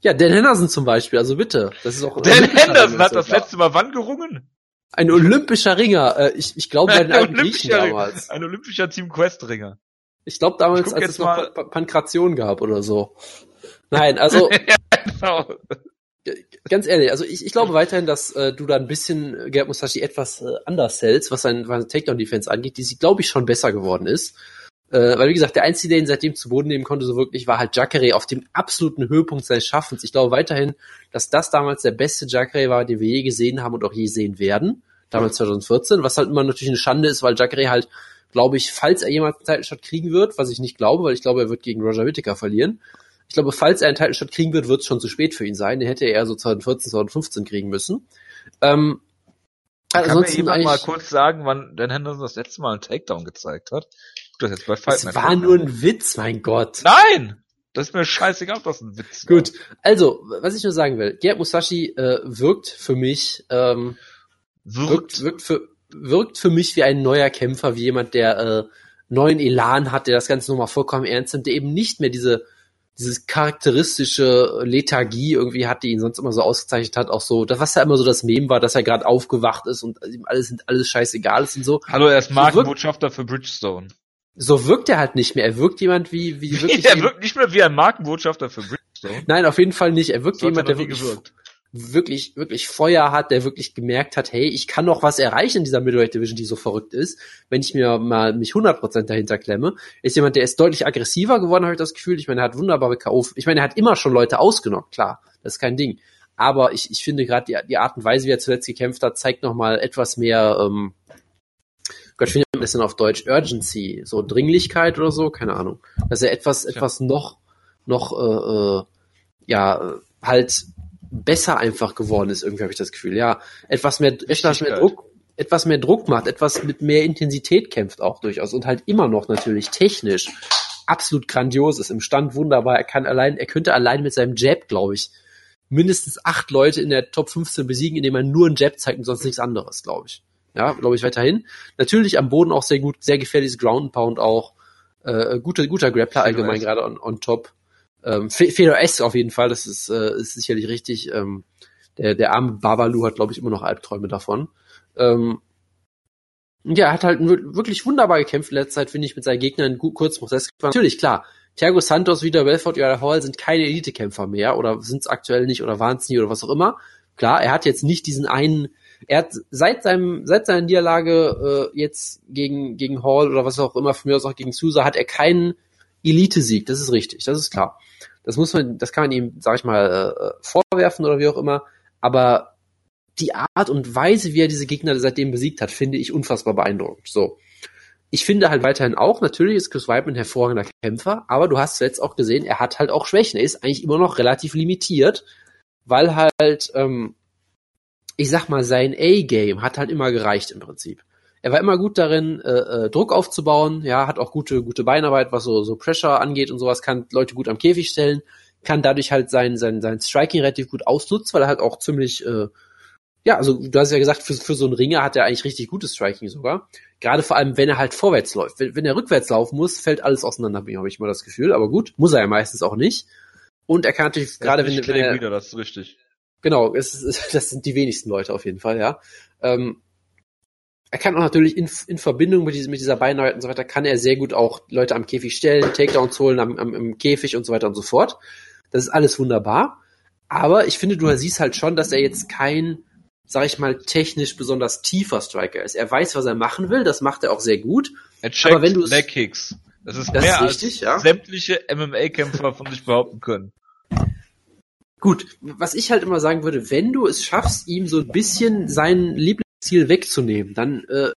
Ja, Dan Henderson zum Beispiel, also bitte. Das ist auch Dan Henderson hat das letzte Mal wann gerungen? Ein olympischer Ringer. Äh, ich, ich glaube bei den Ein Griechen olympischer, damals. ein olympischer Team Quest Ringer. Ich glaube damals, Ich als es noch mal- Pa- Pa- Pankration gab oder so. Nein, also Genau. ganz ehrlich, also ich, ich glaube weiterhin, dass äh, du da ein bisschen Gerd Musashi etwas äh, anders hältst, was sein, was seine Takedown-Defense angeht, die sie, glaube ich, schon besser geworden ist. Äh, weil, wie gesagt, der Einzige, der ihn seitdem zu Boden nehmen konnte, so wirklich, war halt Jacare auf dem absoluten Höhepunkt seines Schaffens. Ich glaube weiterhin, dass das damals der beste Jacare war, den wir je gesehen haben und auch je sehen werden. Damals 2014, was halt immer natürlich eine Schande ist, weil Jacare halt, glaube ich, falls er jemals einen Titelshot kriegen wird, was ich nicht glaube, weil ich glaube, er wird gegen Roger Whittaker verlieren. Ich glaube, falls er einen Titelshot kriegen wird, wird es schon zu spät für ihn sein. Den hätte er eher so 2014, 2015 kriegen müssen. Ähm, Kann mir jemand mal kurz sagen, wann Dan Henderson das letzte Mal einen Takedown gezeigt hat? Das jetzt bei Fight Night war nur ein Witz, mein Gott. Nein! Das ist mir scheißegal, ob das ein Witz war. Gut, also, was ich nur sagen will, Gerd Musashi äh, wirkt für mich, ähm, wirkt, Wirkt. wirkt, für, wirkt für mich wie ein neuer Kämpfer, wie jemand, der äh, neuen Elan hat, der das Ganze nochmal vollkommen ernst nimmt, der eben nicht mehr diese dieses charakteristische Lethargie irgendwie hat, die ihn sonst immer so ausgezeichnet hat, auch so, das, was ja immer so das Mem war, dass er gerade aufgewacht ist und ihm alles alles scheißegal ist und so. Hallo, er ist Markenbotschafter für Bridgestone. So wirkt er halt nicht mehr. Er wirkt jemand wie, wie wirklich. er wirkt nicht mehr wie ein Markenbotschafter für Bridgestone. Nein, auf jeden Fall nicht. Er wirkt So jemand, er der wirklich, gewirkt. wirklich, wirklich Feuer hat, der wirklich gemerkt hat, hey, ich kann noch was erreichen in dieser Middleweight Division, die so verrückt ist, wenn ich mir mal mich 100% dahinter klemme. Ist jemand, der ist deutlich aggressiver geworden, habe ich das Gefühl. Ich meine, er hat wunderbare K.O. Ich meine, er hat immer schon Leute ausgenockt, klar. Das ist kein Ding. Aber ich, ich finde gerade die, die Art und Weise, wie er zuletzt gekämpft hat, zeigt noch mal etwas mehr, ähm, Gott, nennt man das denn auf Deutsch? Urgency, so Dringlichkeit oder so, keine Ahnung. Dass er etwas, etwas noch, noch, äh, äh, ja, halt besser einfach geworden ist, irgendwie habe ich das Gefühl. Ja, etwas mehr, etwas mehr. Druck, etwas mehr Druck macht, etwas mit mehr Intensität kämpft auch durchaus und halt immer noch natürlich technisch absolut grandios ist, im Stand wunderbar. Er kann allein, er könnte allein mit seinem Jab, glaube ich, mindestens acht Leute in der Top 15 besiegen, indem er nur einen Jab zeigt und sonst nichts anderes, glaube ich. Ja, glaube ich weiterhin. Natürlich am Boden auch sehr gut, sehr gefährliches Ground Pound auch. Äh, guter, guter Grappler allgemein gerade on, on top. Ähm, Fe- Fedor S auf jeden Fall, das ist, äh, ist sicherlich richtig. Ähm, der, der arme Babalu hat, glaube ich, immer noch Albträume davon. Ähm, ja, er hat halt wir- wirklich wunderbar gekämpft in letzter Zeit, finde ich, mit seinen Gegnern gut, kurz Prozess. Natürlich, klar. Thiago Santos, wieder Belfort, Joel Hall sind keine Elitekämpfer mehr oder sind es aktuell nicht oder waren es nie oder was auch immer. Klar, er hat jetzt nicht diesen einen, er hat seit seinem, seit seiner Niederlage äh, jetzt gegen, gegen Hall oder was auch immer, von mir aus auch gegen Sousa, hat er keinen Elite-Sieg. Das ist richtig, das ist klar. Das muss man, das kann man ihm, sag ich mal, äh, vorwerfen oder wie auch immer. Aber die Art und Weise, wie er diese Gegner seitdem besiegt hat, finde ich unfassbar beeindruckend. So. Ich finde halt weiterhin auch, natürlich ist Chris Weidman ein hervorragender Kämpfer, aber du hast jetzt auch gesehen, er hat halt auch Schwächen. Er ist eigentlich immer noch relativ limitiert, weil halt, ähm, ich sag mal, sein A-Game hat halt immer gereicht im Prinzip. Er war immer gut darin, äh, äh, Druck aufzubauen, ja, hat auch gute, gute Beinarbeit, was so, so Pressure angeht und sowas, kann Leute gut am Käfig stellen, kann dadurch halt sein, sein, sein Striking relativ gut ausnutzen, weil er halt auch ziemlich, äh, ja, also du hast ja gesagt, für, für so einen Ringer hat er eigentlich richtig gutes Striking sogar. Gerade vor allem, wenn er halt vorwärts läuft. Wenn, wenn er rückwärts laufen muss, fällt alles auseinander, habe ich mal das Gefühl. Aber gut, muss er ja meistens auch nicht. Und er kann natürlich, gerade wenn, wenn er, wieder, das ist richtig. Genau, es ist, das sind die wenigsten Leute auf jeden Fall, ja. Ähm, er kann auch natürlich in, in Verbindung mit, diesem, mit dieser Beinarbeit und so weiter, kann er sehr gut auch Leute am Käfig stellen, Takedowns holen am, am, im Käfig und so weiter und so fort. Das ist alles wunderbar. Aber ich finde, du siehst halt schon, dass er jetzt kein, sag ich mal, technisch besonders tiefer Striker ist. Er weiß, was er machen will, das macht er auch sehr gut. Er checkt Aber wenn du's- Leg Kicks. Das ist Das mehr ist als richtig, ja. sämtliche MMA-Kämpfer von sich behaupten können. Gut, was ich halt immer sagen würde, wenn du es schaffst, ihm so ein bisschen sein Lieblingsziel wegzunehmen, dann äh,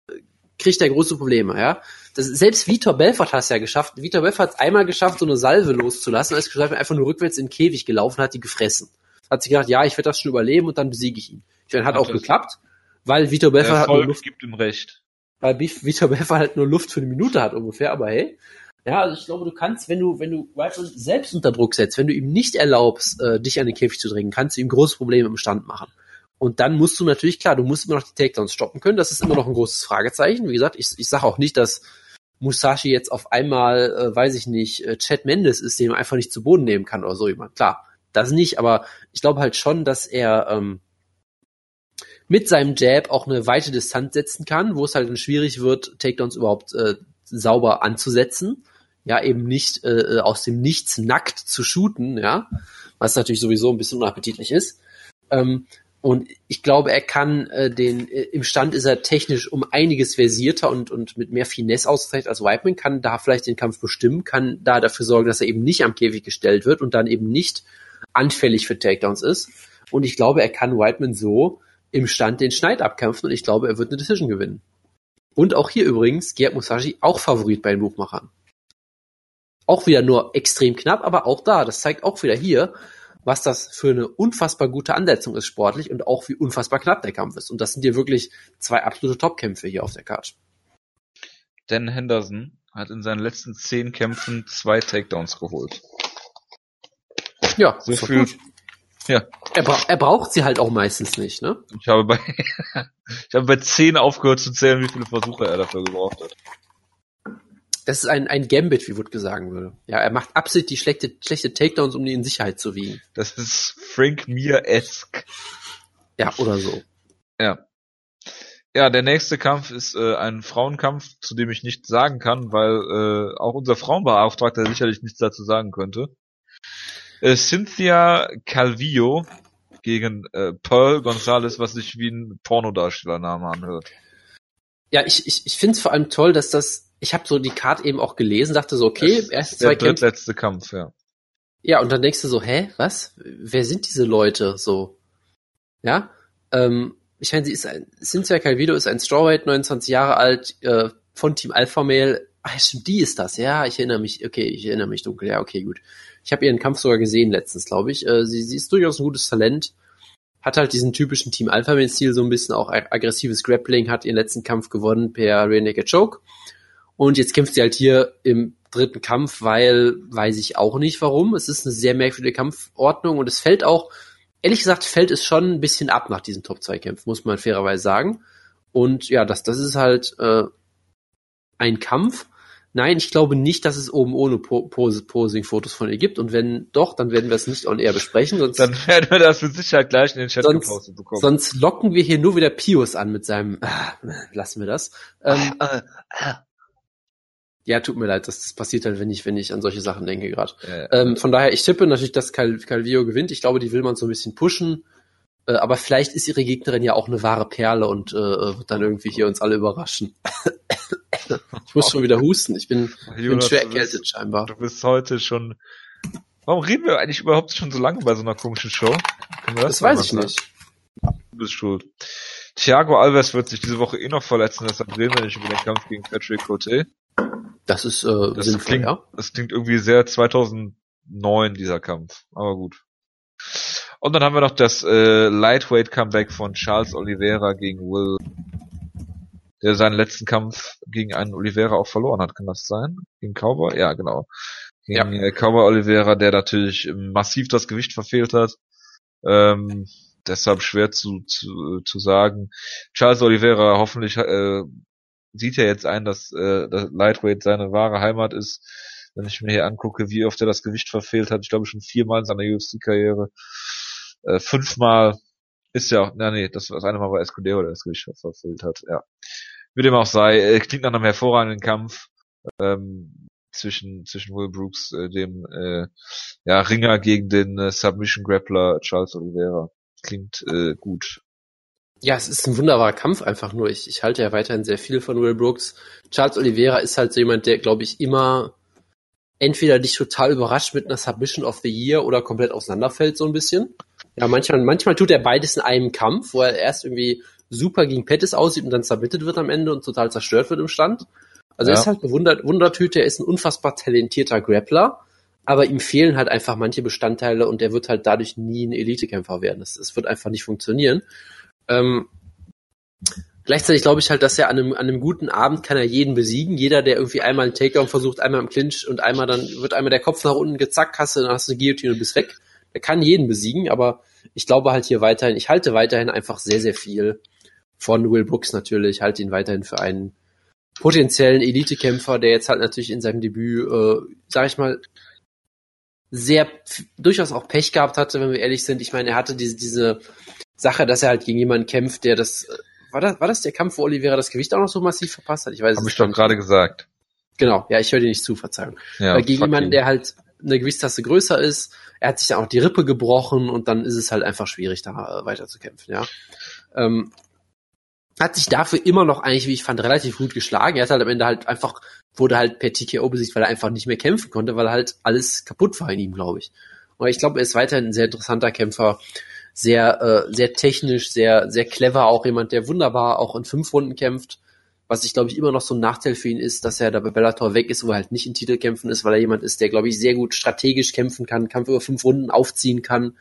kriegt er große Probleme, ja. Das, selbst Vitor Belfort hat es ja geschafft. Vitor Belfort hat es einmal geschafft, so eine Salve loszulassen, er ist geschafft, einfach nur rückwärts in den Käfig gelaufen, hat die gefressen. Hat sich gedacht, ja, ich werde das schon überleben und dann besiege ich ihn. Ich meine, hat Hat auch geklappt, weil Vitor Belfort hat nur Luft, gibt ihm recht. weil Vitor Belfort halt nur Luft für eine Minute hat ungefähr, aber hey. Ja, also ich glaube, du kannst, wenn du, wenn du Whiteman selbst unter Druck setzt, wenn du ihm nicht erlaubst, äh, dich an den Käfig zu drängen, kannst du ihm große Probleme im Stand machen. Und dann musst du natürlich, klar, du musst immer noch die Takedowns stoppen können. Das ist immer noch ein großes Fragezeichen. Wie gesagt, ich, ich sage auch nicht, dass Musashi jetzt auf einmal, äh, weiß ich nicht, äh, Chad Mendes ist, den man einfach nicht zu Boden nehmen kann oder so jemand. Klar, das nicht, aber ich glaube halt schon, dass er ähm, mit seinem Jab auch eine weite Distanz setzen kann, wo es halt dann schwierig wird, Takedowns überhaupt äh, sauber anzusetzen. Ja, eben nicht äh, aus dem Nichts nackt zu shooten, ja, was natürlich sowieso ein bisschen unappetitlich ist. Ähm, und ich glaube, er kann äh, den, äh, im Stand ist er technisch um einiges versierter und, und mit mehr Finesse ausgezeichnet als Whiteman, kann da vielleicht den Kampf bestimmen, kann da dafür sorgen, dass er eben nicht am Käfig gestellt wird und dann eben nicht anfällig für Takedowns ist. Und ich glaube, er kann Whiteman so im Stand den Schneid abkämpfen und ich glaube, er wird eine Decision gewinnen. Und auch hier übrigens, Gerd Musashi auch Favorit bei den Buchmachern. Auch wieder nur extrem knapp, aber auch da, das zeigt auch wieder hier, was das für eine unfassbar gute Ansetzung ist sportlich und auch wie unfassbar knapp der Kampf ist. Und das sind hier wirklich zwei absolute Topkämpfe hier auf der Karte. Dan Henderson hat in seinen letzten zehn Kämpfen zwei Takedowns geholt. Ja, So viel. gut. Ja, Er, bra er braucht sie halt auch meistens nicht, ne? ich habe bei ich habe bei zehn aufgehört zu zählen, wie viele Versuche er dafür gebraucht hat. Das ist ein, ein Gambit, wie Wood sagen würde. Ja, er macht absichtlich schlechte, schlechte Takedowns, um die in Sicherheit zu wiegen. Das ist Frank Mir-esque. Ja, oder so. Ja. Ja, der nächste Kampf ist äh, ein Frauenkampf, zu dem ich nichts sagen kann, weil äh, auch unser Frauenbeauftragter sicherlich nichts dazu sagen könnte. Äh, Cynthia Calvillo gegen äh, Pearl Gonzalez, was sich wie ein Pornodarstellername anhört. Ja, ich, ich, ich finde es vor allem toll, dass das, ich habe so die Karte eben auch gelesen, dachte so, okay, erst der zwei Kämpfe. drittletzte Kampf, ja. Ja, und dann denkst du so, hä, was? Wer sind diese Leute so? Ja, ähm, ich meine, sie ist ein, Cynthia Calvillo ist ein Strawweight, 29 Jahre alt, äh, von Team Alpha Male. Ah, stimmt, die ist das, ja, ich erinnere mich, okay, ich erinnere mich dunkel, ja, okay, gut. Ich habe ihren Kampf sogar gesehen letztens, glaube ich. Äh, sie, sie ist durchaus ein gutes Talent, hat halt diesen typischen Team Alpha Male Stil, so ein bisschen auch ag- aggressives Grappling, hat ihren letzten Kampf gewonnen per Rear Naked Choke. Und jetzt kämpft sie halt hier im dritten Kampf, weil weiß ich auch nicht warum. Es ist eine sehr merkwürdige Kampfordnung und es fällt auch, ehrlich gesagt, fällt es schon ein bisschen ab nach diesen Top 2 Kämpfen, muss man fairerweise sagen. Und ja, das, das ist halt äh, ein Kampf. Nein, ich glaube nicht, dass es oben ohne po Posing-Fotos von ihr gibt. Und wenn doch, dann werden wir es nicht on air besprechen. Sonst, Dann werden wir das mit Sicherheit gleich in den Chat Sonst- gepostet bekommen. sonst locken wir hier nur wieder Pius an mit seinem. Ah, lassen wir das. Ähm, Äh, ja, tut mir leid, das, das passiert halt, wenn ich, wenn ich an solche Sachen denke gerade. äh, Ähm, von daher, ich tippe natürlich, dass Cal Calvillo gewinnt. Ich glaube, die will man so ein bisschen pushen. Äh, aber vielleicht ist ihre Gegnerin ja auch eine wahre Perle und äh, wird dann irgendwie hier uns alle überraschen. ich muss schon wieder husten. Ich bin, bin Jonas, schwer erkältet scheinbar. Du bist heute schon. Warum reden wir eigentlich überhaupt schon so lange bei so einer komischen Show? Das mal weiß ich sagen? nicht. Du bist schuld. Thiago Alves wird sich diese Woche eh noch verletzen, deshalb reden wir nicht über den Kampf gegen Patrick Cote. Das ist äh, Das sinnvoll, klingt, ja. das klingt irgendwie sehr 2009, dieser Kampf. Aber gut. Und dann haben wir noch das äh, Lightweight Comeback von Charles Oliveira gegen Will, der seinen letzten Kampf gegen einen Oliveira auch verloren hat. Kann das sein? Gegen Cowboy? Ja, genau. Gegen äh, Cowboy Oliveira, der natürlich massiv das Gewicht verfehlt hat. Ähm, deshalb schwer zu, zu, zu sagen. Charles Oliveira hoffentlich äh, sieht er jetzt ein, dass äh, das Lightweight seine wahre Heimat ist. Wenn ich mir hier angucke, wie oft er das Gewicht verfehlt hat, ich glaube schon viermal in seiner UFC-Karriere, äh, fünfmal ist ja, na nee, das, das eine Mal war Escudero, der das Gewicht verfehlt hat, ja. Wie dem auch sei, äh, klingt nach einem hervorragenden Kampf ähm, zwischen zwischen Will Brooks, äh, dem äh, ja, Ringer gegen den äh, Submission Grappler Charles Oliveira. Klingt äh, gut. Ja, es ist ein wunderbarer Kampf einfach nur. Ich, ich halte ja weiterhin sehr viel von Will Brooks. Charles Oliveira ist halt so jemand, der, glaube ich, immer entweder dich total überrascht mit einer Submission of the Year oder komplett auseinanderfällt so ein bisschen. Ja, manchmal, manchmal tut er beides in einem Kampf, wo er erst irgendwie super gegen Pettis aussieht und dann submitted wird am Ende und total zerstört wird im Stand. Also Ja. er ist halt eine Wunder Wundertüte, er ist ein unfassbar talentierter Grappler, aber ihm fehlen halt einfach manche Bestandteile und er wird halt dadurch nie ein Elitekämpfer werden. Das, das wird einfach nicht funktionieren. Ähm, gleichzeitig glaube ich halt, dass er an einem, an einem guten Abend kann er jeden besiegen. Jeder, der irgendwie einmal einen Takedown versucht, einmal im Clinch und einmal dann wird einmal der Kopf nach unten gezackt, hast du, dann hast du eine Guillotine und bist weg. Der kann jeden besiegen, aber ich glaube halt hier weiterhin, ich halte weiterhin einfach sehr, sehr viel von Will Brooks natürlich, Ich halte ihn weiterhin für einen potenziellen Elitekämpfer, der jetzt halt natürlich in seinem Debüt, äh, sag ich mal, sehr durchaus auch Pech gehabt hatte, wenn wir ehrlich sind. Ich meine, er hatte diese, diese Sache, dass er halt gegen jemanden kämpft, der das, äh, war das, war das der Kampf, wo Oliveira das Gewicht auch noch so massiv verpasst hat? Ich weiß Habe es ich doch gerade gesagt. Genau, ja, ich höre dir nicht zu, Verzeihung. Ja, Weil gegen jemanden, ihn. der halt eine Gewichtstasse größer ist, er hat sich dann auch die Rippe gebrochen und dann ist es halt einfach schwierig, da äh, weiter zu kämpfen, ja. Ähm, hat sich dafür immer noch eigentlich, wie ich fand, relativ gut geschlagen. Er hat halt am Ende halt einfach, wurde halt per TKO besiegt, weil er einfach nicht mehr kämpfen konnte, weil halt alles kaputt war in ihm, glaube ich. Und ich glaube, er ist weiterhin ein sehr interessanter Kämpfer, sehr, äh, sehr technisch, sehr, sehr clever, auch jemand, der wunderbar auch in fünf Runden kämpft. Was ich glaube ich immer noch so ein Nachteil für ihn ist, dass er da bei Bellator weg ist, wo er halt nicht in Titelkämpfen ist, weil er jemand ist, der glaube ich sehr gut strategisch kämpfen kann, Kampf über fünf Runden aufziehen kann.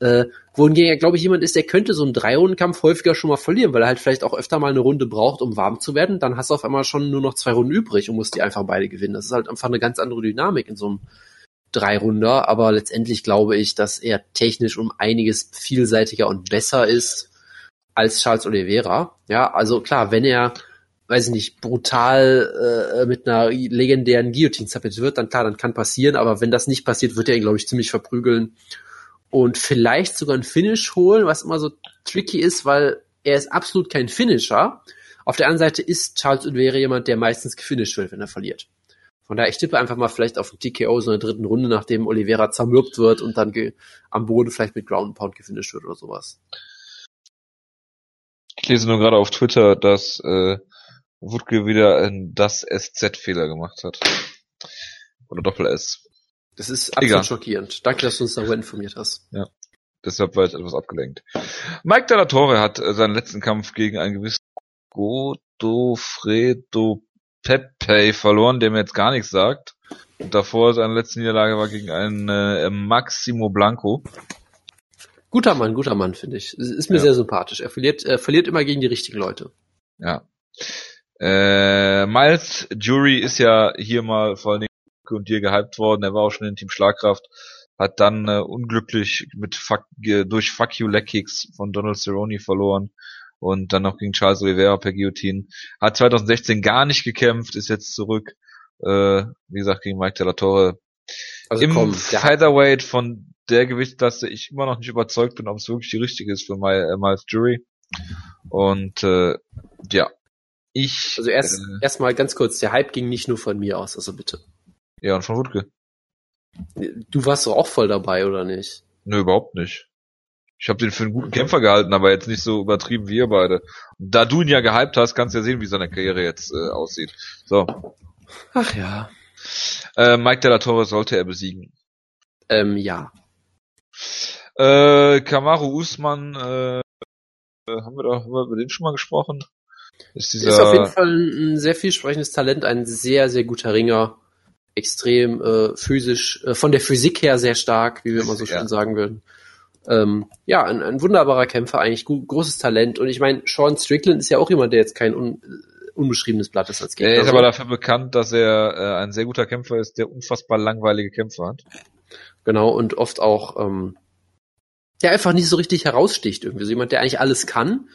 Äh, wohingegen er glaube ich jemand ist, der könnte so einen Drei-Runden-Kampf häufiger schon mal verlieren, weil er halt vielleicht auch öfter mal eine Runde braucht, um warm zu werden. Dann hast du auf einmal schon nur noch zwei Runden übrig und musst die einfach beide gewinnen. Das ist halt einfach eine ganz andere Dynamik in so einem Drei-Runder, aber letztendlich glaube ich, dass er technisch um einiges vielseitiger und besser ist als Charles Oliveira. Ja, also klar, wenn er, weiß ich nicht, brutal äh, mit einer legendären Guillotine submitted wird, dann klar, dann kann passieren, aber wenn das nicht passiert, wird er ihn, glaube ich, ziemlich verprügeln und vielleicht sogar ein Finish holen, was immer so tricky ist, weil er ist absolut kein Finisher. Auf der anderen Seite ist Charles Oliveira jemand, der meistens gefinisht wird, wenn er verliert. Von daher, ich tippe einfach mal vielleicht auf ein TKO so in der dritten Runde, nachdem Oliveira zermürbt wird und dann am Boden vielleicht mit Ground Pound gefinisht wird oder sowas. Ich lese nur gerade auf Twitter, dass äh, Wutke wieder einen das SZ-Fehler gemacht hat. Oder Doppel-S. Das ist absolut Egal. schockierend. Danke, dass du uns darüber informiert hast. Deshalb war ich etwas abgelenkt. Mike Della Torre hat äh, seinen letzten Kampf gegen einen gewissen Godofredo Pepe verloren, der mir jetzt gar nichts sagt. Und davor seine letzte Niederlage war gegen einen äh, Maximo Blanco. Guter Mann, guter Mann, finde ich. Ist mir Ja. sehr sympathisch. Er verliert, er verliert immer gegen die richtigen Leute. Ja. Äh, Miles Jury ist ja hier mal vor allen Dingen und dir gehypt worden. Er war auch schon in Team Schlagkraft. Hat dann äh, unglücklich mit Fuck, äh, durch Fuck You Leg Kicks von Donald Cerrone verloren. Und dann noch gegen Charles Oliveira per Guillotine. Hat 2016 gar nicht gekämpft, ist jetzt zurück. Äh, wie gesagt, gegen Mike Torre. Also Im komm, Featherweight von der Gewichtsklasse ich immer noch nicht überzeugt bin, ob es wirklich die richtige ist für My, äh, Miles Jury. Und äh, ja, ich also erst, äh, erstmal ganz kurz, der Hype ging nicht nur von mir aus, also bitte. ja und von Wutke. Du warst doch auch voll dabei, oder nicht? Nö, überhaupt nicht. Ich habe den für einen guten Kämpfer gehalten, aber jetzt nicht so übertrieben wie ihr beide. Und da du ihn ja gehypt hast, kannst du ja sehen, wie seine Karriere jetzt äh, aussieht. So, Ach ja. äh, Mike Della Torre sollte er besiegen. Ähm, ja. Äh, Kamaru Usman, äh, äh, haben wir da haben wir über den schon mal gesprochen? Ist dieser Ist auf jeden Fall ein, ein sehr vielsprechendes Talent, ein sehr, sehr guter Ringer. Extrem äh, physisch, äh, von der Physik her sehr stark, wie wir immer so schön Ja. sagen würden. Ähm, ja, ein, ein wunderbarer Kämpfer, eigentlich großes Talent. Und ich meine, Sean Strickland ist ja auch jemand, der jetzt kein un unbeschriebenes Blatt ist als Gegner. Er ist aber dafür bekannt, dass er äh, ein sehr guter Kämpfer ist, der unfassbar langweilige Kämpfe hat. Genau, und oft auch, ähm, der einfach nicht so richtig heraussticht irgendwie. So jemand, der eigentlich alles kann,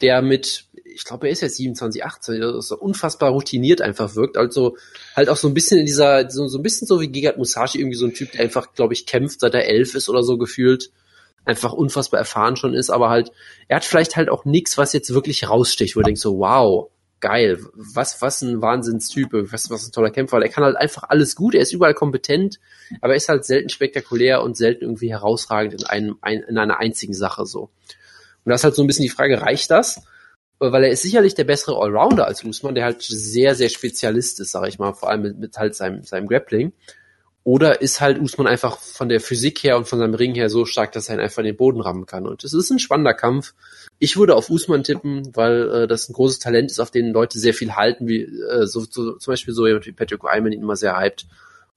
der mit, ich glaube, er ist jetzt 27, 18, also so unfassbar routiniert einfach wirkt. Also halt auch so ein bisschen in dieser, so, so ein bisschen so wie Gigat Musashi, irgendwie so ein Typ, der einfach, glaube ich, kämpft, seit er elf ist oder so gefühlt. Einfach unfassbar erfahren schon ist, aber halt, er hat vielleicht halt auch nichts, was jetzt wirklich raussticht, wo du denkst so, wow, geil. Was, was ein Wahnsinnstyp, was, was ein toller Kämpfer. Er kann halt einfach alles gut, er ist überall kompetent, aber er ist halt selten spektakulär und selten irgendwie herausragend in einem, ein, in einer einzigen Sache so. Und das ist halt so ein bisschen die Frage, reicht das? Weil er ist sicherlich der bessere Allrounder als Usman, der halt sehr, sehr Spezialist ist, sag ich mal, vor allem mit, mit halt seinem, seinem Grappling. Oder ist halt Usman einfach von der Physik her und von seinem Ring her so stark, dass er ihn einfach in den Boden rammen kann. Und es ist ein spannender Kampf. Ich würde auf Usman tippen, weil äh, das ein großes Talent ist, auf den Leute sehr viel halten, wie äh, so, so zum Beispiel so jemand wie Patrick Wyman ihn immer sehr hypt.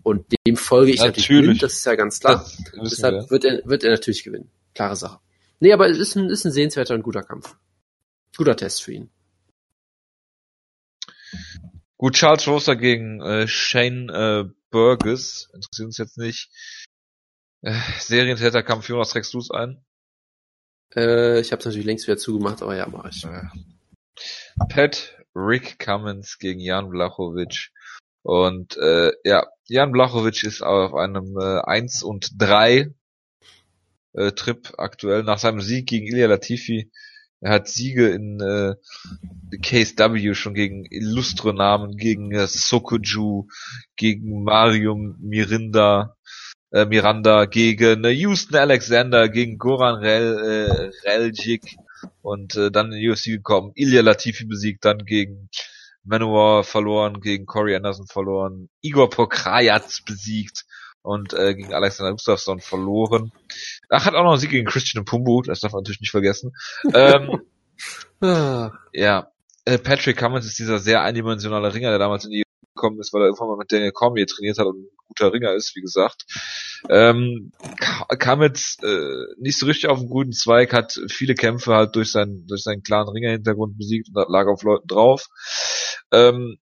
Und dem folge ich natürlich, natürlich blind, das ist ja ganz klar. Deshalb wird er, wird er natürlich gewinnen. Klare Sache. Nee, aber es ist ein, ist ein sehenswerter und guter Kampf. Guter Test für ihn. Gut, Charles Roster gegen äh, Shane äh, Burgess. Interessiert uns jetzt nicht. Äh, Serientäterkampf, Jonas, trägst du es ein? Äh, ich habe es natürlich längst wieder zugemacht, aber ja, mach ich. Äh. Pat Rick Cummins gegen Jan Blachowicz. Und äh, ja, Jan Blachowicz ist auf einem äh, 1 und 3 äh, Trip aktuell nach seinem Sieg gegen Ilya Latifi er hat Siege in äh, KSW schon gegen illustre Namen, gegen äh, Sokoju, gegen Mario Mirinda, äh, Miranda, gegen äh, Houston Alexander, gegen Goran Rel, äh, Reljic und äh, dann in die UFC gekommen. Ilya Latifi besiegt, dann gegen Manowar verloren, gegen Corey Anderson verloren, Igor Pokrajac besiegt und äh, gegen Alexander Gustafsson verloren. Ach, hat auch noch einen Sieg gegen Christian Pumbu, das darf man natürlich nicht vergessen. ähm, ah. ja, äh, Patrick Cummins ist dieser sehr eindimensionale Ringer, der damals in die gekommen ist, weil er irgendwann mal mit Daniel Cormier trainiert hat und ein guter Ringer ist, wie gesagt. Ähm, Cummins äh, nicht so richtig auf dem guten Zweig, hat viele Kämpfe halt durch seinen, durch seinen klaren Ringer-Hintergrund besiegt und lag auf Leuten drauf. Ähm,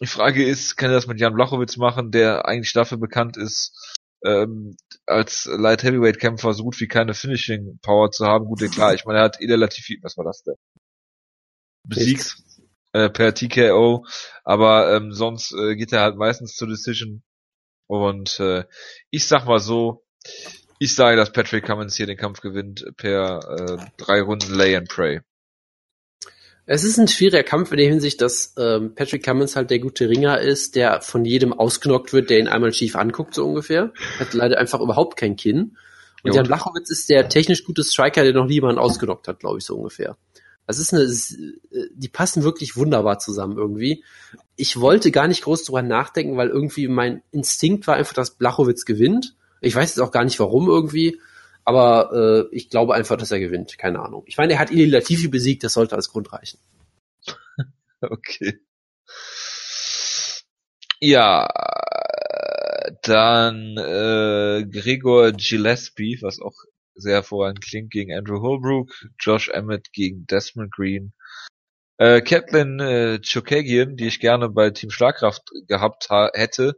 die Frage ist, kann er das mit Jan Blachowitz machen, der eigentlich dafür bekannt ist, ähm, als Light Heavyweight Kämpfer so gut wie keine Finishing Power zu haben. Gut, klar, ich meine, er hat Ida Latifi, was war das denn? Besiegt äh, per TKO, aber ähm, sonst äh, geht er halt meistens zur Decision. Und äh, ich sag mal so, ich sage, dass Patrick Cummins hier den Kampf gewinnt per äh, drei Runden Lay and Pray. Es ist ein schwieriger Kampf in der Hinsicht, dass ähm, Patrick Cummins halt der gute Ringer ist, der von jedem ausgenockt wird, der ihn einmal schief anguckt, so ungefähr. Hat leider einfach überhaupt kein Kinn. Und jo. Jan Blachowitz ist der technisch gute Striker, der noch niemanden ausgenockt hat, glaube ich, so ungefähr. Das ist eine, die passen wirklich wunderbar zusammen irgendwie. Ich wollte gar nicht groß drüber nachdenken, weil irgendwie mein Instinkt war einfach, dass Blachowitz gewinnt. Ich weiß jetzt auch gar nicht warum irgendwie. Aber äh, ich glaube einfach, dass er gewinnt. Keine Ahnung. Ich meine, er hat Ili Latifi besiegt, das sollte als Grund reichen. okay. Ja, dann äh, Gregor Gillespie, was auch sehr hervorragend klingt, gegen Andrew Holbrook, Josh Emmett gegen Desmond Green, äh, Catelyn äh, Chokagian, die ich gerne bei Team Schlagkraft gehabt hätte,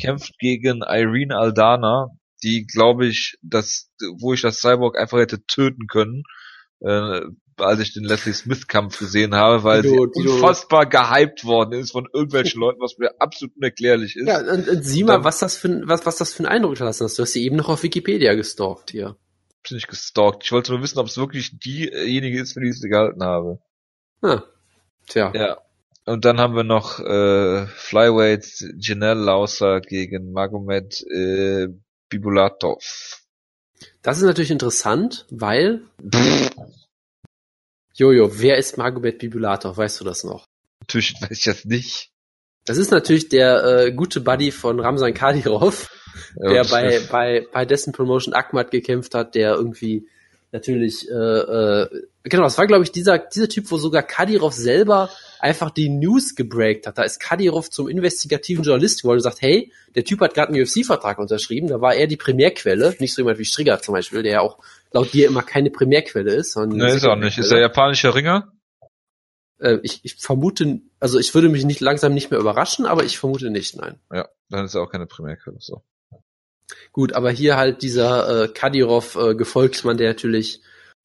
kämpft gegen Irene Aldana, die, glaube ich, dass, wo ich das Cyborg einfach hätte töten können, äh, als ich den Leslie Smith Kampf gesehen habe, weil Tilo, sie Tilo. unfassbar gehypt worden ist von irgendwelchen Leuten, was mir absolut unerklärlich ist. Ja, und, und sieh mal, was das für was was das für ein Eindruck hinterlassen hast. Du hast sie eben noch auf Wikipedia gestalkt hier. Bin nicht gestalkt. Ich wollte nur wissen, ob es wirklich diejenige ist, für die ich sie gehalten habe. Ah. Tja. Ja. Und dann haben wir noch äh, Flyweight Janelle Lauser gegen Magomed äh, Bibulatov. Das ist natürlich interessant, weil. Jojo, wer ist Magomed Bibulatov? Weißt du das noch? Natürlich weiß ich das nicht. Das ist natürlich der äh, gute Buddy von Ramsan Kadyrov, der bei, bei, bei dessen Promotion Akmat gekämpft hat, der irgendwie natürlich, äh, äh, genau, das war glaube ich dieser, dieser Typ, wo sogar Kadyrov selber einfach die News gebreakt hat. Da ist Kadyrov zum investigativen Journalist geworden und sagt, hey, der Typ hat gerade einen UFC-Vertrag unterschrieben, da war er die Primärquelle, nicht so jemand wie Strigger zum Beispiel, der ja auch laut dir immer keine Primärquelle ist. Sondern nee, ist auch nicht. Ist er japanischer Ringer? Äh, ich, ich vermute, also ich würde mich nicht langsam nicht mehr überraschen, aber ich vermute nicht, nein. Ja, dann ist er auch keine Primärquelle, so. Gut, aber hier halt dieser äh, Kadyrov äh, Gefolgsmann, der natürlich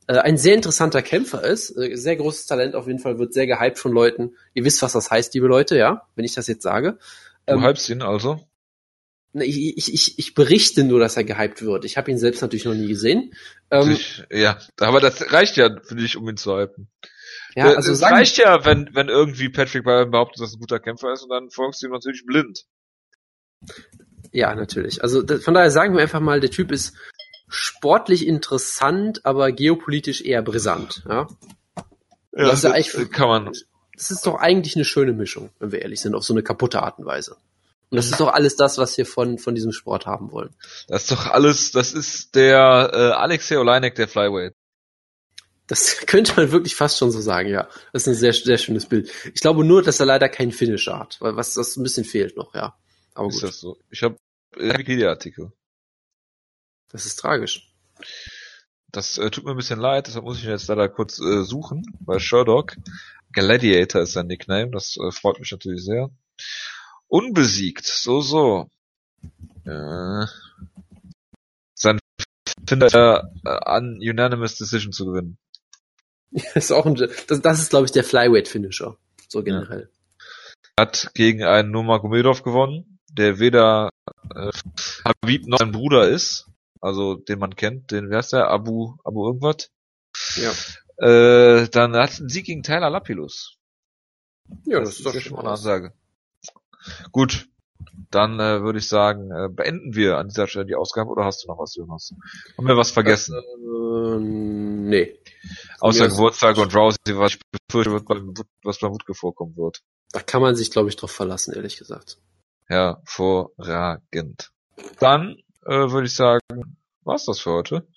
äh, ein sehr interessanter Kämpfer ist, äh, sehr großes Talent auf jeden Fall, wird sehr gehypt von Leuten. Ihr wisst, was das heißt, liebe Leute, ja, wenn ich das jetzt sage. Du ähm, hypst ihn also? Ich, ich, ich, ich berichte nur, dass er gehypt wird. Ich habe ihn selbst natürlich noch nie gesehen. Ähm, ja, aber das reicht ja für dich, um ihn zu hypen. Ja, Äh, also es reicht ja, wenn, wenn irgendwie Patrick Byron behauptet, dass er ein guter Kämpfer ist und dann folgst du ihm natürlich blind. Ja, natürlich. Also da- von daher sagen wir einfach mal, der Typ ist sportlich interessant, aber geopolitisch eher brisant. Ja, Ja, Das ist ja kann man. das ist doch eigentlich eine schöne Mischung, wenn wir ehrlich sind, auf so eine kaputte Art und Weise. Und das ist doch alles das, was wir von von diesem Sport haben wollen. Das ist doch alles, das ist der äh, Alexei Oleinek der Flyweight. Das könnte man wirklich fast schon so sagen, ja. Das ist ein sehr, sehr schönes Bild. Ich glaube nur, dass er leider keinen Finisher hat, weil was das ein bisschen fehlt noch, ja. Aber Ist gut, das so? Ich habe Wikipedia-Artikel. das ist tragisch. Das äh, tut mir ein bisschen leid, deshalb muss ich ihn jetzt leider kurz äh, suchen, weil Sherlock Gladiator ist sein Nickname, das äh, freut mich natürlich sehr. Unbesiegt, so, so. Äh, sein Finder äh, an Unanimous Decision zu gewinnen. Das ist auch ein, das, das ist, glaube ich, der Flyweight-Finisher. So generell. Hat gegen einen Nurmagomedov gewonnen, der weder äh, Habib noch sein Bruder ist, also den man kennt, den, wer ist der? Abu, Abu irgendwas? Ja. Äh, dann hat es einen Sieg gegen Tyler Lapilus. Ja, das, ist doch schon mal eine Ansage. Gut, dann äh, würde ich sagen, äh, beenden wir an dieser Stelle die Ausgabe oder hast du noch was, Jonas? Haben wir was vergessen? Äh, nee. Außer mir- Geburtstag und Rousey, was ich befürchte, wird beim, was beim Wutke vorkommen wird. Da kann man sich, glaube ich, drauf verlassen, ehrlich gesagt. Hervorragend. Dann äh, würde ich sagen, war's das für heute.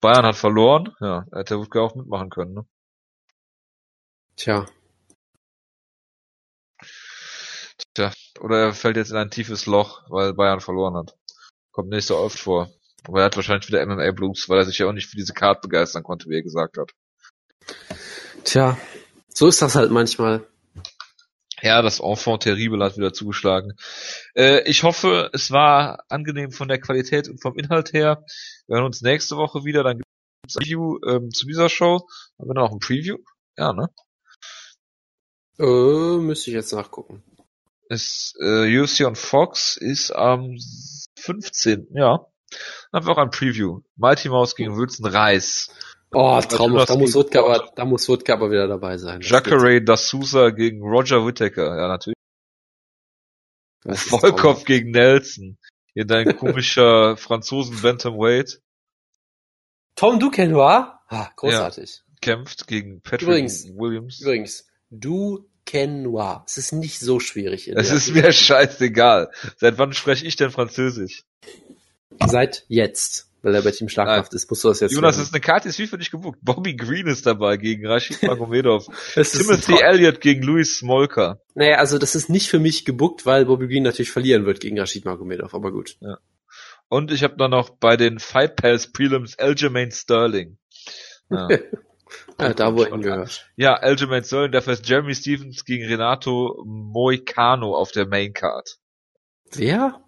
Bayern hat verloren. Ja, hätte Wutke auch mitmachen können. Ne? Tja, Tja, oder er fällt jetzt in ein tiefes Loch, weil Bayern verloren hat. Kommt nicht so oft vor. Aber er hat wahrscheinlich wieder MMA Blues, weil er sich ja auch nicht für diese Card begeistern konnte, wie er gesagt hat. tja, so ist das halt manchmal. Ja, das Enfant terrible hat wieder zugeschlagen. Äh, ich hoffe, es war angenehm von der Qualität und vom Inhalt her. Wir hören uns nächste Woche wieder, dann gibt's ein Review ähm, zu dieser Show. Haben wir noch ein Preview? Ja, ne? Äh, müsste ich jetzt nachgucken. Ist, äh, UFC on Fox ist am 15. Ja. Dann haben wir auch ein Preview. Mighty Mouse gegen Wilson Reis. Oh, traumhaft. Da muss Wodka aber, da muss Wodka aber wieder dabei sein. Jacare D'Souza gegen Roger Whittaker. Ja, natürlich. Volkov gegen Nelson. Hier dein komischer Franzosen Bantamweight Tom Duquesnoy? Ah, großartig. kämpft gegen Patrick Übrigens- Williams. Übrigens, Duquesnoy. Es ist nicht so schwierig. Es ist mir scheißegal. Seit wann spreche ich denn Französisch? Seit jetzt. Weil er bei Team Schlagkraft ist, musst du das jetzt Jonas, lernen. ist eine Karte, ist wie für dich gebucht. Bobby Green ist dabei gegen Rashid Magomedov. Timothy. Elliott gegen Louis Smolka. Naja, also das ist nicht für mich gebuckt, weil Bobby Green natürlich verlieren wird gegen Rashid Magomedov, aber gut. Und ich habe dann noch bei den Fight Pals Prelims Aljamain Sterling. Ja, Ja, da wo hingehört. ja Aljamain Sterling, dafür ist Jeremy Stevens gegen Renato Moicano auf der Main Card. Wer?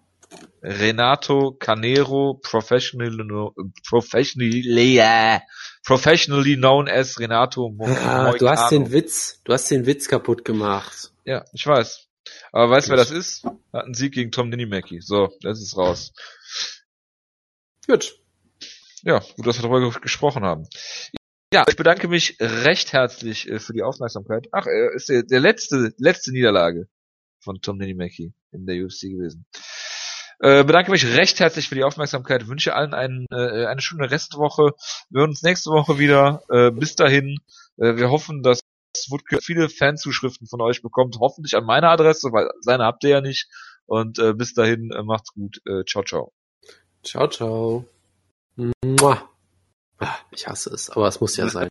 Renato Canero, professionally, professionally, äh, professionally known as Renato Mo Ah, du hast den Witz, du hast den Witz kaputt gemacht. Ja, ich weiß. Aber weißt du, wer das ist? Hat einen Sieg gegen Tom Ninimaki. So, das ist raus. Gut. Ja, gut, dass wir darüber ge- gesprochen haben. Ja, ich bedanke mich recht herzlich äh, für die Aufmerksamkeit. Ach, er ist der, der letzte, letzte Niederlage von Tom Ninimaki in der UFC gewesen. Äh, bedanke mich recht herzlich für die Aufmerksamkeit, wünsche allen einen, äh, eine schöne Restwoche. Wir hören uns nächste Woche wieder. Äh, bis dahin, äh, wir hoffen, dass Woodke viele Fanzuschriften von euch bekommt. Hoffentlich an meine Adresse, weil seine habt ihr ja nicht. Und äh, bis dahin, äh, macht's gut. Äh, ciao, ciao. Ciao, ciao. Mua. Ah, Ich hasse es, aber es muss ja sein.